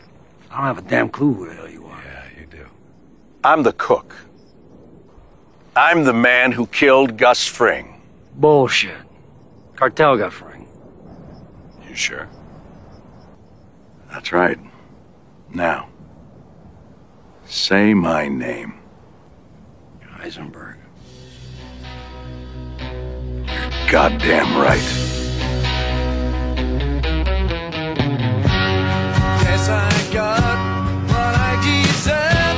have a damn clue who the hell you are. Yeah, you do. I'm the cook. I'm the man who killed Gus Fring. Bullshit. Cartel got Fring. You sure? That's right. Now, say my name. Heisenberg. Goddamn right.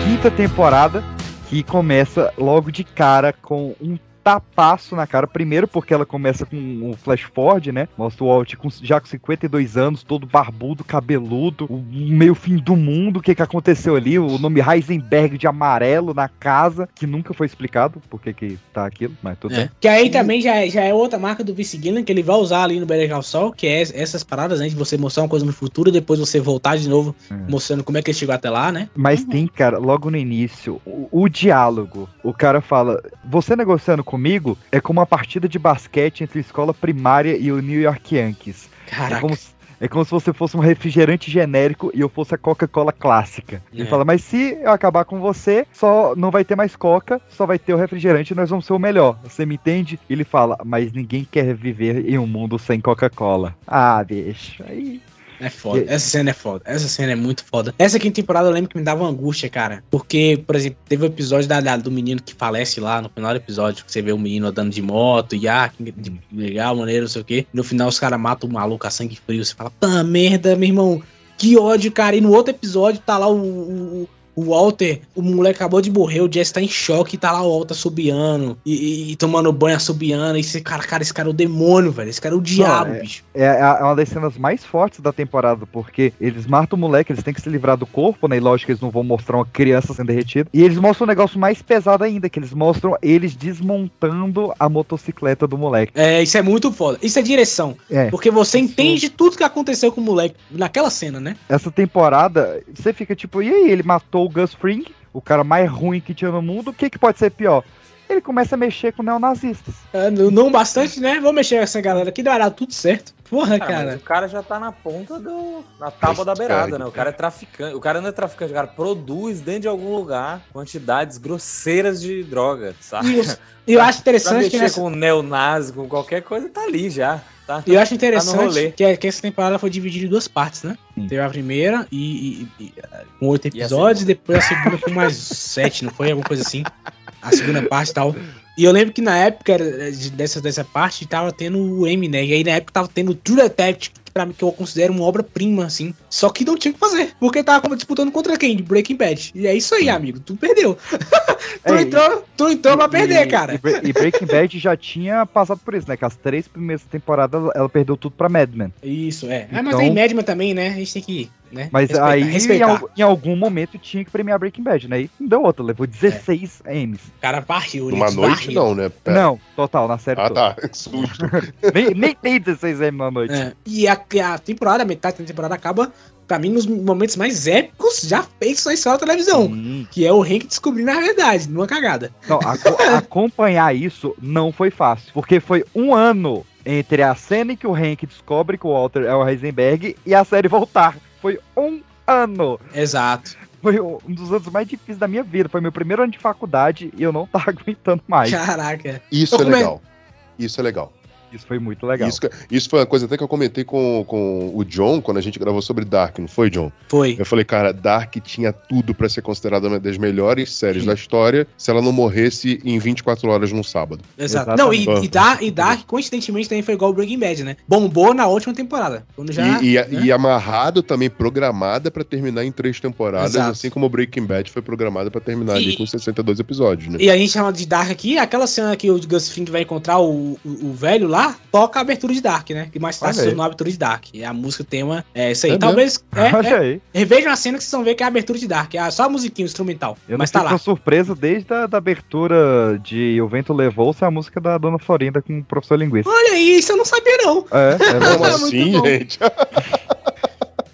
Quinta temporada que começa logo de cara com um tapaço na cara. Primeiro porque ela começa com o flash forward, né? Mostra o Walt com, já com 52 anos, todo barbudo, cabeludo, o meio fim do mundo. O que que aconteceu ali? O nome Heisenberg de amarelo na casa, que nunca foi explicado por que que tá aquilo, mas tudo bem. Que aí também já é, já é outra marca do Vince Gilligan que ele vai usar ali no Better Call Saul, que é essas paradas, né? De você mostrar uma coisa no futuro e depois você voltar de novo mostrando como é que ele chegou até lá, né? Mas tem, cara, logo no início, o, o diálogo. O cara fala: Você negociando comigo é como uma partida de basquete entre a escola primária e o New York Yankees. Caraca. É como, se- é como se você fosse um refrigerante genérico e eu fosse a Coca-Cola clássica. Ele É. fala: Mas se eu acabar com você, só não vai ter mais Coca, só vai ter o refrigerante e nós vamos ser o melhor. Você me entende? Ele fala: Mas ninguém quer viver em um mundo sem Coca-Cola. Ah, bicho. Aí. É foda. Essa cena é foda. Essa cena é muito foda. Essa quinta temporada eu lembro que me dava angústia, cara. Porque, por exemplo, teve o episódio da, da- do menino que falece lá no final do episódio. Que você vê o menino andando de moto e ah, que legal, maneiro, não sei o quê. No final os caras matam o maluco a sangue frio. Você fala, pá, merda, meu irmão. Que ódio, cara. E no outro episódio tá lá o, o, o Walter, o moleque acabou de morrer, o Jesse tá em choque e tá lá o Walter assobiando e, e- e tomando banho assobiando. E esse cara, cara, esse cara é o demônio, velho. Esse cara é o diabo, Não, é- bicho. É, é uma das cenas mais fortes da temporada, porque eles matam o moleque, eles têm que se livrar do corpo, né? E lógico que eles não vão mostrar uma criança sendo derretida. E eles mostram um negócio mais pesado ainda, que eles mostram eles desmontando a motocicleta do moleque. É, isso é muito foda. Isso é direção. É. Porque você entende tudo que aconteceu com o moleque naquela cena, né? Essa temporada, você fica tipo, e aí? Ele matou o Gus Fring, o cara mais ruim que tinha no mundo, o que, que pode ser pior? Ele começa a mexer com neonazistas. É, não não bastante, né? Vou mexer com essa galera aqui, vai dar tudo certo. Porra, Ah, mas cara. o cara já tá na ponta do. na tábua da beirada, né? O cara é traficante. O cara não é traficante, o cara produz dentro de algum lugar quantidades grosseiras de droga, sabe? E eu- e eu acho Pra interessante que mexer nessa- com neonazi, com qualquer coisa, tá ali já. Tá, E eu acho tá interessante rolê. que, é- que essa temporada foi dividida em duas partes, né? Teve a primeira e, e- e, com oito E a episódios, e depois a segunda com mais sete, não foi? Alguma coisa assim. A segunda parte e tal. E eu lembro que na época dessa, dessa parte tava tendo o M, né? E aí na época tava tendo o True Detective, que pra mim que eu considero uma obra-prima, assim. Só que não tinha o que fazer. Porque tava disputando contra quem? De Breaking Bad. E é isso aí, amigo. Tu perdeu. tu, É, entrou, tu entrou pra perder, E- cara. E, e Breaking Bad já tinha passado por isso, né? Que as três primeiras temporadas ela perdeu tudo pra Mad Men. Isso, é. Ah, mas Então- tem Madman também, né? A gente tem que né? Mas Respeitar, aí, respeitar. Em, em algum momento, tinha que premiar Breaking Bad, né? E não deu outra, levou 16 M's. O cara varreu, Numa ele noite, varreu. não, né? Pera. Não, total, na série Ah, toda. tá. Susto. nem, nem tem 16 M na noite. É. E a, a temporada, a metade da temporada acaba, pra mim, nos momentos mais épicos já feitos na história da televisão. Que é o Hank descobrindo a verdade, numa cagada. Não, aco- acompanhar isso não foi fácil, porque foi um ano entre a cena em que o Hank descobre que o Walter é o Heisenberg e a série voltar. Foi um ano. Exato. Foi um dos anos mais difíceis da minha vida. Foi meu primeiro ano de faculdade e eu não tava aguentando mais. Caraca. Isso Eu é come- legal. Isso é legal. Isso foi muito legal. Isso, isso foi uma coisa até que eu comentei com, com o John quando a gente gravou sobre Dark, não foi, John? Foi. Eu falei, cara, Dark tinha tudo pra ser considerada uma das melhores séries da história se ela não morresse em 24 horas num sábado. Exato. Não, e, e, Dark, e Dark, coincidentemente, também foi igual o Breaking Bad, né? Bombou na última temporada. Quando já. e, e- né? e amarrado também, programada pra terminar em três temporadas, Exato. assim como o Breaking Bad foi programada pra terminar ali E- com 62 episódios, né? E a gente chama de Dark aqui, aquela cena que o Gus Fring vai encontrar o, o, o velho lá, toca a abertura de Dark, né? Que mais tarde se tornou a abertura de Dark. E a música tema é isso aí. É Talvez. mesmo? É, é. Revejam a cena que vocês vão ver que é a abertura de Dark. É só a musiquinha instrumental. Eu mas não tá fico lá. surpreso desde a da abertura de O Vento Levou-se a música da Dona Florinda com o professor linguista. Olha aí, isso eu não sabia, não. É, é Como assim, gente?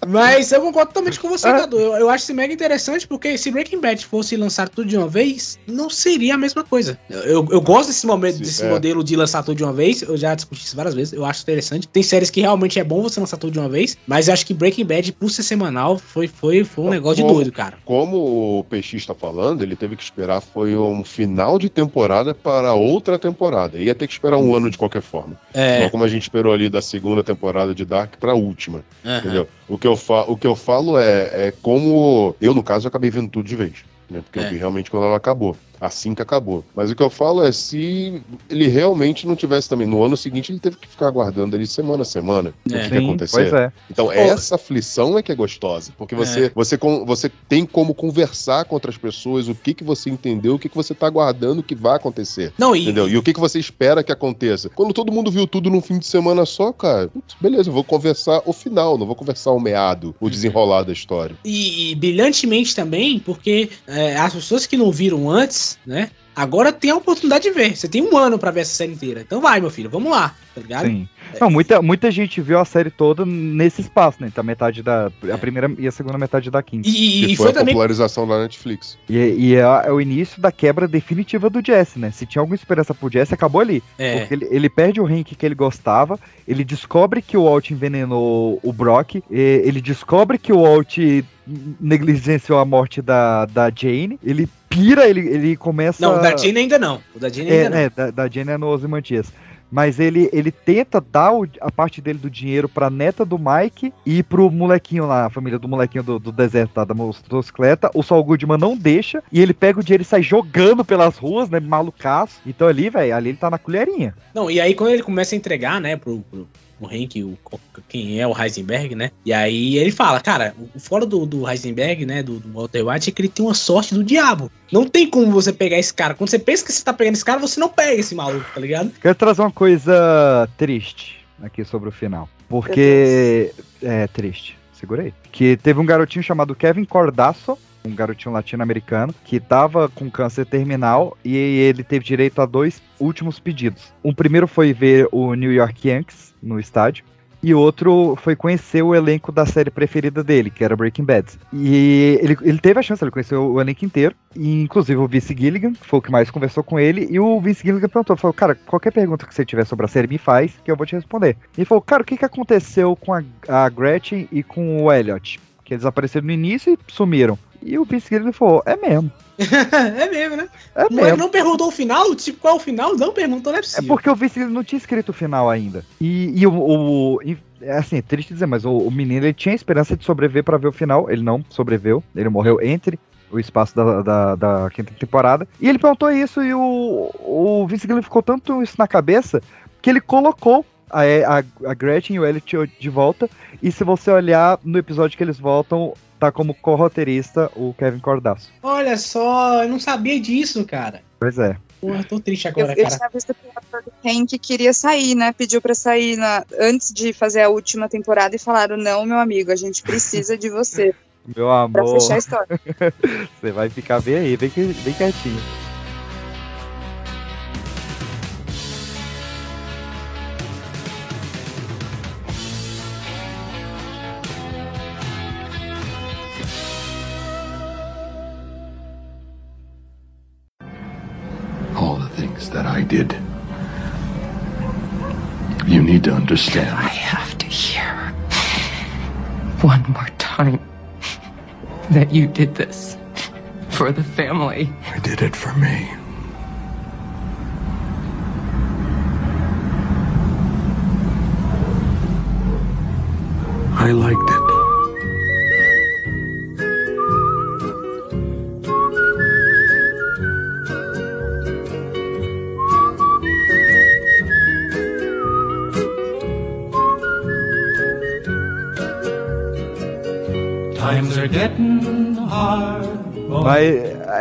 Mas eu concordo totalmente com você, Cadu. Eu, eu acho isso mega interessante, porque se Breaking Bad fosse lançar tudo de uma vez, não seria a mesma coisa. Eu, eu gosto desse momento, Sim, desse é. modelo de lançar tudo de uma vez. Eu já discuti isso várias vezes. Eu acho interessante. Tem séries que realmente é bom você lançar tudo de uma vez. Mas eu acho que Breaking Bad, por ser semanal, foi, foi, foi um negócio de Como- doido, cara. Como o PX está falando, ele teve que esperar foi um final de temporada para outra temporada. Ia ter que esperar um ano de qualquer forma. É. Não como a gente esperou ali da segunda temporada de Dark para a última. Aham. Entendeu? O que eu, fa o que eu falo é, é como. Eu, no caso, acabei vendo tudo de vez. Né? Porque É. eu vi realmente quando ela acabou. Assim que acabou. Mas o que eu falo é se ele realmente não tivesse também. No ano seguinte, ele teve que ficar aguardando ali semana a semana o É. que, que ia Sim, acontecer. pois é. Então, essa aflição é que é gostosa. Porque você, É. você, você tem como conversar com outras pessoas o que, que você entendeu, o que, que você tá aguardando que vai acontecer. Não, e- Entendeu? E o que, que você espera que aconteça. Quando todo mundo viu tudo num fim de semana só, cara, putz, beleza, eu vou conversar o final, não vou conversar o meado, o desenrolar da história. E, e brilhantemente também, porque é, as pessoas que não viram antes, né? Agora tem a oportunidade de ver. Você tem um ano pra ver essa série inteira. Então vai, meu filho, vamos lá, tá ligado? Sim. Não, muita, muita gente viu a série toda nesse espaço, né? Então, a metade da. A primeira e a segunda metade da quinta. E, que foi, a popularização da Netflix. E, e é, é o início da quebra definitiva do Jesse, né? Se tinha alguma esperança pro Jesse, acabou ali. É. Porque ele, ele perde o rank que ele gostava, ele descobre que o Walt envenenou o Brock, e- ele descobre que o Walt negligenciou a morte da, da Jane, ele pira, ele, ele começa... Não, o da Jane ainda não. O da Jane É, ainda não. é, da, da Jane é no Ozymandias. Mas ele, ele tenta dar o- a parte dele do dinheiro pra neta do Mike e pro molequinho lá, a família do molequinho do, do deserto lá, da motocicleta. O Saul Goodman não deixa e ele pega o dinheiro e sai jogando pelas ruas, né? Malucaço. Então ali, velho, ali ele tá na colherinha. Não, e aí quando ele começa a entregar, né, pro, pro, pro Hank, o, quem é o Heisenberg, né? E aí ele fala, cara, o fora do, do Heisenberg, né, do, do Walter White, é que ele tem uma sorte do diabo. Não tem como você pegar esse cara. Quando você pensa que você tá pegando esse cara, você não pega esse maluco, tá ligado? Quero trazer uma coisa triste aqui sobre o final. Porque. É triste. Segurei. Que teve um garotinho chamado Kevin Cordasso, um garotinho latino-americano, que tava com câncer terminal e ele teve direito a dois últimos pedidos. Um primeiro foi ver o New York Yankees no estádio. E outro foi conhecer o elenco da série preferida dele, que era Breaking Bad. E ele, ele teve a chance, ele conheceu o elenco inteiro. E inclusive o Vince Gilligan, que foi o que mais conversou com ele. E o Vince Gilligan perguntou: falou, cara, qualquer pergunta que você tiver sobre a série, me faz, que eu vou te responder. Ele falou, cara, o que, que aconteceu com a, a Gretchen e com o Elliot? Que eles apareceram no início e sumiram. E o Vince Gilligan falou: é mesmo. É mesmo, né? É Mas mesmo. não perguntou o final, tipo, qual é o final? Não perguntou, não é É possível. porque o Vince não tinha escrito o final ainda. E, e o, o- e, é assim, é triste dizer, mas o, o menino ele tinha esperança de sobreviver pra ver o final. Ele não sobreviveu. Ele morreu entre o espaço da, da, da quinta temporada. E ele perguntou isso e o, o Vince Gilligan ficou tanto isso na cabeça que ele colocou a, a, a Gretchen e o Elliot de volta. E se você olhar no episódio que eles voltam, tá como co-roteirista o Kevin Cordasso. Olha só, eu não sabia disso, cara. Pois é. Porra, tô triste Eu, agora, eu cara. tinha visto que o ator do Hank queria sair, né? Pediu pra sair na- antes de fazer a última temporada e falaram: não, meu amigo, a gente precisa de você Meu pra amor. fechar a história. Você vai ficar bem aí, bem, bem quietinho. Things that I did. You need to understand. I have to hear one more time that you did this for the family. I did it for me. I liked it. Mas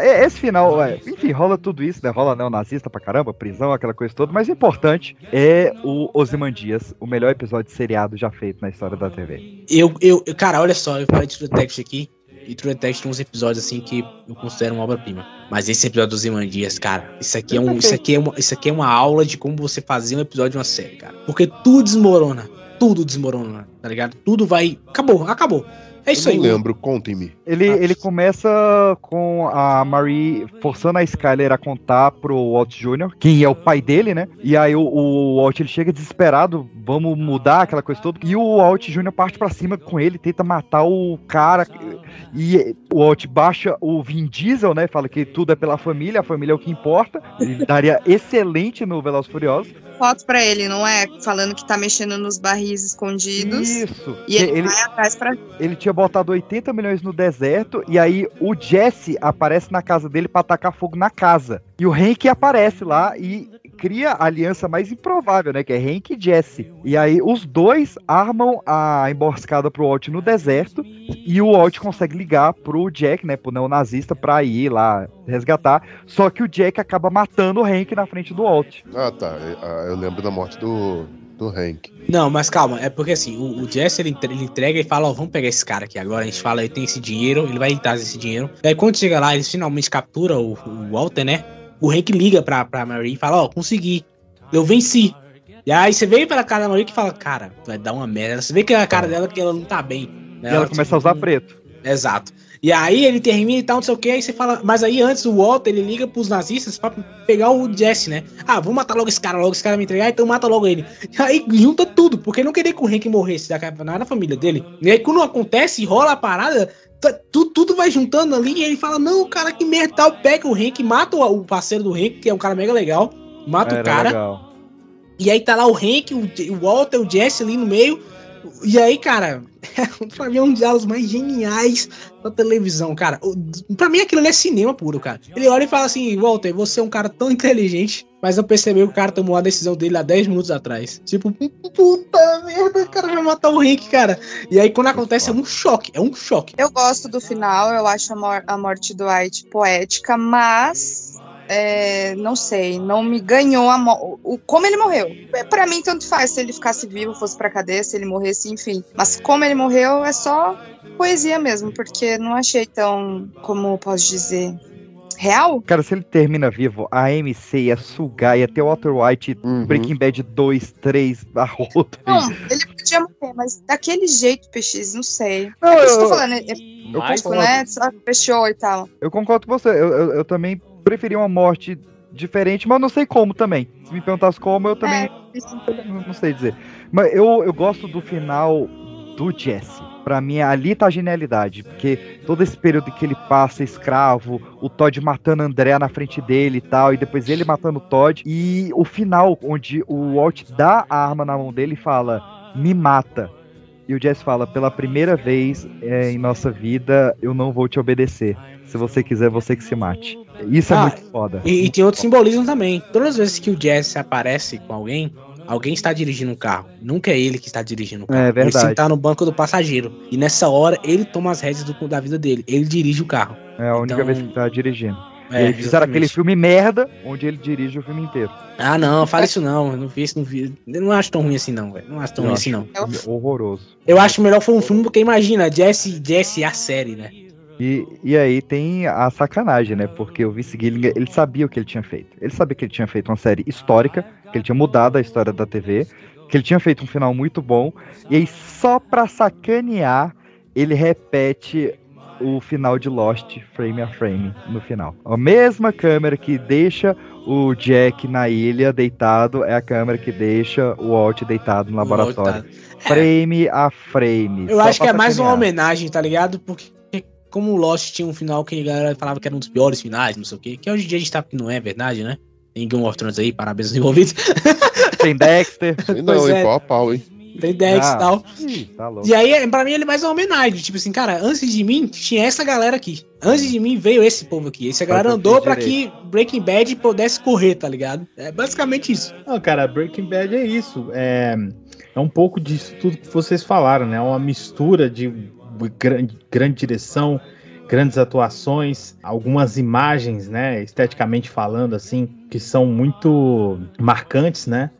é, esse final, é, enfim, rola tudo isso, né? Rola neonazista pra caramba, prisão, aquela coisa toda. Mas o importante é o Ozymandias, o melhor episódio de seriado já feito na história da TV. Eu, eu, eu- cara, olha só, eu falei de True Detective aqui. E True Detective tem uns episódios assim que eu considero uma obra-prima. Mas esse episódio dos Imandias, cara, isso aqui, é um, isso, aqui é uma, isso aqui é uma aula de como você fazer um episódio de uma série, cara. Porque tudo desmorona. Tudo desmorona, tá ligado? Tudo vai. Acabou, acabou. É isso eu aí. não lembro, contem-me. Ele, ele começa com a Marie forçando a Skyler a contar pro Walt Jr., quem é o pai dele, né? E aí o, o Walt ele chega desesperado, vamos mudar aquela coisa toda. E o Walt Jr. parte pra cima com ele, tenta matar o cara. E o Walt baixa o Vin Diesel, né? Fala que tudo é pela família, a família é o que importa. Ele daria excelente no Velozes e Furiosos. Foto pra ele, não é? Falando que tá mexendo nos barris escondidos. Isso. E ele, Ele- vai atrás pra. Ele tinha botado 80 milhões no deserto e aí o Jesse aparece na casa dele pra tacar fogo na casa. E o Hank aparece lá e cria a aliança mais improvável, né? Que é Hank e Jesse. E aí os dois armam a emboscada pro Walt no deserto e o Walt consegue ligar pro Jack, né? Pro neonazista pra ir lá resgatar. Só que o Jack acaba matando o Hank na frente do Walt. Ah, tá. Ah, Eu lembro da morte do, do Hank. Não, mas calma, é porque assim, o, o Jesse ele, ele entrega e fala, ó, vamos pegar esse cara aqui agora. A gente fala, ele tem esse dinheiro, ele vai trazer esse dinheiro. E aí quando chega lá, eles finalmente capturam o, o Walter, né? O Hank liga pra, pra Marie e fala, ó, consegui. Eu venci. E aí você vem pela cara da Marie que fala, cara, vai dar uma merda. Você vê que a cara dela que ela não tá bem. E ela começa a usar preto. Exato. E aí ele termina e tal, não sei o que, aí você fala. Mas aí antes o Walter ele liga pros nazistas pra pegar o Jesse, né? Ah, vamos matar logo esse cara, logo esse cara me entregar, então mata logo ele. E aí junta tudo, porque não queria que o Hank morresse, era na família dele. E aí quando acontece, rola a parada, tá- tu- tudo vai juntando ali e ele fala: Não, cara, que merda tal. Pega o Hank, mata o, o parceiro do Hank, que é um cara mega legal, mata o Era cara. legal. E aí tá lá o Hank, o, o Walter, o Jesse ali no meio. E aí, cara, pra mim é um dos diálogos mais geniais da televisão, cara. Pra mim aquilo é cinema puro, cara. Ele olha e fala assim, Walter, você é um cara tão inteligente, mas eu percebi que o cara tomou a decisão dele há 10 minutos atrás. Tipo, puta merda, o cara vai matar o Hank, cara. E aí quando acontece é um choque, é um choque. Eu gosto do final, eu acho a, mor- a morte do White poética, mas é, não sei, não me ganhou a o como ele morreu. É, Pra mim tanto faz se ele ficasse vivo, fosse pra cadeia, se ele morresse, enfim. Mas como ele morreu é só poesia mesmo, porque não achei tão, como eu posso dizer, real. Cara, se ele termina vivo, a MC ia sugar, ia ter Walter White, Breaking Bad 2, 3, a roda. Não, ele podia morrer, mas daquele jeito, PX, não sei. Não, é eu eu- tô falando, é, eu concordo. né? Só fechou e tal. Eu concordo com você. Eu, eu, eu também preferi uma morte diferente, mas não sei como também. Se me perguntasse como, eu também não, não sei dizer. Mas eu, eu gosto do final do Jesse. Pra mim, ali tá a genialidade. Porque todo esse período que ele passa escravo, o Todd matando André na frente dele e tal, e depois ele matando o Todd. E o final, onde o Walt dá a arma na mão dele e fala: Me mata. E o Jesse fala: Pela primeira vez é, em nossa vida, eu não vou te obedecer. Se você quiser, você que se mate. Isso é Ah, muito foda. E, e tem outro simbolismo também. Todas as vezes que o Jesse aparece com alguém, alguém está dirigindo um carro. Nunca é ele que está dirigindo o carro. É verdade. Ele sempre tá no banco do passageiro. E nessa hora, ele toma as rédeas do- da vida dele. Ele dirige o carro. É a única Então- vez que tá dirigindo. E aí fizeram aquele filme merda, onde ele dirige o filme inteiro. Ah, não, fala isso não. Eu não vi isso, não vi. Eu não acho tão ruim assim, não, velho. Não acho tão Eu ruim acho assim, não. É horroroso. Eu acho melhor foi um filme, porque imagina, Jesse, Jesse a série, né? E, e aí tem a sacanagem, né? Porque o Vince Gilligan, ele sabia o que ele tinha feito. Ele sabia que ele tinha feito uma série histórica, que ele tinha mudado a história da TV, que ele tinha feito um final muito bom, e aí só pra sacanear, ele repete o final de Lost frame a frame no final. A mesma câmera que deixa o Jack na ilha deitado é a câmera que deixa o Walt deitado no laboratório. Frame a frame. Eu acho que é mais uma homenagem, tá ligado? Porque como o Lost tinha um final que a galera falava que era um dos piores finais, não sei o quê, que hoje em dia a gente sabe que não é verdade, né? Tem Game of Thrones aí, parabéns aos envolvidos. Tem Dexter. Não, Pois hein, é. pau a pau, hein? Tem Dex e Ah, tal. tá louco. E aí, pra mim, ele é mais uma homenagem. Tipo assim, cara, antes de mim, tinha essa galera aqui. Antes de mim, veio esse povo aqui. Essa galera Faz andou pra direito. que Breaking Bad pudesse correr, tá ligado? É basicamente isso. Não, cara, Breaking Bad é isso. É, é um pouco disso tudo que vocês falaram, né? É uma mistura de grande, grande direção, grandes atuações, algumas imagens, né? Esteticamente falando, assim, que são muito marcantes, né?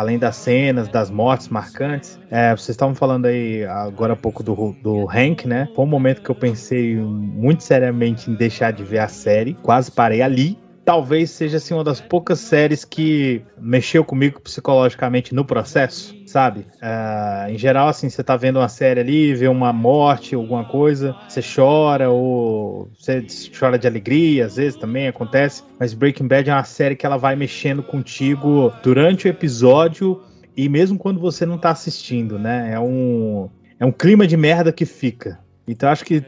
Além das cenas, das mortes marcantes. É, vocês estavam falando aí agora há pouco do, do Hank, né? Foi um momento que eu pensei muito seriamente em deixar de ver a série. Quase parei ali talvez seja assim uma das poucas séries que mexeu comigo psicologicamente no processo, sabe? Ah, em geral, assim, você tá vendo uma série ali, vê uma morte, alguma coisa, você chora ou você chora de alegria, às vezes também acontece. Mas Breaking Bad é uma série que ela vai mexendo contigo durante o episódio e mesmo quando você não tá assistindo, né? É um é um clima de merda que fica. Então acho que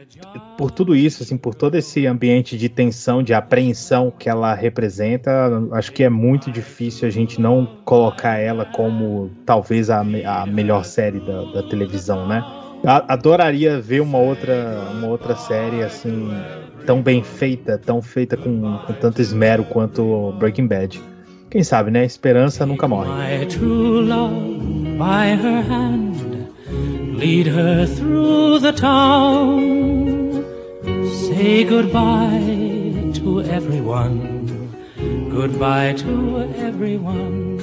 por tudo isso, assim, por todo esse ambiente de tensão, de apreensão que ela representa, acho que é muito difícil a gente não colocar ela como talvez a, a melhor série da, da televisão, né? Adoraria ver uma outra, uma outra série assim tão bem feita, tão feita com, com tanto esmero quanto Breaking Bad. Quem sabe, né? Esperança nunca morre. Lead her through the town. Say goodbye to everyone, goodbye to everyone.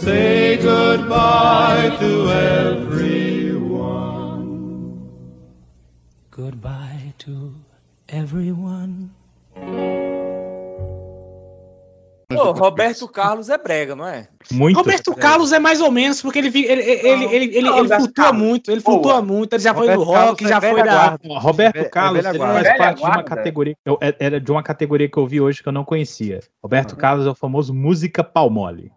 Say goodbye to everyone. Goodbye to everyone. Pô, Roberto Carlos é brega, não é? Muito. Roberto Carlos é mais ou menos, porque ele, ele, ele, ele, ele, ele, Roberto flutua muito, ele flutua muito, ele já foi do Roberto rock, Carlos já é foi da. guarda. Roberto É- é Carlos ele guarda. faz parte de uma guarda. categoria. eu- é- Era de uma categoria que eu vi hoje que eu não conhecia. Roberto Carlos é o famoso música palmole.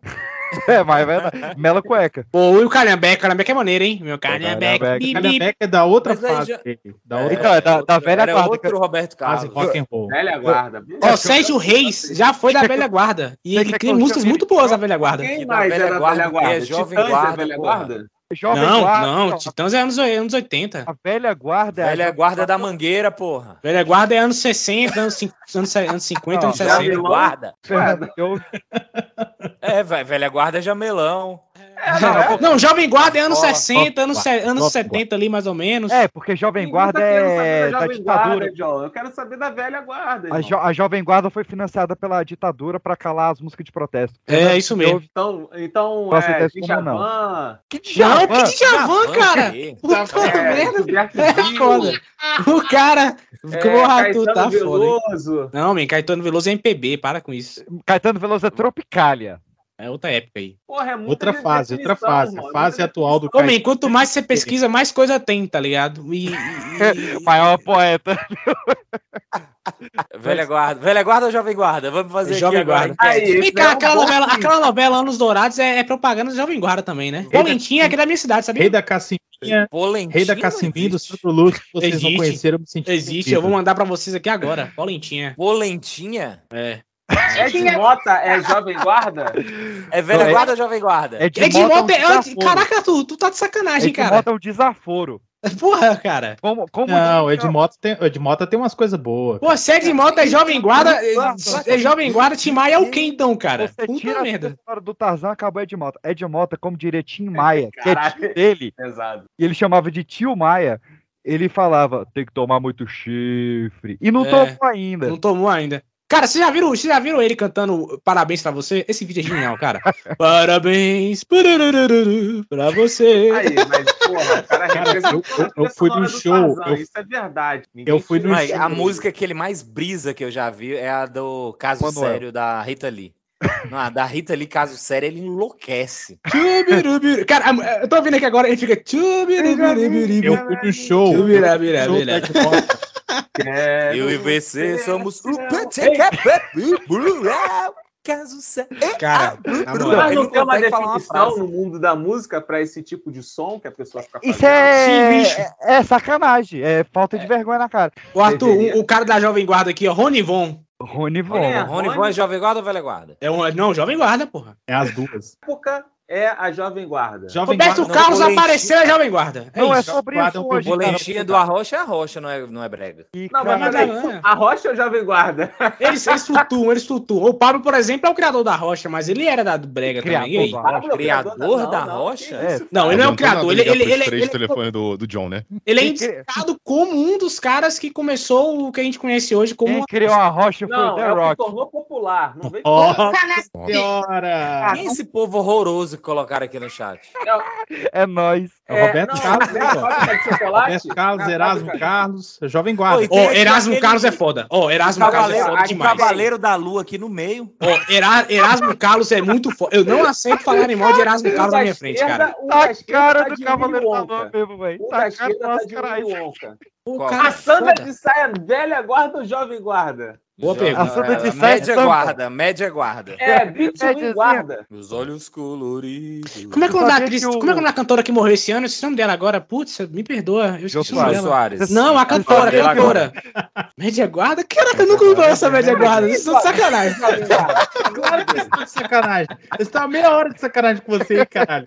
É, mas é verdade. Mela cueca. Pô, e o Calhambeck, Calhambeck é maneiro, hein? Meu. Calhambeck Calhambeck é da outra fase já- da outra Então, é da, da velha guarda. outro Roberto fase Carlos. rock roll. Velha guarda. Ó, Sérgio Reis já foi da velha guarda. E ele tem músicas muito boas da velha guarda. Quem mais velha era da guarda, velha guarda? é Jovem Guarda, é velha? Jovem Não, guarda. não, Titãs é anos, anos 80. A velha guarda é a Velha Jovem guarda da mangueira, porra. Velha guarda é anos 60, anos, anos, anos 50, anos Não, 60. Velha guarda. Diogo. É, velha guarda é jamelão. Não, Jovem Guarda é anos Escola, 60, anos, anos Jovem 70 ali, mais ou menos. É, porque Jovem Guarda tá é da ditadura. Guarda. Eu quero saber da velha guarda. A, jo- a Jovem Guarda foi financiada pela ditadura pra calar as músicas de protesto. É, isso mesmo. Então, então Posso é? Djavan, Que Não, que Djavan, cara! Puta é, merda! É foda. O cara. é, Porra, tu Caetano tá foda. Não, man, Caetano Veloso é MPB, para com isso. Caetano Veloso é Tropicália. É outra época aí. Porra, é Outra fase, outra fase. mano. Fase atual do man, quanto mais você pesquisa, mais coisa tem, tá ligado? E, e- Maior poeta. Velha guarda. Velha guarda ou jovem guarda? Vamos fazer Jovem aqui. Guarda. Aí, Vem cá, é aquela bom novela, aquela novela Anos Dourados é, é propaganda do Jovem Guarda também, né? Polentinha, aqui da minha cidade, sabia? Rei da Cacimbinha, Polentinho Rei da Cacimbinha do. Santo Lúcio, que vocês Existe. não conheceram, eu me senti Existe, eu vou mandar pra vocês aqui agora. Polentinha. Polentinha? É. Ed Mota é Jovem Guarda? É velha Não, é- guarda ou jovem guarda? É de Edmota é. um Caraca, tu, tu tá de sacanagem, cara. Edmota é um desaforo. Porra, cara. Como, como Não, o Edmota tem, o Edmota tem umas coisas boas. Pô, se é Edmota é Jovem Guarda. É, é Jovem Guarda, Tim Maia é o quê então, cara? você Puta tira a merda. história do Tarzan, acabou Edmota. Edmota, como diria Tim Maia, que é tio dele, Pesado. e ele chamava de tio Maia, ele falava, tem que tomar muito chifre. E não É. tomou ainda. Não tomou ainda. Cara, vocês já viram, vocês já viram ele cantando parabéns pra você? Esse vídeo é genial, cara. parabéns pra você. Aí, mas, porra, o cara Cara, eu- eu- eu fui no show, eu- Isso é verdade. Ninguém eu fui no Mas isso a música que ele mais brisa que eu já vi é a do Caso. Sério da Rita Lee. Não, a da Rita Lee, Caso Sério, ele enlouquece. Cara, eu tô ouvindo aqui agora, ele fica. Eu fui no show. Tchubirabirabira. show da Xbox. Eu e você somos o Caso. Cara, Mas não não tem uma definição no mundo da música pra esse tipo de som que a pessoa fica fazendo? Isso é, Sim, é, é sacanagem, é falta de vergonha na cara. O Arthur, Deveria. o, cara da Jovem Guarda aqui, ó, Rony Von. Rony Von. É, Rony Von é Jovem Guarda ou Velha Guarda? É um, não, Jovem Guarda, porra. É as duas. É a Jovem Guarda. Jovem Roberto Guarda. não, Carlos boletim. apareceu, é Jovem Guarda. É Não, é isso. sobre Guarda isso hoje, cara. Bolenchinha do Arrocha é Arrocha, não é, não é brega. E, Não, cara, mas Mas é. a Rocha ou Jovem Guarda? Eles, eles flutuam, eles flutuam. O Pablo, por exemplo, é o criador da rocha, mas ele era da Brega também. E aí? Criador da Rocha. Criador da Não, Rocha? É, Não, ele não é o criador. Ele, ele, ele, três ele, telefone do, do John, né? ele é indicado como um dos caras que começou o que a gente conhece hoje como. Quem criou a rocha foi o Não, The é o Rock. tornou popular. Não vem Cara, senhora! Quem é esse povo horroroso que colocaram aqui no chat? É nóis. É o Roberto não, Carlos, é? Roberto Carlos, Erasmo Carlos, Jovem Guarda. Oi, Ó, Tem Erasmo aquele- Carlos é foda. Ó, Erasmo Carlos é Cavaleiro, foda demais. Cavaleiro da Lua aqui no meio. Ó, Era- Erasmo Carlos é muito foda. Eu não aceito falar em mal de Erasmo Carlos na minha frente, cara. O Tá da cara tá do de Cavaleiro da Lua mesmo, velho. O Tá da a cara do tá de caralho. Willy Wonka. O Qual? cara A Sandra de saia velha guarda ou jovem guarda? Boa pergunta. A é, Média Sampa. guarda, média guarda. É, dizer- guarda. Os olhos coloridos. Como é que é o Eu nome da atriz? o- Como é que é o cantora que morreu esse ano? Eu esqueci o nome dela agora. Putz, me perdoa. Eu esqueci o nome Jô dela. Soares. Não, a cantora, a cantora. Média guarda? Caraca, eu nunca ouvi falar essa média guarda. Isso é de sacanagem. Claro que vocês estão de sacanagem. Vocês estão há meia hora de sacanagem com você caralho.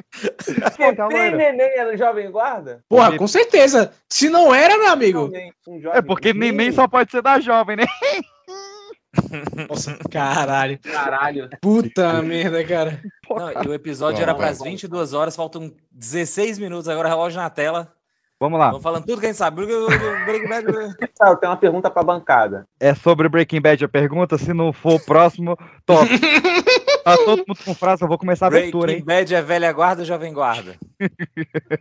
Tem galera. neném era jovem guarda? Porra, com certeza. Se não era, meu amigo. Um É porque neném só pode ser da jovem, né? Nossa, caralho. Caralho. Puta merda, cara. Não, e o episódio era para as 22 horas, faltam 16 minutos agora, relógio na tela. Vamos lá. Vamos falando tudo que a gente sabe. Breaking Bad. Tá, eu tenho uma pergunta pra bancada. É sobre Breaking Bad a pergunta. Se não for o próximo, top. tá todo mundo com frase, eu vou começar a abertura, Breaking hein? Bad é velha guarda ou jovem guarda?